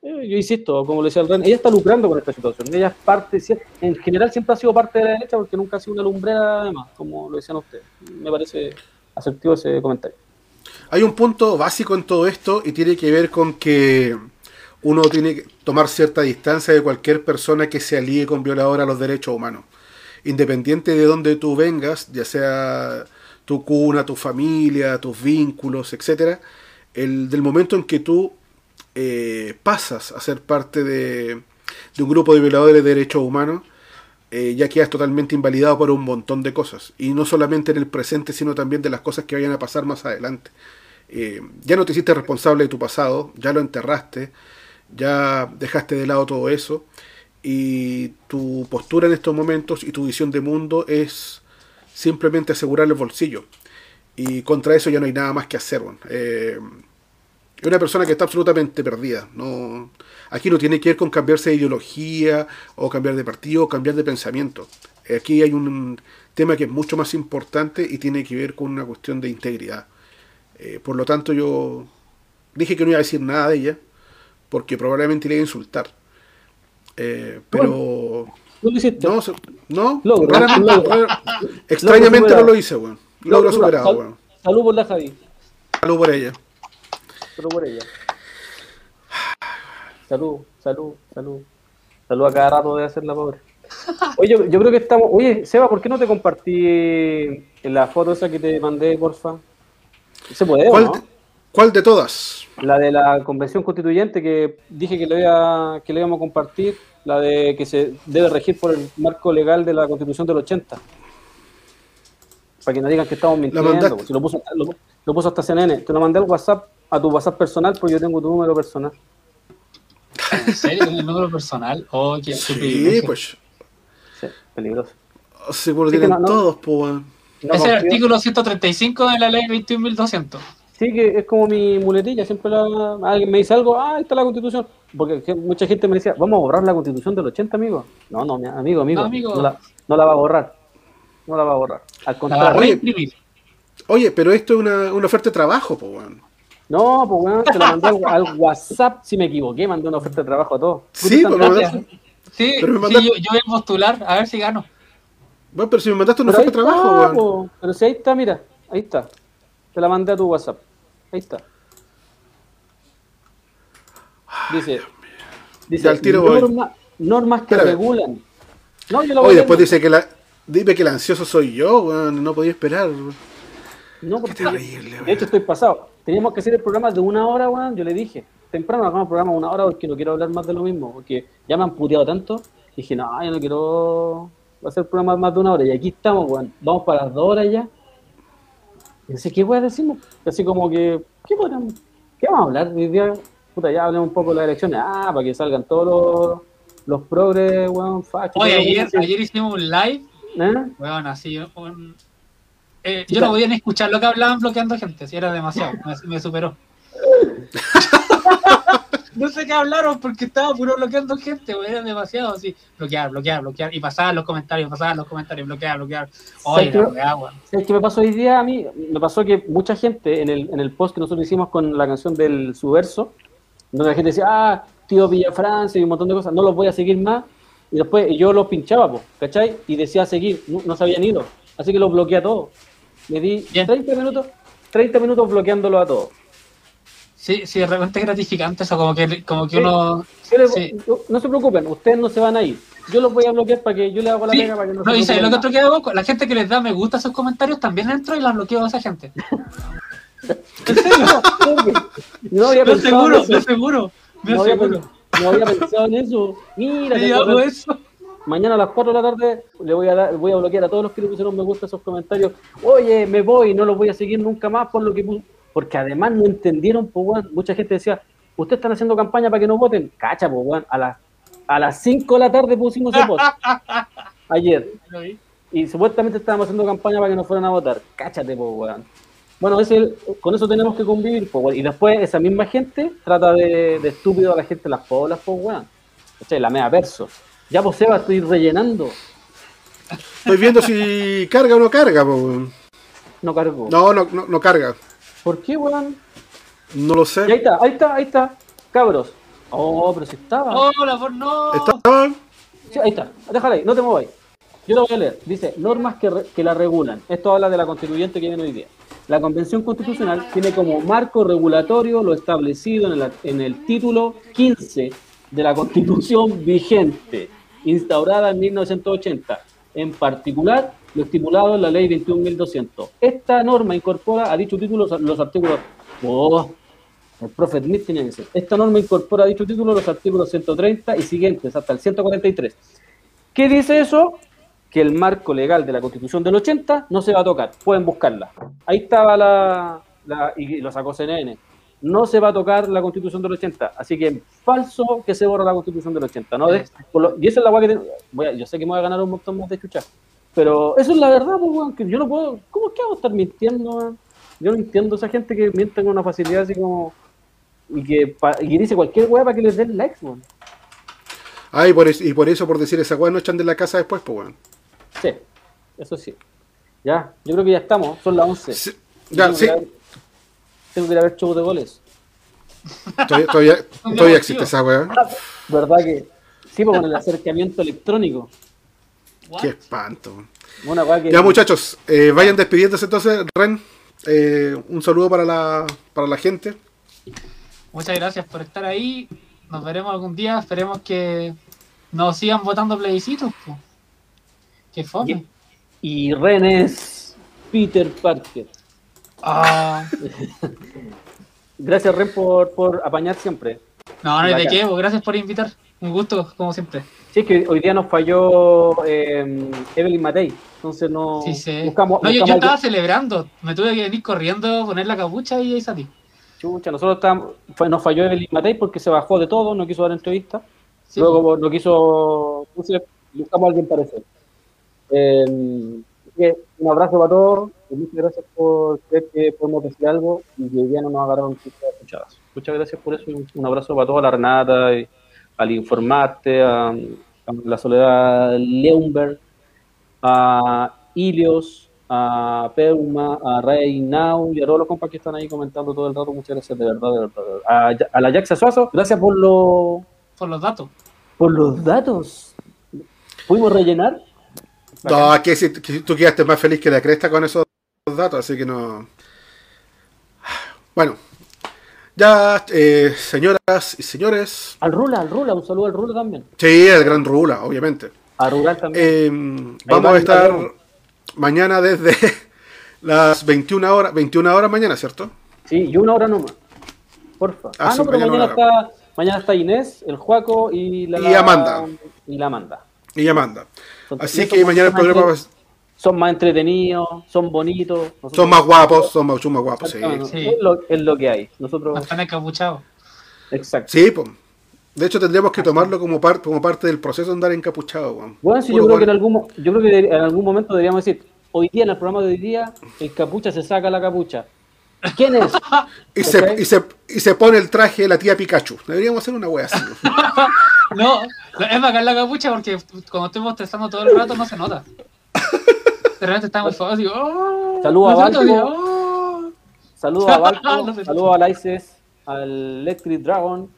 Speaker 4: eh, yo insisto, como le decía el Ren, ella está lucrando con esta situación. Ella es parte, en general siempre ha sido parte de la derecha porque nunca ha sido una lumbrera además, como lo decían ustedes. Me parece asertivo ese comentario.
Speaker 3: Hay un punto básico en todo esto y tiene que ver con que uno tiene que tomar cierta distancia de cualquier persona que se alíe con violador a los derechos humanos. Independiente de donde tú vengas, ya sea tu cuna, tu familia, tus vínculos, etcétera, el del momento en que tú eh, pasas a ser parte de, de un grupo de violadores de derechos humanos, eh, ya quedas totalmente invalidado por un montón de cosas. Y no solamente en el presente, sino también de las cosas que vayan a pasar más adelante. Eh, ya no te hiciste responsable de tu pasado, ya lo enterraste, ya dejaste de lado todo eso. Y tu postura en estos momentos y tu visión de mundo es simplemente asegurar el bolsillo. Y contra eso ya no hay nada más que hacer. weón. Eh, es una persona que está absolutamente perdida. No, aquí no tiene que ver con cambiarse de ideología o cambiar de partido o cambiar de pensamiento. Aquí hay un tema que es mucho más importante y tiene que ver con una cuestión de integridad. Eh, por lo tanto, yo dije que no iba a decir nada de ella porque probablemente le iba a insultar. Eh, pero. No, se- no,
Speaker 4: Logro,
Speaker 3: raramente-
Speaker 4: logro.
Speaker 3: rara- extrañamente no lo hice, weón. Lo he superado,
Speaker 4: Sal-
Speaker 3: weón.
Speaker 4: Salud por la Javi.
Speaker 3: Salud por ella.
Speaker 4: Salud por ella. Salud, salud, salud. Salud a cada rato de hacer la pobre. Oye, yo, yo creo que estamos. Oye, Seba, ¿por qué no te compartí la foto esa que te mandé, porfa? ¿Se puede,
Speaker 3: ¿Cuál,
Speaker 4: no?
Speaker 3: de, cuál de todas?
Speaker 4: La de la convención constituyente que dije que le, iba, que le íbamos a compartir, la de que se debe regir por el marco legal de la constitución del 80. Para que no digan que estamos mintiendo. pues, si lo, puso, lo, lo puso hasta CNN. Te lo mandé al WhatsApp, a tu WhatsApp personal, porque yo tengo tu número personal.
Speaker 7: ¿En serio? ¿Con el número personal? Oh, qué,
Speaker 3: Sí, pues.
Speaker 4: Sí, peligroso.
Speaker 3: Seguro
Speaker 4: Sí,
Speaker 3: tienen
Speaker 4: no- no-
Speaker 3: todos, pues, weón.
Speaker 4: No
Speaker 7: es el artículo 135 de la ley 21.200.
Speaker 4: Sí, que es como mi muletilla. Siempre la- alguien me dice algo, ah, ahí está la constitución. Porque que- mucha gente me decía, vamos a borrar la constitución del 80, amigo. No, no, mi- amigo, amigo.
Speaker 7: No, amigo.
Speaker 4: No, la, no la va a borrar. No la va a borrar. Al
Speaker 7: La
Speaker 4: contrario.
Speaker 3: Oye, pero esto es una, una oferta de trabajo, pues, weón.
Speaker 4: No, pues bueno, te lo mandé al, al WhatsApp. Si me equivoqué, mandé una oferta de trabajo a todos.
Speaker 3: Sí, pues, mandaste-
Speaker 7: Sí,
Speaker 3: Pero me
Speaker 7: sí, yo, yo voy a postular, a ver si gano.
Speaker 3: Bueno, pero si me mandaste una
Speaker 4: Pero
Speaker 3: oferta de trabajo,
Speaker 4: está,
Speaker 3: weón.
Speaker 4: Pero si ahí está, mira, ahí está. Te la mandé a tu WhatsApp. Ahí está. Dice, dice
Speaker 3: Ya, al tiro voy.
Speaker 4: norma- normas que
Speaker 3: Espérame.
Speaker 4: regulan. No, yo la
Speaker 3: Oye,
Speaker 4: voy a-
Speaker 3: después dice que la. Dime que el ansioso soy yo, weón. No podía esperar.
Speaker 4: No, porque
Speaker 3: terrible,
Speaker 4: de hecho estoy pasado. Teníamos que hacer el programa de una hora, weón. Yo le dije, temprano hagamos el programa de una hora porque no quiero hablar más de lo mismo. Porque ya me han puteado tanto. Dije, no, yo no quiero hacer el programa más de una hora. Y aquí estamos, weón. Vamos para las dos horas ya. Y sé qué weón decimos. Así como que, ¿qué podríamos? ¿Qué vamos a hablar hoy día? Puta, ya hablemos un poco de las elecciones. Ah, para que salgan todos los, los progres, weón, fachos.
Speaker 7: Oye, ayer, ayer hicimos un live,
Speaker 4: ¿Eh?
Speaker 7: weón, así, un- eh, yo no podía ni escuchar lo que hablaban bloqueando gente, si era demasiado, me, me superó. [laughs] no sé qué hablaron porque estaba puro bloqueando gente, weón, era demasiado así, bloquear, bloquear, bloquear, y pasaban los comentarios, pasaban los comentarios, bloquear, bloquear. Oye,
Speaker 4: ¿Sabes
Speaker 7: la
Speaker 4: qué?
Speaker 7: weá, weón.
Speaker 4: ¿Sabes qué me pasó hoy día a mí? Me pasó que mucha gente en el, en el post que nosotros hicimos con la canción del subverso, donde la gente decía, ah, tío Villafrancia y un montón de cosas, no los voy a seguir más. Y después yo los pinchaba, po, ¿cachai? Y decía seguir, no, no se habían ido. Así que los bloqueé a todos. Me di 30 minutos, 30 minutos bloqueándolo a todos.
Speaker 7: Sí, sí, de repente es gratificante eso, como que, como que
Speaker 4: Sí.
Speaker 7: uno... Sí.
Speaker 4: no se preocupen, ustedes no se van a ir. Yo los voy a bloquear para que yo les hago la
Speaker 7: Sí,
Speaker 4: pega para que no,
Speaker 7: no,
Speaker 4: se
Speaker 7: y ¿sabes
Speaker 4: preocupen
Speaker 7: lo que otro que hago? La gente que les da me gusta a esos comentarios también entro y las bloqueo a esa gente. [laughs]
Speaker 4: No había
Speaker 7: Lo
Speaker 4: pensado
Speaker 7: seguro,
Speaker 4: en eso.
Speaker 7: lo seguro, me
Speaker 4: No había, no había pensado en eso. Mira,
Speaker 7: Sí, hago eso.
Speaker 4: Mañana a las 4 de la tarde le voy a dar, voy a bloquear a todos los que le pusieron me gusta a esos comentarios. Oye, me voy, no los voy a seguir nunca más por lo que pu-". Porque además no entendieron, pues weón. Mucha gente decía, ustedes están haciendo campaña para que no voten. Cacha, pues weón, a las a las 5 de la tarde pusimos ese [laughs] post. Ayer. Y supuestamente estábamos haciendo campaña para que no fueran a votar. Cáchate, pues weón. Bueno, ese, con eso tenemos que convivir, pues, weón. Y después esa misma gente trata de, de estúpido a la gente en las poblas, pues weón. ¿Cachai? La mea verso. Ya pues Seba, estoy rellenando.
Speaker 3: Estoy viendo si carga o no carga, po, weón.
Speaker 4: No cargo.
Speaker 3: No, no, no, no carga.
Speaker 4: ¿Por qué, weón?
Speaker 3: No lo
Speaker 4: Y ahí
Speaker 3: sé.
Speaker 4: está, ahí está, ahí está. Cabros, Oh, pero si estaba.
Speaker 7: ¡Hola, por no!
Speaker 3: ¿Estaban?
Speaker 4: Sí, ahí está. Déjala ahí, no te muevas. Yo lo voy a leer. Dice, normas que, re- que la regulan. Esto habla de la constituyente que viene hoy día. La Convención Constitucional tiene como marco regulatorio lo establecido en el, en el título 15 de la Constitución vigente, instaurada en 1980. En particular, lo estipulado en la Ley 21.200. Esta norma incorpora a dicho título los, los artículos... Oh, el profe Smith tenía que ser. Esta norma incorpora a dicho título los artículos 130 y siguientes hasta el 143. ¿Qué dice eso? Que el marco legal de la Constitución del 80 no se va a tocar. Pueden buscarla. Ahí estaba la, la- y lo sacó CNN. No se va a tocar la Constitución del 80. Así que falso que se borra la Constitución del 80. ¿no? De- lo- y esa es la que te- voy a- yo sé que me voy a ganar un montón más de chuchas. Pero eso es la verdad, pues, weón, que yo no puedo. ¿Cómo es que a estar mintiendo, weón? Yo no entiendo a esa gente que miente con una facilidad así como. Y que, pa- y que dice cualquier weá para que les den likes, weón.
Speaker 3: Ah, y por, es- y por eso, por decir esa weá, no echan de la casa después, pues weón.
Speaker 4: Sí, eso sí. Ya, yo creo que ya estamos, son las 11.
Speaker 3: ya,
Speaker 4: tengo
Speaker 3: sí.
Speaker 4: Que ir a ver- tengo que ir a ver show de goles.
Speaker 3: Todavía, todavía, [laughs] todavía existe esa weá. [laughs]
Speaker 4: ¿Verdad que? Sí, pues con el acercamiento electrónico.
Speaker 3: Qué espanto.
Speaker 4: que.
Speaker 3: Ya muchachos, eh, vayan despidiéndose entonces, Ren. eh, un saludo para la, para la gente.
Speaker 7: Muchas gracias por estar ahí. Nos veremos algún día. Esperemos que nos sigan votando plebiscitos. po. Qué fome.
Speaker 4: Y Ren es Peter Parker.
Speaker 7: Ah. [laughs]
Speaker 4: Gracias, Ren, por, por apañar siempre.
Speaker 7: No, no hay de qué. Gracias por invitar. Un gusto, como siempre.
Speaker 4: Sí, es que hoy día nos falló eh, Evelyn Matei. Entonces no.
Speaker 7: Sí, sí.
Speaker 4: Buscamos,
Speaker 7: No, yo, estaba celebrando. Me tuve que venir corriendo, poner la capucha y ahí salí.
Speaker 4: Chucha, nosotros estábamos, fue- nos falló Evelyn Matei porque se bajó de todo, no quiso dar entrevista. Luego no quiso, entonces buscamos a alguien parecer. Eh, que un abrazo para todos y muchas gracias por creer que podemos decir algo y que hoy día no nos agarraron escuchadas. Muchas gracias por eso y un abrazo para todos, a la Renata, y al Informarte, a, a la Soledad Leumberg, a Ilios, a Peuma, a Rey Now y a todos los compas que están ahí comentando todo el rato. Muchas gracias, de verdad, de verdad. de verdad. A, a la Jaxa Suazo, gracias por, lo,
Speaker 7: Por los datos.
Speaker 4: por los datos. ¿Pudimos rellenar?
Speaker 3: No, que si que tú quedaste más feliz que la cresta con esos datos, así que no. Bueno, ya, eh, señoras y señores.
Speaker 4: Al Rula, al Rula, un saludo al Rula también.
Speaker 3: Sí, el gran Rula, obviamente.
Speaker 4: A Rural también.
Speaker 3: Eh, vamos
Speaker 4: va
Speaker 3: a estar mañana desde [laughs] las 21 horas, 21 horas mañana, ¿cierto?
Speaker 4: Sí, y una hora nomás. Porfa.
Speaker 3: Ah,
Speaker 4: Ah, no, pero
Speaker 3: mañana
Speaker 4: está, mañana está Inés, el Juaco y la.
Speaker 3: Y Amanda.
Speaker 4: Y la Amanda.
Speaker 3: Y Amanda. Así que mañana el programa
Speaker 4: entre- Son más entretenidos, son bonitos. nosotros-
Speaker 3: son más guapos, son más, son más guapos, sí.
Speaker 4: Es, lo, es lo que hay. Nosotros.
Speaker 7: Están encapuchados.
Speaker 4: Exacto.
Speaker 3: Sí, pues. De hecho, tendríamos que tomarlo como, par- como parte del proceso de andar encapuchado. weón.
Speaker 4: Bueno, sí, yo creo que en algún, yo creo que en algún momento deberíamos decir, hoy día en el programa de hoy día, el capucha se saca la capucha. ¿Quién es? [laughs]
Speaker 3: Y, se, y, se, y se pone el traje de la tía Pikachu. Deberíamos hacer una wea así. [laughs]
Speaker 7: No, es bacán la capucha porque cuando estoy bostezando todo el rato no se nota. [laughs] De repente está muy fácil. Digo, oh,
Speaker 4: Saludos a Balco.
Speaker 7: oh.
Speaker 4: Saludos [laughs] a Balco,
Speaker 7: No se-
Speaker 4: saludos a Laices, al Electric Dragon,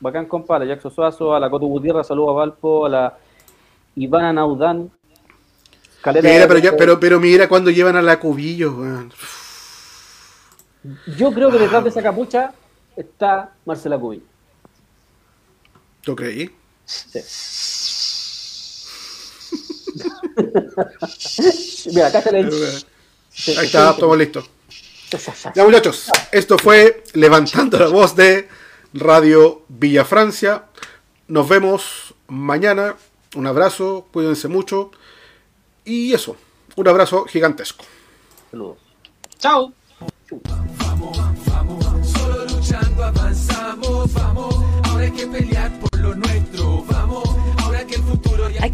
Speaker 4: bacán compa, a la Jackson Suazo, a la Cotu Gutiérrez, saludos a Valpo, a la Ivana Naudán. Caleta
Speaker 3: Mira, pero, ya, pero, pero mira cuando llevan a la cubillo, weón.
Speaker 4: Yo creo que detrás de esa capucha está Marcela Cubillo.
Speaker 3: ¿Tú creí? [laughs]
Speaker 4: Mira, acá le
Speaker 3: Ahí está, estamos listos. Ya muchachos, esto fue Levantando la Voz de Radio Villa Francia. Nos vemos mañana. Un abrazo, cuídense mucho. Y eso, un abrazo gigantesco.
Speaker 4: Saludos.
Speaker 7: Chao.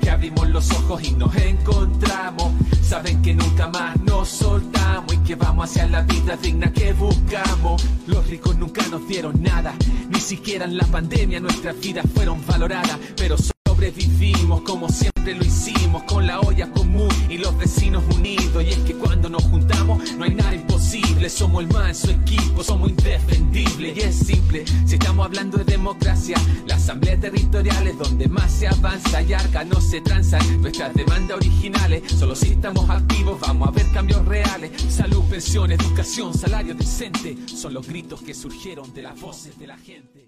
Speaker 2: que abrimos los ojos y nos encontramos. Saben que nunca más nos soltamos y que vamos hacia la vida digna que buscamos. Los ricos nunca nos dieron nada, ni siquiera en la pandemia nuestras vidas fueron valoradas, pero sobrevivimos como siempre lo hicimos, con la olla común y los vecinos unidos. Y es que cuando nos juntamos no hay nada imposible, somos el manso equipo, somos indefendibles. Y es simple, si estamos hablando de democracia, la asamblea territorial es donde más se avanza y arca no se transan nuestras demandas originales. Solo si estamos activos vamos a ver cambios reales. Salud, pensión, educación, salario decente, son los gritos que surgieron de las voces de la gente.